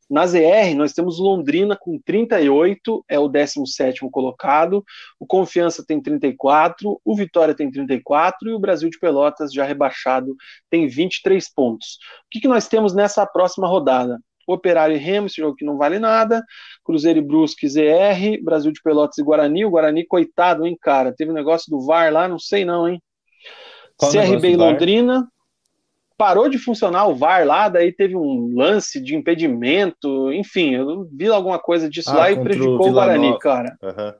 B: Na ZR, nós temos Londrina com 38, é o 17 colocado, o Confiança tem 34, o Vitória tem 34 e o Brasil de Pelotas, já rebaixado, tem 23 pontos. O que, que nós temos nessa próxima rodada? Operário e Remo, esse jogo que não vale nada, Cruzeiro e Brusque, ZR, Brasil de Pelotas e Guarani, o Guarani, coitado, hein, cara, teve um negócio do VAR lá, não sei não, hein. Qual CRB e Londrina, parou de funcionar o VAR lá, daí teve um lance de impedimento, enfim, eu vi alguma coisa disso ah, lá e prejudicou o, o Guarani, Nova. cara. Uhum.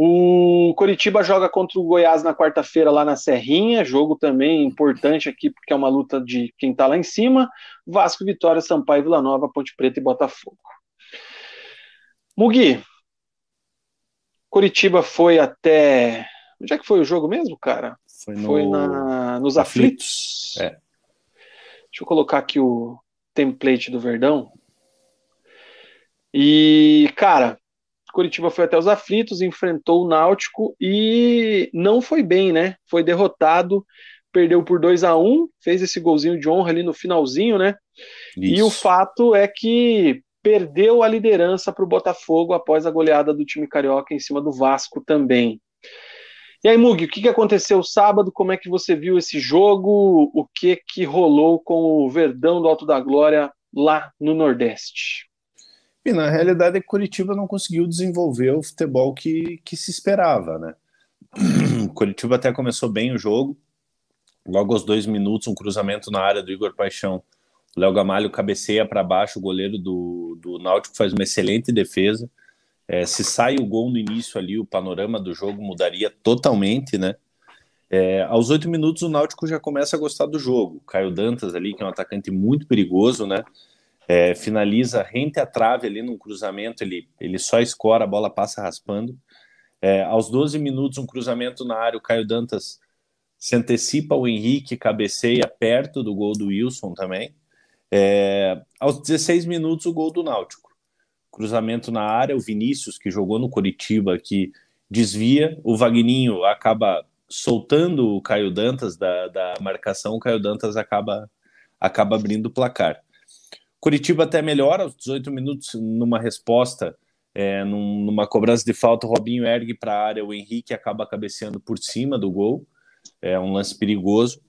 B: O Coritiba joga contra o Goiás na quarta-feira lá na Serrinha, jogo também importante aqui porque é uma luta de quem tá lá em cima. Vasco, Vitória, Sampaio, Vila Nova, Ponte Preta e Botafogo. Mugi, Coritiba foi até. Onde é que foi o jogo mesmo, cara? Foi, no... foi na... nos aflitos. aflitos. É. Deixa eu colocar aqui o template do Verdão. E, cara, Curitiba foi até os aflitos, enfrentou o Náutico e não foi bem, né? Foi derrotado, perdeu por 2 a 1 fez esse golzinho de honra ali no finalzinho, né? Isso. E o fato é que perdeu a liderança para o Botafogo após a goleada do time carioca em cima do Vasco também. E aí, Mug, o que, que aconteceu sábado? Como é que você viu esse jogo? O que que rolou com o Verdão do Alto da Glória lá no Nordeste?
C: E na realidade, Curitiba não conseguiu desenvolver o futebol que, que se esperava, né? Curitiba até começou bem o jogo. Logo aos dois minutos, um cruzamento na área do Igor Paixão. O Léo Gamalho cabeceia para baixo, o goleiro do, do Náutico faz uma excelente defesa. É, se sai o gol no início ali, o panorama do jogo mudaria totalmente, né? É, aos oito minutos o Náutico já começa a gostar do jogo. Caio Dantas ali, que é um atacante muito perigoso, né? É, finaliza rente à trave ali num cruzamento, ele, ele só escora, a bola passa raspando. É, aos 12 minutos, um cruzamento na área, o Caio Dantas se antecipa o Henrique, cabeceia perto do gol do Wilson também. É, aos 16 minutos, o gol do Náutico cruzamento na área, o Vinícius, que jogou no Curitiba, que desvia, o Vagninho acaba soltando o Caio Dantas da, da marcação, o Caio Dantas acaba, acaba abrindo o placar. Curitiba até melhora aos 18 minutos numa resposta, é, num, numa cobrança de falta, o Robinho ergue para a área, o Henrique acaba cabeceando por cima do gol, é um lance perigoso.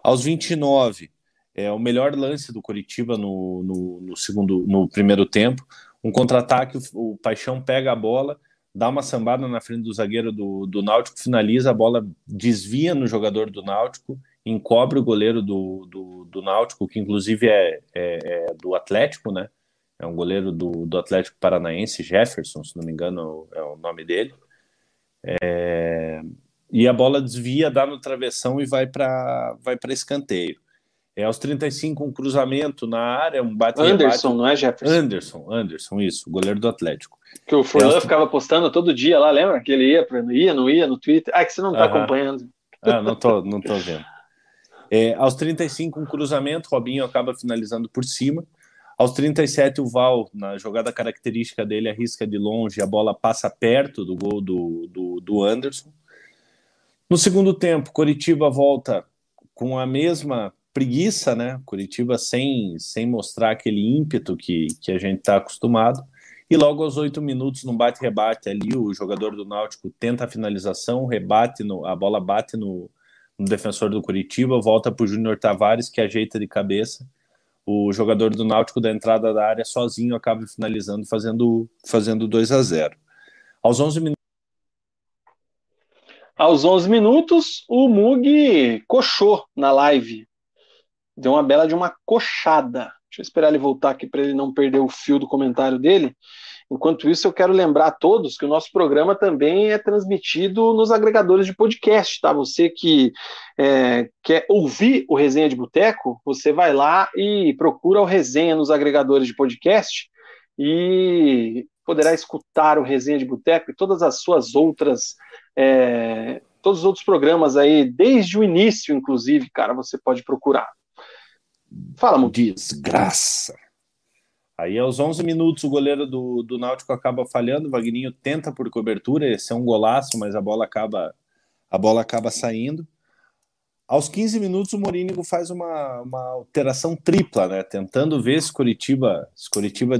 C: Aos 29, é o melhor lance do Curitiba no, no, no segundo, no primeiro tempo, um contra-ataque, o, Paixão pega a bola, dá uma sambada na frente do zagueiro do, do Náutico, finaliza, a bola desvia no jogador do Náutico, encobre o goleiro do, do, do Náutico, que inclusive é, é, é, do Atlético, né? É um goleiro do, do Atlético Paranaense, Jefferson, se não me engano é o nome dele. É, e a bola desvia, dá no travessão e vai para vai escanteio. É aos 35, um cruzamento na área, um bate
B: Anderson, não é Jefferson?
C: Anderson, Anderson, isso, goleiro do Atlético.
B: Que o Furlan é aos... ficava postando todo dia lá, lembra? Que ele ia, ia, não ia no Twitter. Ah, que você não está acompanhando.
C: Ah, não tô, não tô vendo. É, aos 35, um cruzamento, Robinho acaba finalizando por cima. Aos 37, o Val, na jogada característica dele, arrisca de longe, a bola passa perto do gol do, do, do Anderson. No segundo tempo, Coritiba volta com a mesma preguiça, né? Curitiba sem, sem mostrar aquele ímpeto que, que a gente está acostumado. E logo aos oito minutos, num bate-rebate ali, o jogador do Náutico tenta a finalização, rebate, no, a bola bate no, no defensor do Curitiba, volta para o Júnior Tavares, que ajeita de cabeça. O jogador do Náutico da entrada da área sozinho acaba finalizando, fazendo, fazendo 2 a 0. Aos 11 minutos.
B: Aos 11 minutos, o Mug coxou na live deu uma bela de uma coxada. Deixa eu esperar ele voltar aqui para ele não perder o fio do comentário dele. Enquanto isso, eu quero lembrar a todos que o nosso programa também é transmitido nos agregadores de podcast, tá? Você que é, quer ouvir o Resenha de Boteco, você vai lá e procura o Resenha nos agregadores de podcast e poderá escutar o Resenha de Boteco e todas as suas outras. É, todos os outros programas aí, desde o início, inclusive, cara, você pode procurar.
C: Fala, Desgraça. Aí, aos 11 minutos, o goleiro do, do Náutico acaba falhando, o Vagninho tenta por cobertura, esse é um golaço, mas a bola acaba, a bola acaba saindo. Aos 15 minutos, o Morínigo faz uma, uma alteração tripla, né? Tentando ver se Curitiba, se Curitiba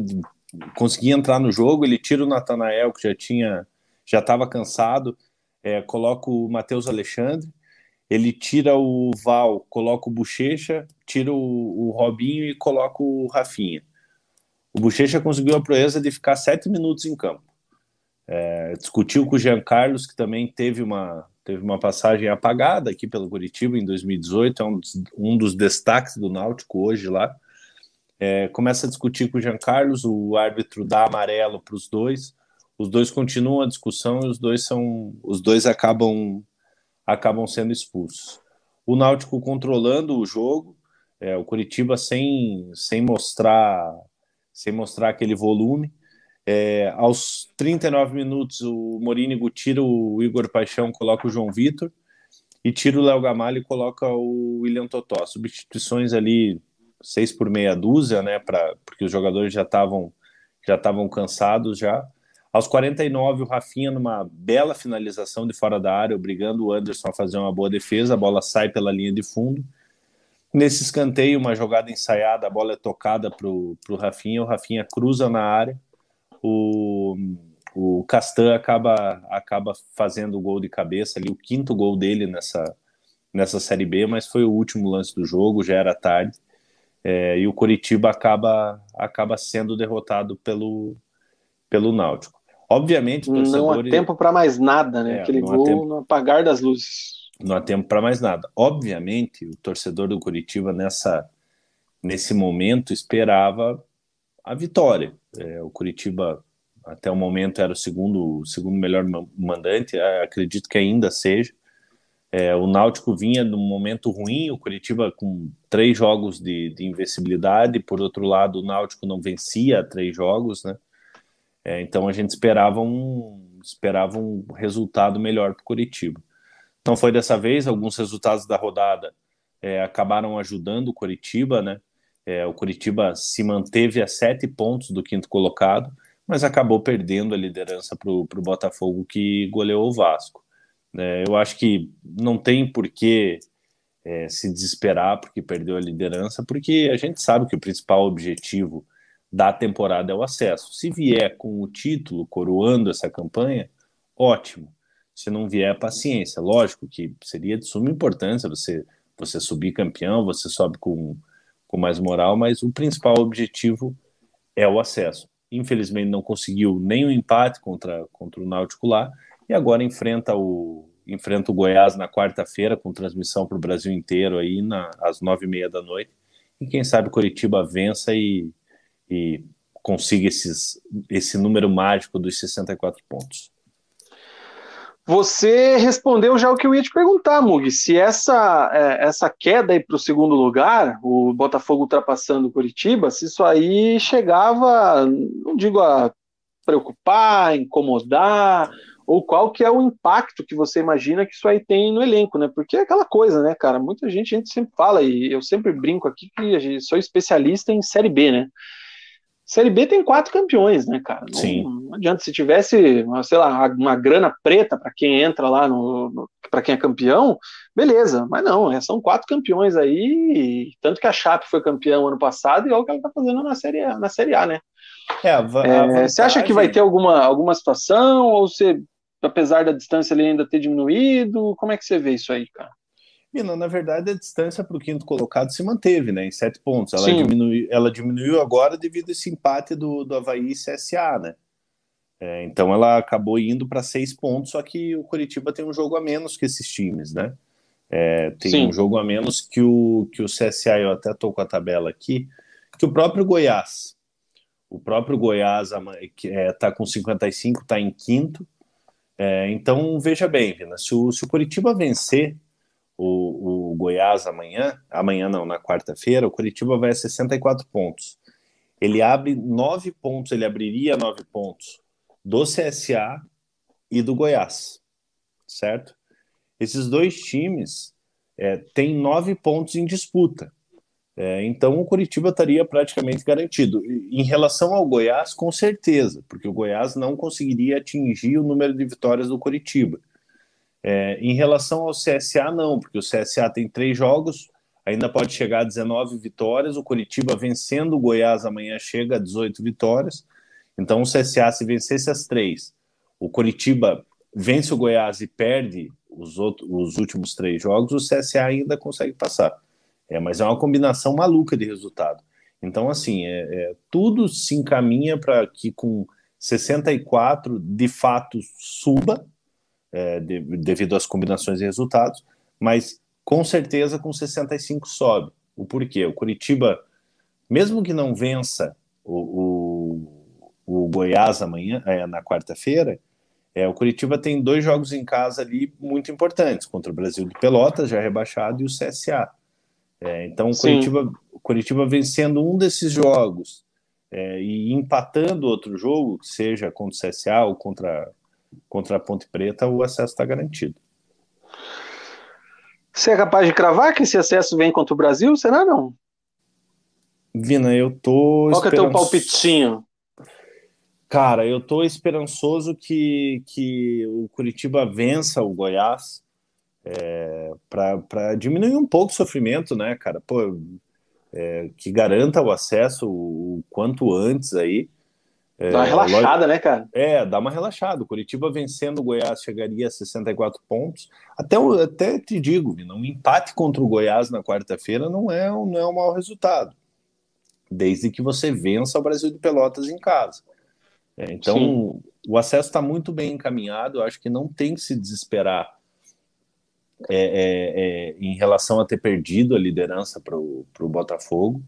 C: conseguia entrar no jogo. Ele tira o Natanael, que já tinha, já estava cansado, é, coloca o Matheus Alexandre. Ele tira o Val, coloca o Bochecha, tira o, o Robinho e coloca o Rafinha. O Bochecha conseguiu a proeza de ficar sete minutos em campo. É, discutiu com o Jean Carlos, que também teve uma, teve uma passagem apagada aqui pelo Curitiba em 2018, é um dos, um dos destaques do Náutico hoje lá. É, começa a discutir com o Jean Carlos, o árbitro dá amarelo para os dois, os dois continuam a discussão e os dois são, os dois acabam acabam sendo expulsos. O Náutico controlando o jogo, é, o Curitiba sem, sem mostrar sem mostrar aquele volume. É, aos 39 minutos, o Morínigo tira o Igor Paixão, coloca o João Vitor, e tira o Léo Gamalho e coloca o William Totó. Substituições ali, seis por meia dúzia, né, pra, porque os jogadores já estavam já estavam cansados já. Aos 49, o Rafinha, numa bela finalização de fora da área, obrigando o Anderson a fazer uma boa defesa, a bola sai pela linha de fundo. Nesse escanteio, uma jogada ensaiada, a bola é tocada para o Rafinha, o Rafinha cruza na área, o, o Castan acaba, acaba fazendo o gol de cabeça ali, o quinto gol dele nessa, nessa Série B, mas foi o último lance do jogo, já era tarde, é, e o Coritiba acaba, acaba sendo derrotado pelo, pelo Náutico. Obviamente,
B: Não há tempo para mais nada, né? É, Aquele gol tempo... no apagar das luzes
C: não há tempo para mais nada. Obviamente, o torcedor do Curitiba nessa nesse momento esperava a vitória. É, o Curitiba até o momento era o segundo segundo melhor mandante, é, acredito que ainda seja. É, o Náutico vinha num momento ruim, o Curitiba com três jogos de, de invencibilidade, por outro lado, o Náutico não vencia três jogos, né? É, então a gente esperava um, esperava um resultado melhor para o Curitiba. Não foi dessa vez, alguns resultados da rodada é, acabaram ajudando o Curitiba, né? É, o Curitiba se manteve a sete pontos do quinto colocado, mas acabou perdendo a liderança para o Botafogo, que goleou o Vasco. É, eu acho que não tem por que é, se desesperar porque perdeu a liderança, porque a gente sabe que o principal objetivo da temporada é o acesso. Se vier com o título coroando essa campanha, ótimo se não vier, paciência. Lógico que seria de suma importância você, você subir campeão, você sobe com, com mais moral, mas o principal objetivo é o acesso. Infelizmente não conseguiu o empate contra, contra o Náutico lá e agora enfrenta o, enfrenta o Goiás na quarta-feira com transmissão para o Brasil inteiro aí na, às nove e meia da noite e quem sabe Curitiba vença e, e consiga esses, esse número mágico dos 64 pontos.
B: Você respondeu já o que eu ia te perguntar, Mug. Se essa, é, essa queda aí para o segundo lugar, o Botafogo ultrapassando o Curitiba, se isso aí chegava, não digo a preocupar, incomodar, ou qual que é o impacto que você imagina que isso aí tem no elenco, né? Porque é aquela coisa, né, cara? Muita gente, a gente sempre fala, e eu sempre brinco aqui que sou especialista em Série B, né? Série B tem quatro campeões, né, cara? Não,
C: Sim.
B: não adianta. Se tivesse, sei lá, uma grana preta para quem entra lá, no, no para quem é campeão, beleza. Mas não, é, são quatro campeões aí. Tanto que a Chape foi campeão ano passado e olha o que ela tá fazendo na Série, na série A, né? É, a, a é, Você acha que vai ter alguma, alguma situação? Ou você, apesar da distância ali ainda ter diminuído? Como é que você vê isso aí, cara?
C: Na verdade, a distância para o quinto colocado se manteve, né? Em sete pontos. Ela, diminuiu, ela diminuiu agora devido a esse empate do, do Havaí e CSA, né? É, então ela acabou indo para seis pontos, só que o Curitiba tem um jogo a menos que esses times, né? É, tem Sim. um jogo a menos que o, que o CSA, eu até estou com a tabela aqui, que o próprio Goiás. O próprio Goiás está é, tá com 55, está em quinto. É, então, veja bem, Vina, se o, se o Curitiba vencer o, o Goiás amanhã, amanhã não, na quarta-feira, o Curitiba vai a 64 pontos. Ele abre nove pontos, ele abriria nove pontos do CSA e do Goiás, certo? Esses dois times é, têm nove pontos em disputa. É, então o Curitiba estaria praticamente garantido. Em relação ao Goiás, com certeza, porque o Goiás não conseguiria atingir o número de vitórias do Curitiba. É, em relação ao CSA, não, porque o CSA tem três jogos, ainda pode chegar a 19 vitórias. O Curitiba vencendo o Goiás amanhã chega a 18 vitórias. Então o CSA, se vencesse as três, o Curitiba vence o Goiás e perde os, outros, os últimos três jogos, o CSA ainda consegue passar. É, mas é uma combinação maluca de resultado. Então, assim, é, é tudo se encaminha para que com 64 de fato suba, é, de, devido às combinações de resultados, mas com certeza com 65 sobe. O porquê? O Curitiba, mesmo que não vença o, o, o Goiás amanhã, é, na quarta-feira, é, o Curitiba tem dois jogos em casa ali muito importantes, contra o Brasil de Pelotas, já rebaixado, e o CSA. É, então, o Curitiba, Curitiba vencendo um desses jogos é, e empatando outro jogo, seja contra o CSA ou contra, contra a Ponte Preta, o acesso está garantido.
B: Você é capaz de cravar que esse acesso vem contra o Brasil? Será não?
C: Vina, eu tô.
B: Qual que é teu palpitinho?
C: Cara, eu tô esperançoso que, que o Curitiba vença o Goiás é, para diminuir um pouco o sofrimento, né, cara? Pô, é, que garanta o acesso o, quanto antes aí.
B: É, dá uma relaxada, né, cara?
C: É, dá uma relaxada. O Curitiba vencendo o Goiás chegaria a 64 pontos. Até, até te digo, um empate contra o Goiás na quarta-feira não é, não é um mau resultado. Desde que você vença o Brasil de Pelotas em casa. É, então, Sim. o acesso está muito bem encaminhado, eu acho que não tem que se desesperar é, é, é em relação a ter perdido a liderança para o Botafogo.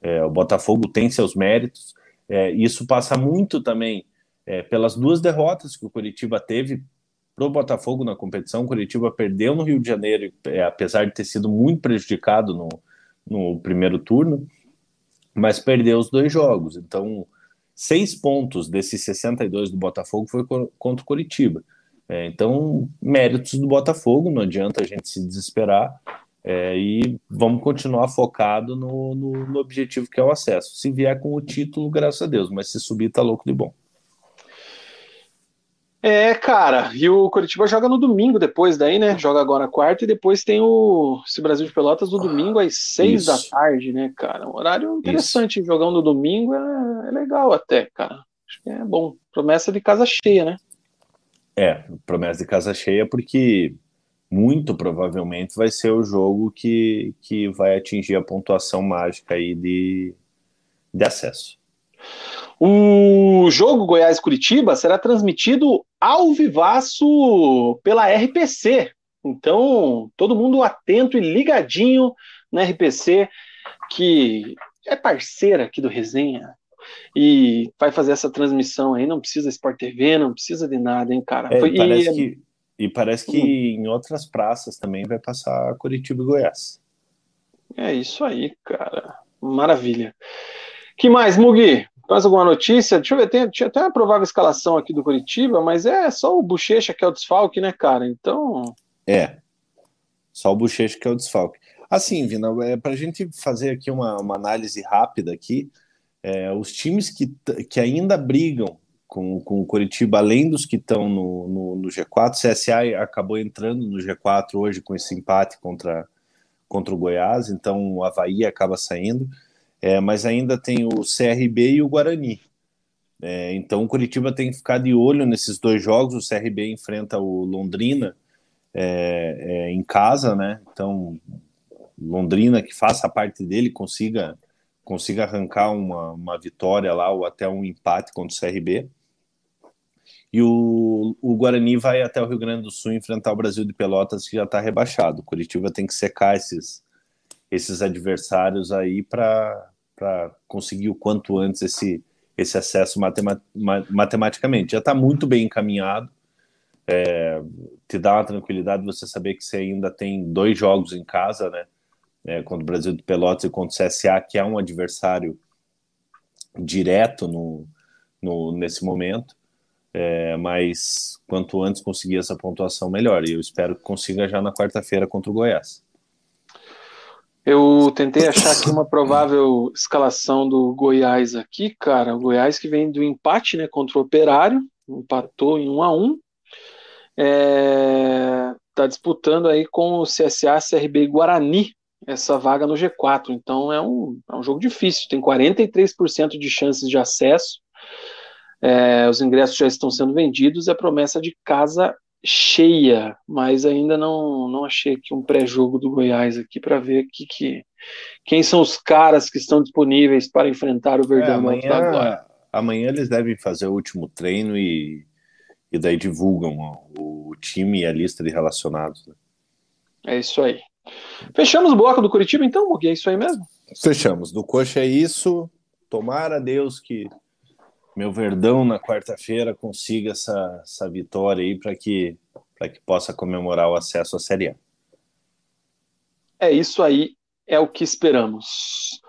C: É, o Botafogo tem seus méritos, é, isso passa muito também pelas duas derrotas que o Curitiba teve para o Botafogo na competição. O Curitiba perdeu no Rio de Janeiro, apesar de ter sido muito prejudicado no, no primeiro turno, mas perdeu os dois jogos. Então, seis pontos desses 62 do Botafogo foi contra o Curitiba. É, então, méritos do Botafogo, não adianta a gente se desesperar é, e vamos continuar focado no, no, no, objetivo que é o acesso. Se vier com o título, graças a Deus, mas se subir, tá louco de bom.
B: É, cara, e o Curitiba joga no domingo depois daí, né? Joga agora quarta e depois tem o esse Brasil de Pelotas no domingo às seis Isso. da tarde, né, cara? Um horário interessante, Isso. jogando no domingo é, é, legal até, cara. Acho que é bom. Promessa de casa cheia, né?
C: É, promessa de casa cheia porque muito provavelmente vai ser o jogo que, que vai atingir a pontuação mágica aí de, de acesso.
B: O jogo Goiás-Curitiba será transmitido ao vivaço pela RPC. Então, todo mundo atento e ligadinho na RPC, que é parceira aqui do Resenha. E vai fazer essa transmissão aí, não precisa Sport TV, não precisa de nada, hein, cara.
C: É, Foi, parece e, que, e parece que hum. em outras praças também vai passar Curitiba e Goiás.
B: É isso aí, cara. Maravilha. Que mais, Mugi? Mais alguma notícia? Deixa eu ver, tem, tinha até uma provável escalação aqui do Curitiba, mas é só o Bochecha que é o desfalque, né, cara? Então.
C: É. Só o Bochecha que é o desfalque. Assim, Vina, é, para a gente fazer aqui uma, uma análise rápida aqui, é, os times que, que ainda brigam com, com o Curitiba, além dos que estão no, no, no, G4, o CSA acabou entrando no G4 hoje com esse empate contra, contra o Goiás, então o Havaí acaba saindo é, mas ainda tem o CRB e o Guarani. É, então o Curitiba tem que ficar de olho nesses dois jogos. O CRB enfrenta o Londrina é, é, em casa, né? Então Londrina que faça a parte dele consiga consiga arrancar uma, uma vitória lá ou até um empate contra o CRB. E o, o Guarani vai até o Rio Grande do Sul enfrentar o Brasil de Pelotas, que já está rebaixado. O Curitiba tem que secar esses, esses adversários aí para conseguir o quanto antes esse, esse acesso matemat, matematicamente. Já está muito bem encaminhado, é, te dá uma tranquilidade você saber que você ainda tem dois jogos em casa, né? É, contra o Brasil de Pelotas e contra o CSA, que é um adversário direto no, no, nesse momento. É, mas quanto antes conseguir essa pontuação, melhor. E eu espero que consiga já na quarta-feira contra o Goiás.
B: Eu tentei achar aqui uma provável escalação do Goiás aqui, cara. O Goiás que vem do empate, né, contra o Operário, empatou em 1 a 1. É, tá disputando aí com o CSA, CRB e Guarani essa vaga no G4. Então é um, é um jogo difícil. Tem 43% de chances de acesso. É, os ingressos já estão sendo vendidos. É promessa de casa cheia, mas ainda não, não achei aqui um pré-jogo do Goiás aqui para ver que, que, quem são os caras que estão disponíveis para enfrentar o Verdão
C: é, amanhã, amanhã eles devem fazer o último treino e, e daí divulgam o, o time e a lista de relacionados. Né?
B: É isso aí. Fechamos o bloco do Curitiba, então, Mugi? É isso aí mesmo?
C: Fechamos. Do Coxa é isso. Tomara Deus que meu Verdão na quarta-feira consiga essa, essa vitória aí para que, que possa comemorar o acesso à Série A.
B: É isso aí, é o que esperamos.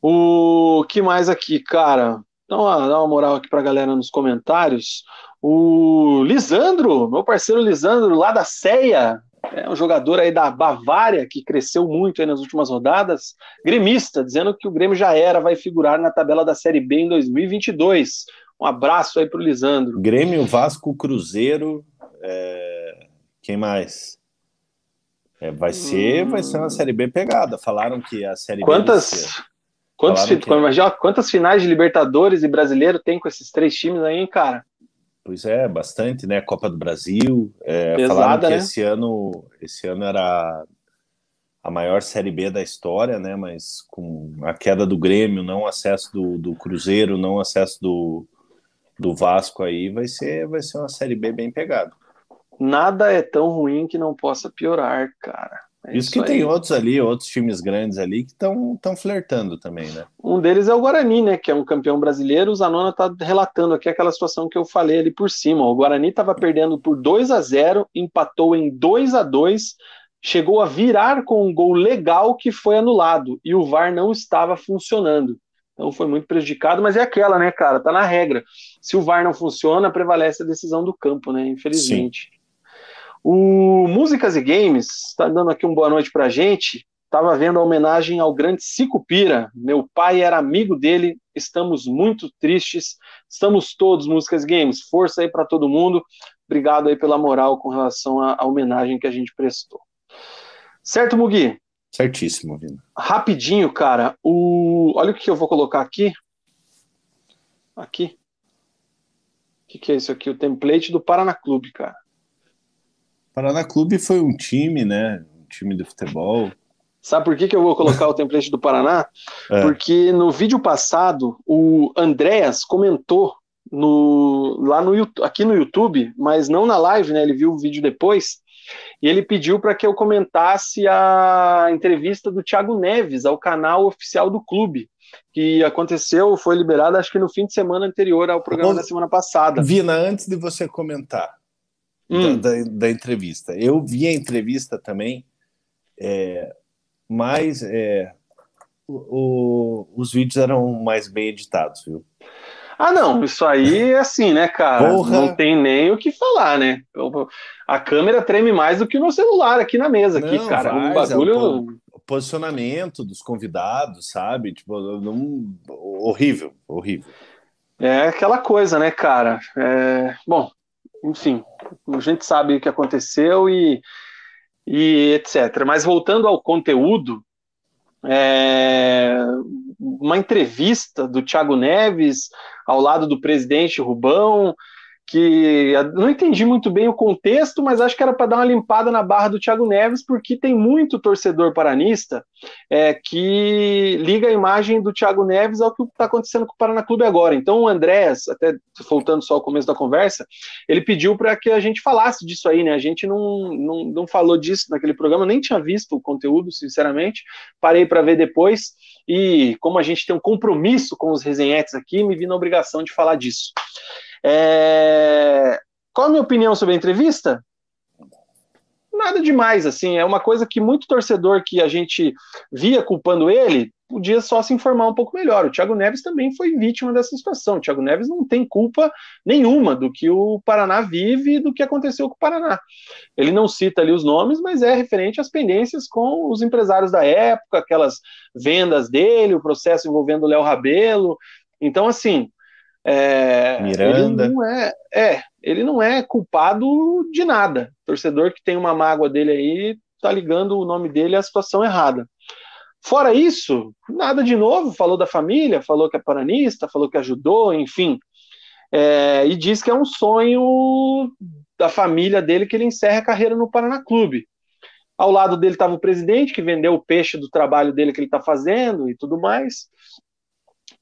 B: O que mais aqui, cara? Dá uma, dá uma moral aqui para a galera nos comentários. O Lisandro, meu parceiro Lisandro, lá da CEA, é um jogador aí da Bavária, que cresceu muito aí nas últimas rodadas, gremista, dizendo que o Grêmio já era, vai figurar na tabela da Série B em 2022. Um abraço aí para o Lisandro.
C: Grêmio, Vasco, Cruzeiro, é... quem mais? É, vai ser, hum... vai ser uma Série B pegada. Falaram que a Série
B: quantas, B quantas, que... quantas finais de Libertadores e Brasileiro tem com esses três times aí, hein, cara?
C: Pois é, bastante, né? Copa do Brasil. É, Pesada, falaram que né? esse ano, esse ano era a maior Série B da história, né? Mas com a queda do Grêmio, não acesso do, do Cruzeiro, não acesso do, do Vasco aí, vai ser, vai ser uma Série B bem pegada.
B: Nada é tão ruim que não possa piorar, cara.
C: É isso, isso que aí. tem outros ali, outros times grandes ali que estão flertando também, né?
B: Um deles é o Guarani, né? Que é um campeão brasileiro. O Zanona tá relatando aqui aquela situação que eu falei ali por cima. O Guarani estava perdendo por 2 a 0 empatou em 2 a 2 chegou a virar com um gol legal que foi anulado e o VAR não estava funcionando. Então foi muito prejudicado, mas é aquela, né, cara? Tá na regra. Se o VAR não funciona, prevalece a decisão do campo, né? Infelizmente. Sim. O Músicas e Games está dando aqui uma boa noite para a gente. Estava vendo a homenagem ao grande Pira. Meu pai era amigo dele. Estamos muito tristes. Estamos todos, Músicas e Games. Força aí para todo mundo. Obrigado aí pela moral com relação à, à homenagem que a gente prestou. Certo, Mugi?
C: Certíssimo, Vina.
B: Rapidinho, cara. O... Olha o que eu vou colocar aqui. Aqui. O que, que é isso aqui? O template do Paraná Clube, cara.
C: Paraná Clube foi um time, né? Um time de futebol.
B: Sabe por que, que eu vou colocar o template do Paraná? É. Porque no vídeo passado, o Andréas comentou no, lá no aqui no YouTube, mas não na live, né? Ele viu o vídeo depois. E ele pediu para que eu comentasse a entrevista do Thiago Neves ao canal oficial do clube, que aconteceu, foi liberada acho que no fim de semana anterior ao programa Ô, da semana passada.
C: Vina, antes de você comentar, hum. da, da, da, entrevista. Eu vi a entrevista também, é, mas é, o, o, os vídeos eram mais bem editados, viu?
B: Ah, não, isso aí é assim, né, cara? Porra. Não tem nem o que falar, né? A câmera treme mais do que o meu celular aqui na mesa, aqui, não, cara. um bagulho.
C: É o posicionamento dos convidados, sabe? Tipo, não... horrível, horrível.
B: É aquela coisa, né, cara? É... Bom, enfim, a gente sabe o que aconteceu e, e etc. Mas voltando ao conteúdo, é, uma entrevista do Thiago Neves ao lado do presidente Rubão, que não entendi muito bem o contexto, mas acho que era para dar uma limpada na barra do Thiago Neves, porque tem muito torcedor paranista é, que liga a imagem do Thiago Neves ao que está acontecendo com o Paraná Clube agora. Então o Andrés, até voltando só ao começo da conversa, ele pediu para que a gente falasse disso aí, né? A gente não, não, não falou disso naquele programa, nem tinha visto o conteúdo, sinceramente. Parei para ver depois e como a gente tem um compromisso com os resenhetes aqui, me vi na obrigação de falar disso. É... Qual a minha opinião sobre a entrevista? nada demais, assim, é uma coisa que muito torcedor que a gente via culpando ele, podia só se informar um pouco melhor. O Thiago Neves também foi vítima dessa situação. O Thiago Neves não tem culpa nenhuma do que o Paraná vive e do que aconteceu com o Paraná. Ele não cita ali os nomes, mas é referente às pendências com os empresários da época, aquelas vendas dele, o processo envolvendo o Léo Rabelo. Então, assim, é,
C: Miranda.
B: Ele não é, é, ele não é culpado de nada. Torcedor que tem uma mágoa dele aí tá ligando o nome dele à situação errada. Fora isso, nada de novo. Falou da família, falou que é paranista, falou que ajudou, enfim. É, e diz que é um sonho da família dele que ele encerre a carreira no Paraná Clube. Ao lado dele estava o presidente, que vendeu o peixe do trabalho dele que ele está fazendo e tudo mais.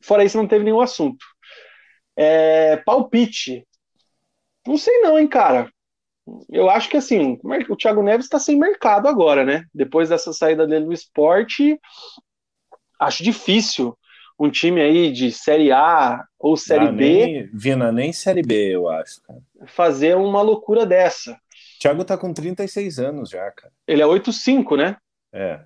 B: Fora isso, não teve nenhum assunto. É, palpite. Não sei não, hein, cara. Eu acho que assim, o Thiago Neves está sem mercado agora, né? Depois dessa saída dele do esporte, acho difícil um time aí de Série A ou Série ah, B.
C: Nem, Vina, nem Série B, eu acho, cara.
B: Fazer uma loucura dessa.
C: Thiago tá com 36 anos já, cara.
B: Ele é 8'5, né?
C: É.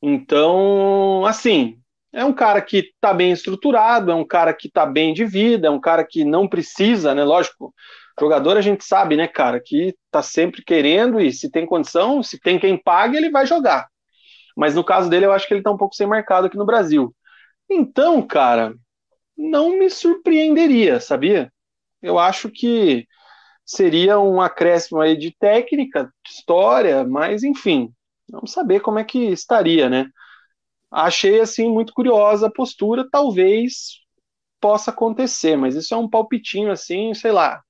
B: Então, assim, é um cara que está bem estruturado, é um cara que está bem de vida, é um cara que não precisa, né? Lógico, jogador a gente sabe, né, cara, que está sempre querendo e se tem condição, se tem quem pague, ele vai jogar. Mas no caso dele, eu acho que ele está um pouco sem mercado aqui no Brasil. Então, cara, não me surpreenderia, sabia? Eu acho que seria um acréscimo aí de técnica, de história, mas enfim, vamos saber como é que estaria, né? Achei assim muito curiosa a postura, talvez possa acontecer, mas isso é um palpitinho assim, sei lá,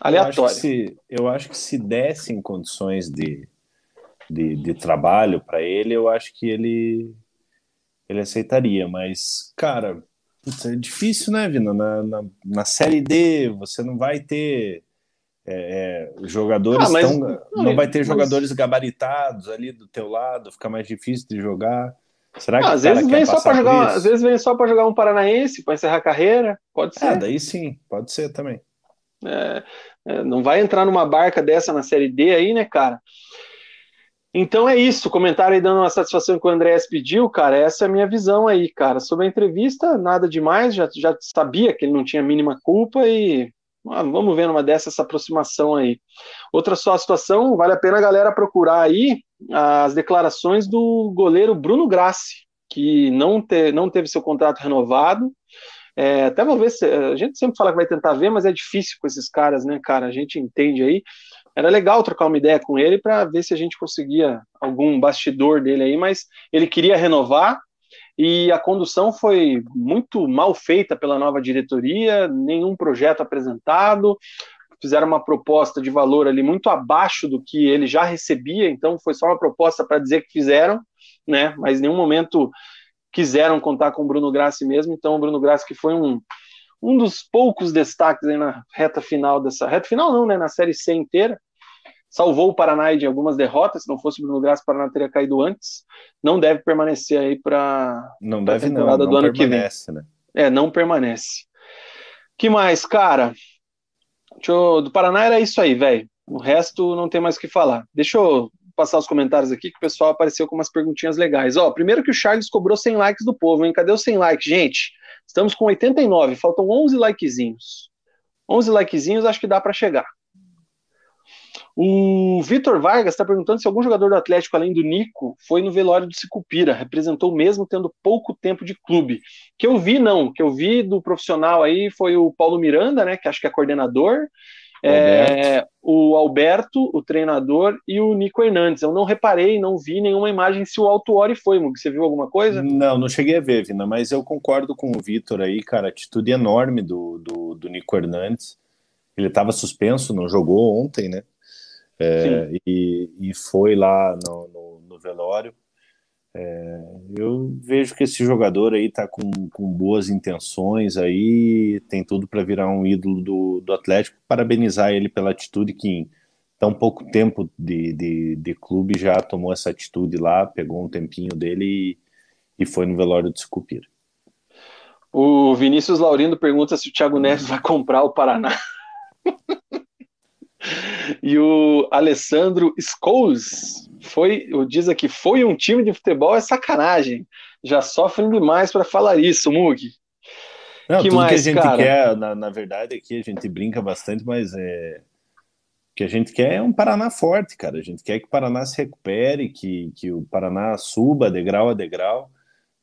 B: aleatório.
C: Eu acho que se, eu acho que se dessem condições de, de, de trabalho para ele, eu acho que ele ele aceitaria, mas cara, é difícil, né, Vina? Na, na, na série D você não vai ter é, é, jogadores ah, mas, tão, não, não, vai ter mas... jogadores gabaritados ali do teu lado, fica mais difícil de jogar. Será que ah,
B: às vezes vem só para jogar, às vezes vem só para jogar um paranaense para encerrar a carreira, pode ser.
C: Ah, daí sim, pode ser também.
B: É, é, não vai entrar numa barca dessa na série D aí, né, cara? Então é isso, comentário aí dando uma satisfação que o Andrés pediu, cara, essa é a minha visão aí, cara. Sobre a entrevista, nada demais, já, já sabia que ele não tinha a mínima culpa e vamos ver numa dessa essa aproximação aí. Outra só situação, vale a pena a galera procurar aí as declarações do goleiro Bruno Grassi, que não, te, não teve seu contrato renovado. É, até vou ver se. A gente sempre fala que vai tentar ver, mas é difícil com esses caras, né, cara? A gente entende aí. Era legal trocar uma ideia com ele para ver se a gente conseguia algum bastidor dele aí, mas ele queria renovar, e a condução foi muito mal feita pela nova diretoria, nenhum projeto apresentado, fizeram uma proposta de valor ali muito abaixo do que ele já recebia, então foi só uma proposta para dizer que fizeram, né? Mas em nenhum momento quiseram contar com o Bruno Grassi mesmo, então o Bruno Grassi que foi um, um dos poucos destaques na reta final dessa reta final não, né? Na série C inteira, salvou o Paraná de algumas derrotas. Se não fosse o Bruno Graça, o Paraná teria caído antes. Não deve permanecer aí para
C: não deve temporada não, não do ano que vem. Né?
B: É, não permanece. Que mais, cara? Eu... do Paraná era isso aí, velho. O resto não tem mais o que falar. Deixa eu passar os comentários aqui que o pessoal apareceu com umas perguntinhas legais. Ó, primeiro que o Charles cobrou 100 likes do povo, hein? Cadê os 100 likes, gente? Estamos com 89, faltam 11 likezinhos. 11 likezinhos acho que dá para chegar. O Vitor Vargas está perguntando se algum jogador do Atlético, além do Nico, foi no velório do Sicupira, representou mesmo tendo pouco tempo de clube. Que eu vi, não, que eu vi do profissional aí foi o Paulo Miranda, né, que acho que é coordenador, é, o Alberto, o treinador, e o Nico Hernandes. Eu não reparei, não vi nenhuma imagem se o Altuori foi, Mug. Você viu alguma coisa?
C: Não, não cheguei a ver, Vina, mas eu concordo com o Vitor aí, cara, atitude enorme do, do, do Nico Hernandes. Ele estava suspenso, não jogou ontem, né? É, e, e, foi lá no, no, no velório. É, eu vejo que esse jogador aí tá com, com boas intenções aí, tem tudo para virar um ídolo do, do Atlético. Parabenizar ele pela atitude que em tão pouco tempo de, de, de clube já tomou essa atitude lá, pegou um tempinho dele e, e foi no velório de Sucupira.
B: O Vinícius Laurindo pergunta se o Thiago Neves vai comprar o Paraná. E o Alessandro Scholes foi, diz aqui, foi um time de futebol é sacanagem. Já sofrem demais para falar isso, Mug.
C: Não, que tudo mais, que a gente cara? quer, na, na verdade, aqui a gente brinca bastante, mas é, o que a gente quer é um Paraná forte, cara. A gente quer que o Paraná se recupere, que, que o Paraná suba degrau a degrau.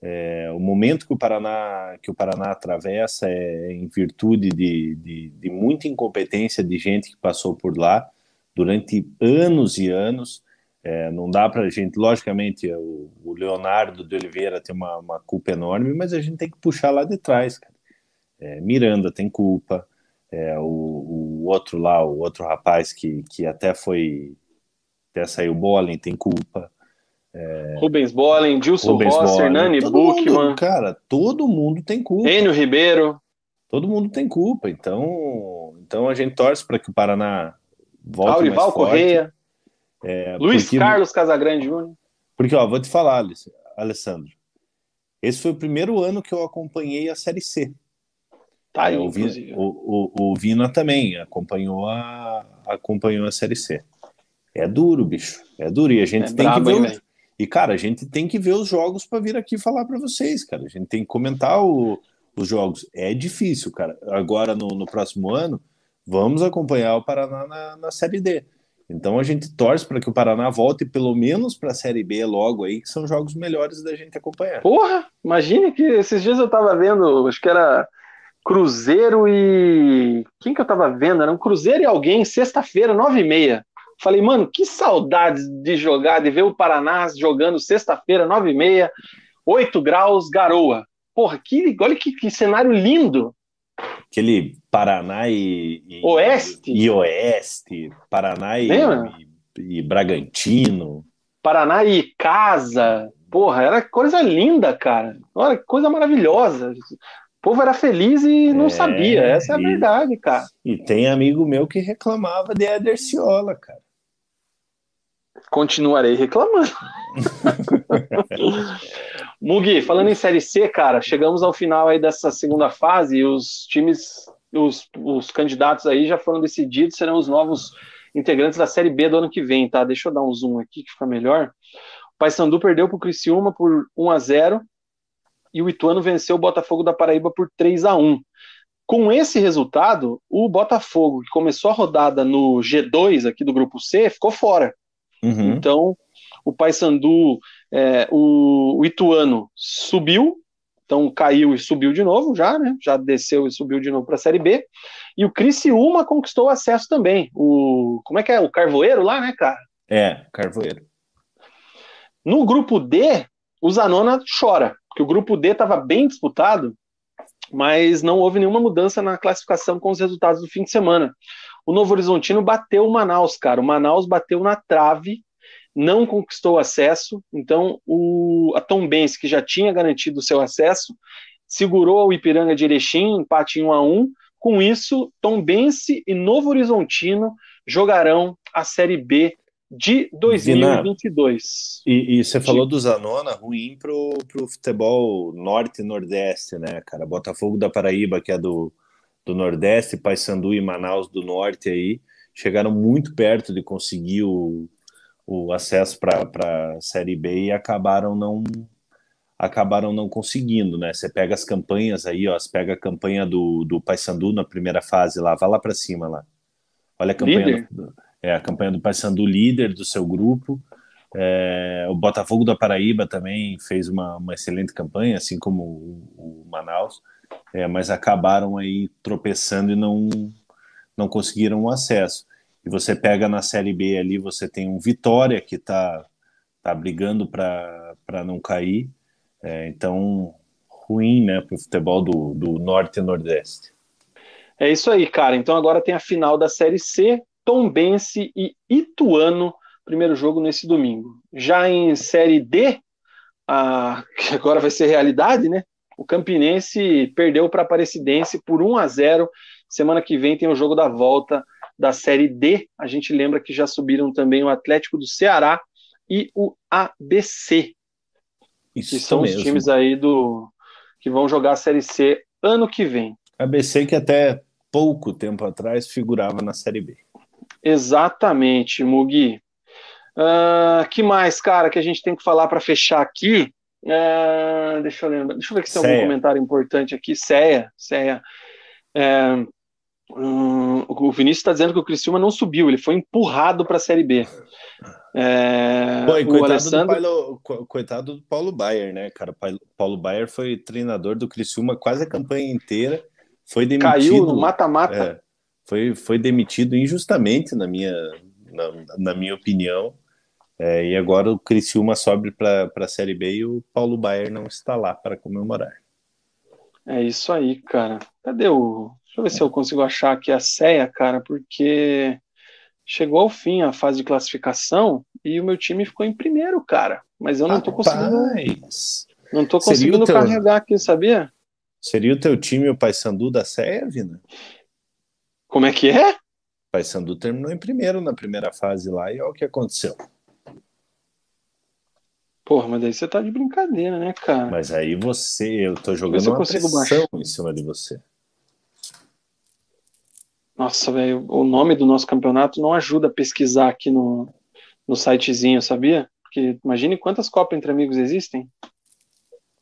C: É, o momento que o Paraná que o Paraná atravessa é em virtude de, de, de muita incompetência de gente que passou por lá durante anos e anos. É, não dá para a gente, logicamente, o, o, Leonardo de Oliveira tem uma, uma, culpa enorme, mas a gente tem que puxar lá de trás, cara. É, Miranda tem culpa, é, o, o, outro lá, o outro rapaz que, que até foi, até saiu Bollen tem culpa.
B: É, Rubens Bollen, Dilson Rubens Ross, Hernani Buchmann.
C: Cara, todo mundo tem culpa.
B: Enio Ribeiro.
C: Todo mundo tem culpa, então, então a gente torce para que o Paraná volte
B: Aurival mais forte. Correia. É, Luiz porque, Carlos Casagrande Júnior.
C: Porque, ó, vou te falar, Alessandro. Esse foi o primeiro ano que eu acompanhei a Série C. Tá aí, é, o, Vina, o, o, o, Vina também acompanhou a, acompanhou a Série C. É duro, bicho. É duro. E a gente é tem brabo, que ver. Os, e, cara, a gente tem que ver os jogos para vir aqui falar para vocês, cara. A gente tem que comentar o, os jogos. É difícil, cara. Agora, no, no próximo ano, vamos acompanhar o Paraná na, na Série D. Então a gente torce para que o Paraná volte pelo menos para a Série B logo aí, que são jogos melhores da gente acompanhar.
B: Porra, imagine que esses dias eu tava vendo, acho que era Cruzeiro e. Quem que eu tava vendo? Era um Cruzeiro e alguém, sexta-feira, nove e meia. Falei, mano, que saudades de jogar, de ver o Paraná jogando sexta-feira, nove e meia, oito graus, garoa. Porra, que, olha que, que cenário lindo
C: aquele Paraná e,
B: e Oeste
C: e Oeste, Paraná e, e, e, Bragantino,
B: Paraná e Casa, porra, era coisa linda, cara, olha coisa maravilhosa. O povo era feliz e não é, sabia, essa é a e, verdade, cara.
C: E tem amigo meu que reclamava de Eder Ciola, cara.
B: Continuarei reclamando. Mugi, falando em Série C, cara, chegamos ao final aí dessa segunda fase e os times, os, os candidatos aí já foram decididos, serão os novos integrantes da Série B do ano que vem, tá? Deixa eu dar um zoom aqui que fica melhor. O Paysandu perdeu para o Criciúma por 1 a 0 e o Ituano venceu o Botafogo da Paraíba por 3 a 1 Com esse resultado, o Botafogo, que começou a rodada no G2 aqui do grupo C, ficou fora. Uhum. Então, o Paysandu, é, o, o, Ituano subiu, então caiu e subiu de novo já, né? Já desceu e subiu de novo para a Série B. E o Criciúma conquistou acesso também. O como é que é? O Carvoeiro lá, né, cara?
C: É, Carvoeiro.
B: No grupo D, o Zanona chora, porque o grupo D estava bem disputado, mas não houve nenhuma mudança na classificação com os resultados do fim de semana. O Novo Horizontino bateu o Manaus, cara. O Manaus bateu na trave não conquistou acesso, então o, a Tombense, que já tinha garantido o seu acesso, segurou o Ipiranga de Erechim, empate em 1 a 1 com isso, Tombense e Novo Horizontino jogarão a Série B de 2022.
C: e, e, você falou do Zanona, ruim pro, pro futebol norte e nordeste, né, cara? Botafogo da Paraíba, que é do, do nordeste, Paysandu e Manaus do norte aí, chegaram muito perto de conseguir o, o acesso para a Série B e acabaram não acabaram não conseguindo, né? Você pega as campanhas aí, ó, você pega a campanha do, do Paysandu na primeira fase lá, vai lá para cima lá. Olha a campanha do, é a campanha do Paysandu líder do seu grupo. É, o Botafogo da Paraíba também fez uma, uma excelente campanha, assim como o, o Manaus, é, mas acabaram aí tropeçando e não não conseguiram o acesso e você pega na Série B ali, você tem um Vitória que está tá brigando para não cair. É, então, ruim né, para o futebol do, do Norte e Nordeste.
B: É isso aí, cara. Então agora tem a final da Série C, Tombense e Ituano, primeiro jogo nesse domingo. Já em Série D, a, que agora vai ser realidade, né? O Campinense perdeu para a Aparecidense por 1 a 0. Semana que vem tem o jogo da volta da Série D. A gente lembra que já subiram também o Atlético do Ceará e o ABC. Isso que são mesmo. os times aí do que vão jogar a Série C ano que vem.
C: ABC que até pouco tempo atrás figurava na Série B.
B: Exatamente, Mugi. Uh, que mais, cara, que a gente tem que falar para fechar aqui? Uh, deixa eu lembrar. Deixa eu ver se tem algum comentário importante aqui. Ceia, Ceia. É, um, o Vinícius está dizendo que o Criciúma não subiu, ele foi empurrado para a Série B.
C: É, Pô, coitado, Alessandro... do Paulo, coitado do Paulo Baier, né, cara? Paulo Baier foi treinador do Criciúma quase a campanha inteira. Foi demitido.
B: Caiu no mata-mata.
C: É, foi, foi demitido injustamente, na minha, na, na minha opinião. É, e agora o Criciúma sobe para a Série B e o Paulo Baier não está lá para comemorar.
B: É isso aí, cara. Cadê o. Deixa eu ver se eu consigo achar aqui a CEA, cara, porque chegou ao fim a fase de classificação e o meu time ficou em primeiro, cara. Mas eu não tô conseguindo. Não tô conseguindo teu... carregar aqui, sabia?
C: Seria o teu time o Paysandu da CEA, Vina?
B: Como é que é?
C: Paysandu terminou em primeiro na primeira fase lá e olha o que aconteceu.
B: Porra, mas daí você tá de brincadeira, né, cara?
C: Mas aí você, eu tô jogando eu uma pressão baixar. em cima de você.
B: Nossa, velho, o nome do nosso campeonato não ajuda a pesquisar aqui no, no sitezinho, sabia? Porque imagine quantas Copas entre Amigos existem.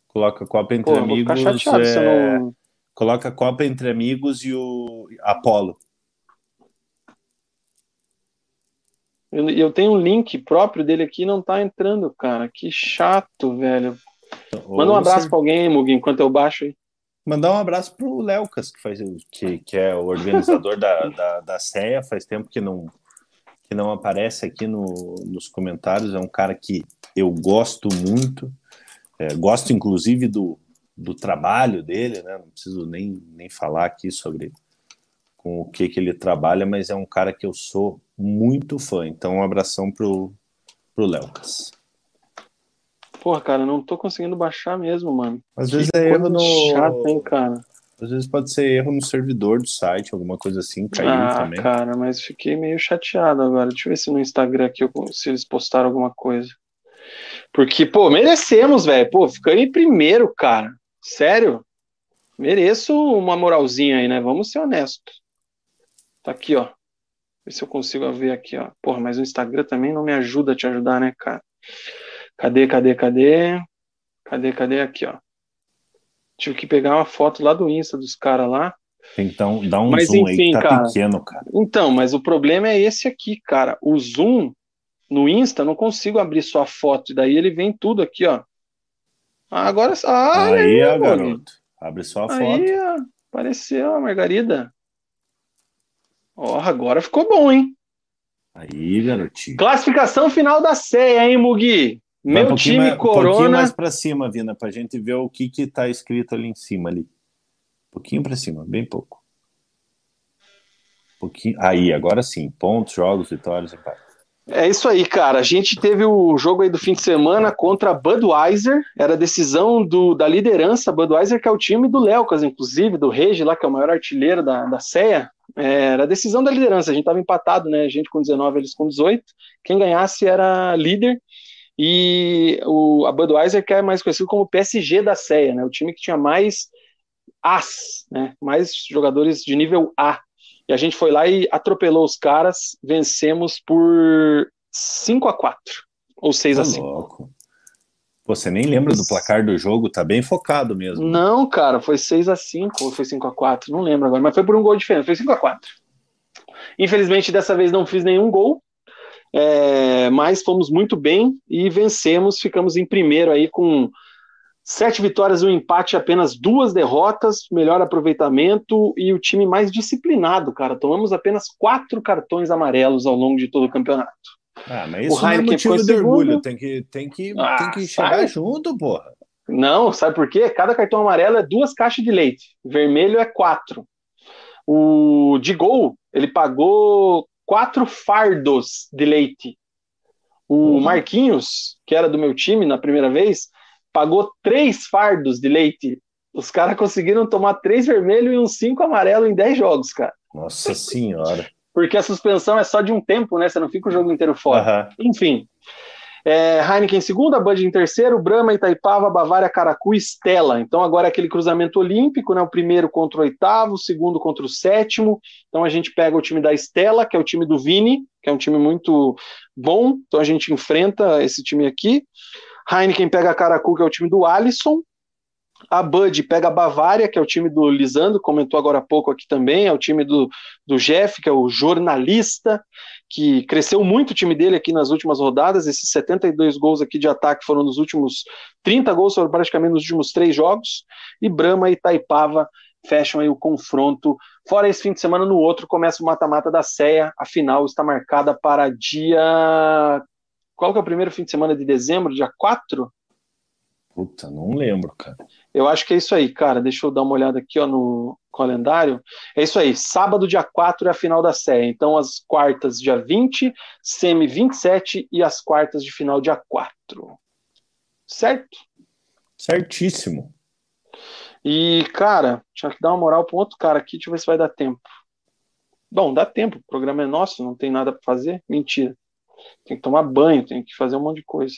C: Coloca Copa entre Pô, Amigos. É... Não... Coloca Copa entre Amigos e o Apolo.
B: Eu, eu tenho um link próprio dele aqui não tá entrando, cara. Que chato, velho. Manda um abraço você... para alguém, Mugi, enquanto eu baixo aí.
C: Mandar um abraço pro Léocas, que, faz, que, que é o organizador da, da, da CEA, faz tempo que não, que não aparece aqui no, nos comentários. É um cara que eu gosto muito. É, gosto, inclusive, do, do trabalho dele, né? Não preciso nem, nem falar aqui sobre com o que, que ele trabalha, mas é um cara que eu sou muito fã. Então, um abração pro, pro Léocas.
B: Porra, cara, não tô conseguindo baixar mesmo, mano.
C: Às que vezes é erro no.
B: Chato, hein, cara.
C: Às vezes pode ser erro no servidor do site, alguma coisa assim, caiu
B: ah,
C: também.
B: cara, mas fiquei meio chateado agora. Deixa eu ver se no Instagram aqui se eles postaram alguma coisa. Porque, pô, merecemos, velho. Pô, ficando em primeiro, cara. Sério? Mereço uma moralzinha aí, né? Vamos ser honestos. Tá aqui, ó. Ver se eu consigo ver aqui, ó. Porra, mas o Instagram também não me ajuda a te ajudar, né, cara? Cadê, cadê, cadê? Cadê, cadê? Aqui, ó. Tive que pegar uma foto lá do Insta dos caras lá.
C: Então, dá um mas, zoom enfim, aí que tá cara, pequeno, cara.
B: Então, mas o problema é esse aqui, cara. O zoom no Insta, não consigo abrir só a foto. E daí ele vem tudo aqui, ó. Ah, agora. Ah,
C: aí, aí garoto. Abre só a aí, foto.
B: Ó, apareceu a Margarida. Ó, oh, agora ficou bom, hein?
C: Aí, garotinho.
B: Classificação final da ceia, hein, Mugi? Meu um time
C: mais,
B: Corona.
C: Um pouquinho mais para cima, Vina, para gente ver o que que tá escrito ali em cima ali. Um pouquinho para cima, bem pouco. Um pouquinho. Aí, agora sim. Pontos, jogos, vitórias, empate.
B: É isso aí, cara. A gente teve o jogo aí do fim de semana contra a Budweiser. Era a decisão do, da liderança. Budweiser, que é o time do Léocas, inclusive, do Regi, lá, que é o maior artilheiro da, da CEA. Era a decisão da liderança, a gente estava empatado, né? A gente com 19, eles com 18. Quem ganhasse era líder. E o, a Budweiser, que é mais conhecido como PSG da CEA, né? O time que tinha mais As, né? Mais jogadores de nível A. E a gente foi lá e atropelou os caras, vencemos por 5 a 4 ou 6 tá a 5. Louco.
C: Você nem lembra do placar do jogo, tá bem focado mesmo.
B: Não, cara, foi 6 a 5 ou foi 5 a 4 não lembro agora, mas foi por um gol diferente, foi 5 a 4 Infelizmente, dessa vez não fiz nenhum gol, é, mas fomos muito bem e vencemos, ficamos em primeiro aí com sete vitórias, um empate, apenas duas derrotas, melhor aproveitamento e o time mais disciplinado, cara. Tomamos apenas quatro cartões amarelos ao longo de todo o campeonato.
C: Ah, mas isso o não é motivo de orgulho, tem que, tem que, ah, tem que chegar junto, porra.
B: Não, sabe por quê? Cada cartão amarelo é duas caixas de leite, vermelho é quatro. O de gol, ele pagou quatro fardos de leite. O uhum. Marquinhos, que era do meu time na primeira vez, pagou três fardos de leite. Os caras conseguiram tomar três vermelho e uns cinco amarelo em dez jogos, cara.
C: Nossa senhora.
B: Porque a suspensão é só de um tempo, né? Você não fica o jogo inteiro fora. Uhum. Enfim. É, Heineken em segunda, Bud em terceiro, Brahma, Itaipava, Bavária, Caracu e Stella. Então agora é aquele cruzamento olímpico, né? O primeiro contra o oitavo, o segundo contra o sétimo. Então a gente pega o time da Stella, que é o time do Vini, que é um time muito bom. Então a gente enfrenta esse time aqui. Heineken pega a Caracu, que é o time do Alisson. A Bud pega a Bavária, que é o time do Lisandro, comentou agora há pouco aqui também, é o time do, do Jeff, que é o jornalista, que cresceu muito o time dele aqui nas últimas rodadas. Esses 72 gols aqui de ataque foram nos últimos 30 gols, foram praticamente nos últimos três jogos. E Brahma e Taipava fecham aí o confronto. Fora esse fim de semana, no outro começa o mata-mata da Ceia. A final está marcada para dia. Qual que é o primeiro fim de semana de dezembro? Dia 4?
C: Puta, não lembro, cara.
B: Eu acho que é isso aí, cara. Deixa eu dar uma olhada aqui ó, no calendário. É isso aí. Sábado, dia 4 é a final da série. Então, as quartas, dia 20, semi 27 e as quartas de final, dia 4. Certo?
C: Certíssimo.
B: E, cara, tinha que dar uma moral para um outro cara aqui. Deixa eu ver se vai dar tempo. Bom, dá tempo. O programa é nosso, não tem nada para fazer. Mentira tem que tomar banho, tem que fazer um monte de coisa.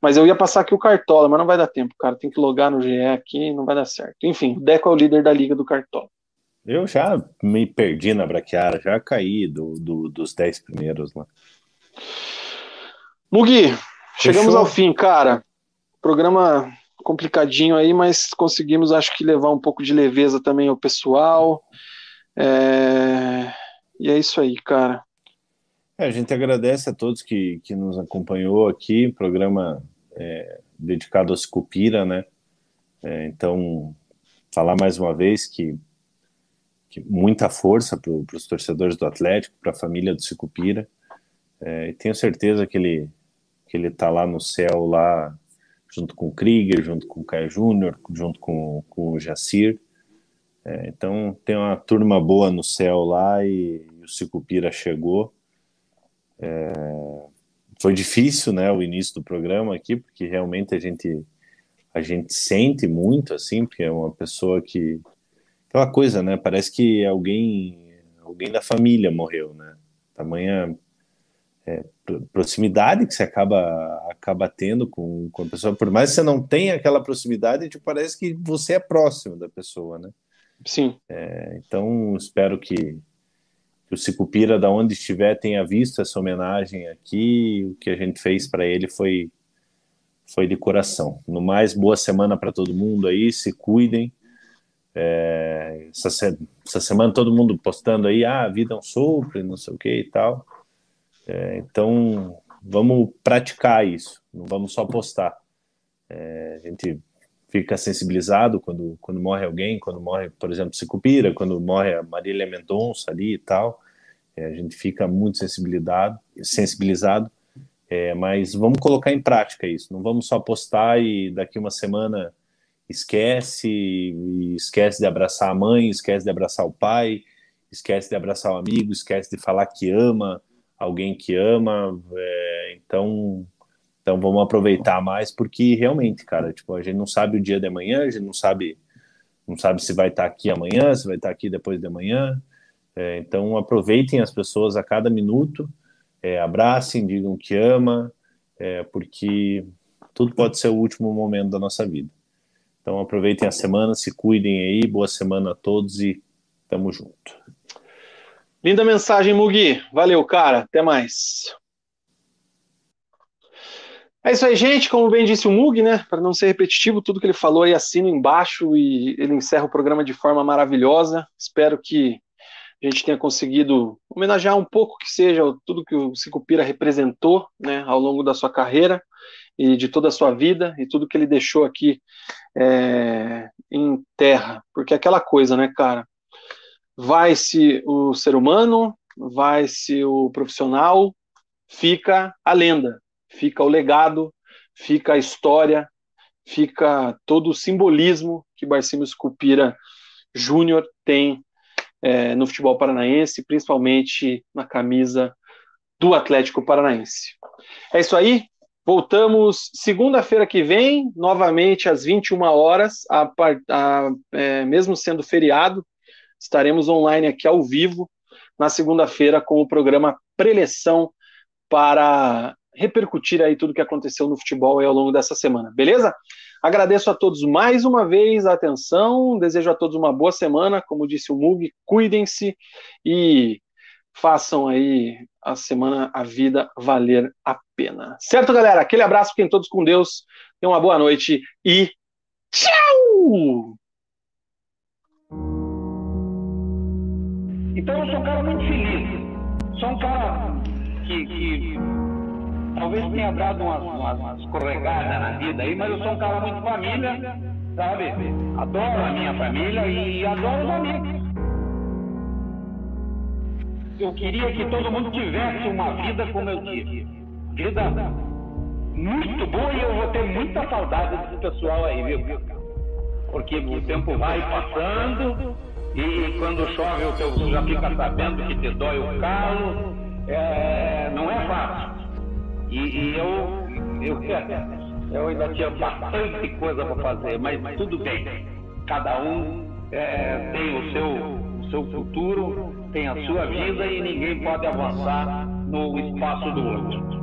B: Mas eu ia passar aqui o Cartola, mas não vai dar tempo, cara. Tem que logar no GE aqui, não vai dar certo. Enfim, o Deco é o líder da liga do Cartola.
C: Eu já me perdi na braquiara, já caí do, do dos 10 primeiros lá.
B: Mugi, chegamos ao fim, cara. Programa complicadinho aí, mas conseguimos, acho que, levar um pouco de leveza também ao pessoal. É... E é isso aí, cara.
C: É, a gente agradece a todos que, que nos acompanhou aqui, programa é, dedicado a Scupira, né? É, então, falar mais uma vez que, que muita força para os torcedores do Atlético, para a família do Sicupira. É, tenho certeza que ele que ele está lá no céu, lá junto com o Krieger, junto com o Caio Júnior, junto com, com o Jacir. É, então tem uma turma boa no céu lá e, e o Sicupira chegou. É, foi difícil, né, o início do programa aqui, porque realmente a gente a gente sente muito assim, porque é uma pessoa que aquela coisa, né, parece que alguém alguém da família morreu, né? Tamanha é, proximidade que você acaba acaba tendo com, com a pessoa, por mais que você não tenha aquela proximidade, te parece que você é próximo da pessoa, né?
B: Sim.
C: É, então espero que que o Sicupira, da onde estiver, tenha visto essa homenagem aqui. O que a gente fez para ele foi foi de coração. No mais, boa semana para todo mundo aí, se cuidem. É, essa, essa, semana todo mundo postando aí, ah, a vida é um sopro, não sei o que e tal. É, então, vamos praticar isso, não vamos só postar. É, a gente fica sensibilizado quando, quando morre alguém, quando morre, por exemplo, Sicupira, quando morre a Marília Mendonça ali e tal, é, a gente fica muito sensibilizado, sensibilizado. É, mas vamos colocar em prática isso, não vamos só postar e daqui uma semana esquece, esquece de abraçar a mãe, esquece de abraçar o pai, esquece de abraçar o amigo, esquece de falar que ama alguém que ama, é, então então vamos aproveitar mais, porque realmente, cara, tipo, a gente não sabe o dia de amanhã, a gente não sabe, não sabe se vai estar aqui amanhã, se vai estar aqui depois de amanhã. É, então aproveitem as pessoas a cada minuto, é, abracem, digam que ama, é, porque tudo pode ser o último momento da nossa vida. Então aproveitem a semana, se cuidem aí, boa semana a todos e tamo junto.
B: Linda mensagem, Mugi. Valeu, cara. Até mais. É isso aí, gente. Como bem disse o Mug, né? Para não ser repetitivo, tudo que ele falou aí assino embaixo e ele encerra o programa de forma maravilhosa. Espero que a gente tenha conseguido homenagear um pouco que seja tudo que o Cicupira representou né, ao longo da sua carreira e de toda a sua vida e tudo que ele deixou aqui é, em terra. Porque é aquela coisa, né, cara? Vai-se o ser humano, vai-se o profissional, fica a lenda fica o legado, fica a história, fica todo o simbolismo que Barcimos Cupira Júnior tem é, no futebol paranaense, principalmente na camisa do Atlético Paranaense. É isso aí. Voltamos segunda-feira que vem, novamente às 21 horas, a, a, é, mesmo sendo feriado, estaremos online aqui ao vivo na segunda-feira com o programa Preleção para repercutir aí tudo que aconteceu no futebol ao longo dessa semana, beleza? Agradeço a todos mais uma vez a atenção, desejo a todos uma boa semana, como disse o Mug, cuidem-se e façam aí a semana, a vida valer a pena. Certo, galera? Aquele abraço, fiquem todos com Deus, tenham uma boa noite e tchau!
A: Então eu sou um cara muito feliz. Sou um cara que, que talvez tenha dado umas, umas, escorregadas na vida aí, mas eu sou um cara muito família, sabe? Adoro a minha família e adoro os amigos. Eu queria que todo mundo tivesse uma vida como eu tive. Vida muito boa e eu vou ter muita saudade desse pessoal aí, viu? Porque o tempo vai passando e quando chove você já fica sabendo que te dói o calo. É, não é fácil. E, e eu, eu, eu ainda tinha bastante coisa para fazer, mas tudo bem. Cada um é, tem o seu, o seu futuro, tem a sua vida e ninguém pode avançar no espaço do outro.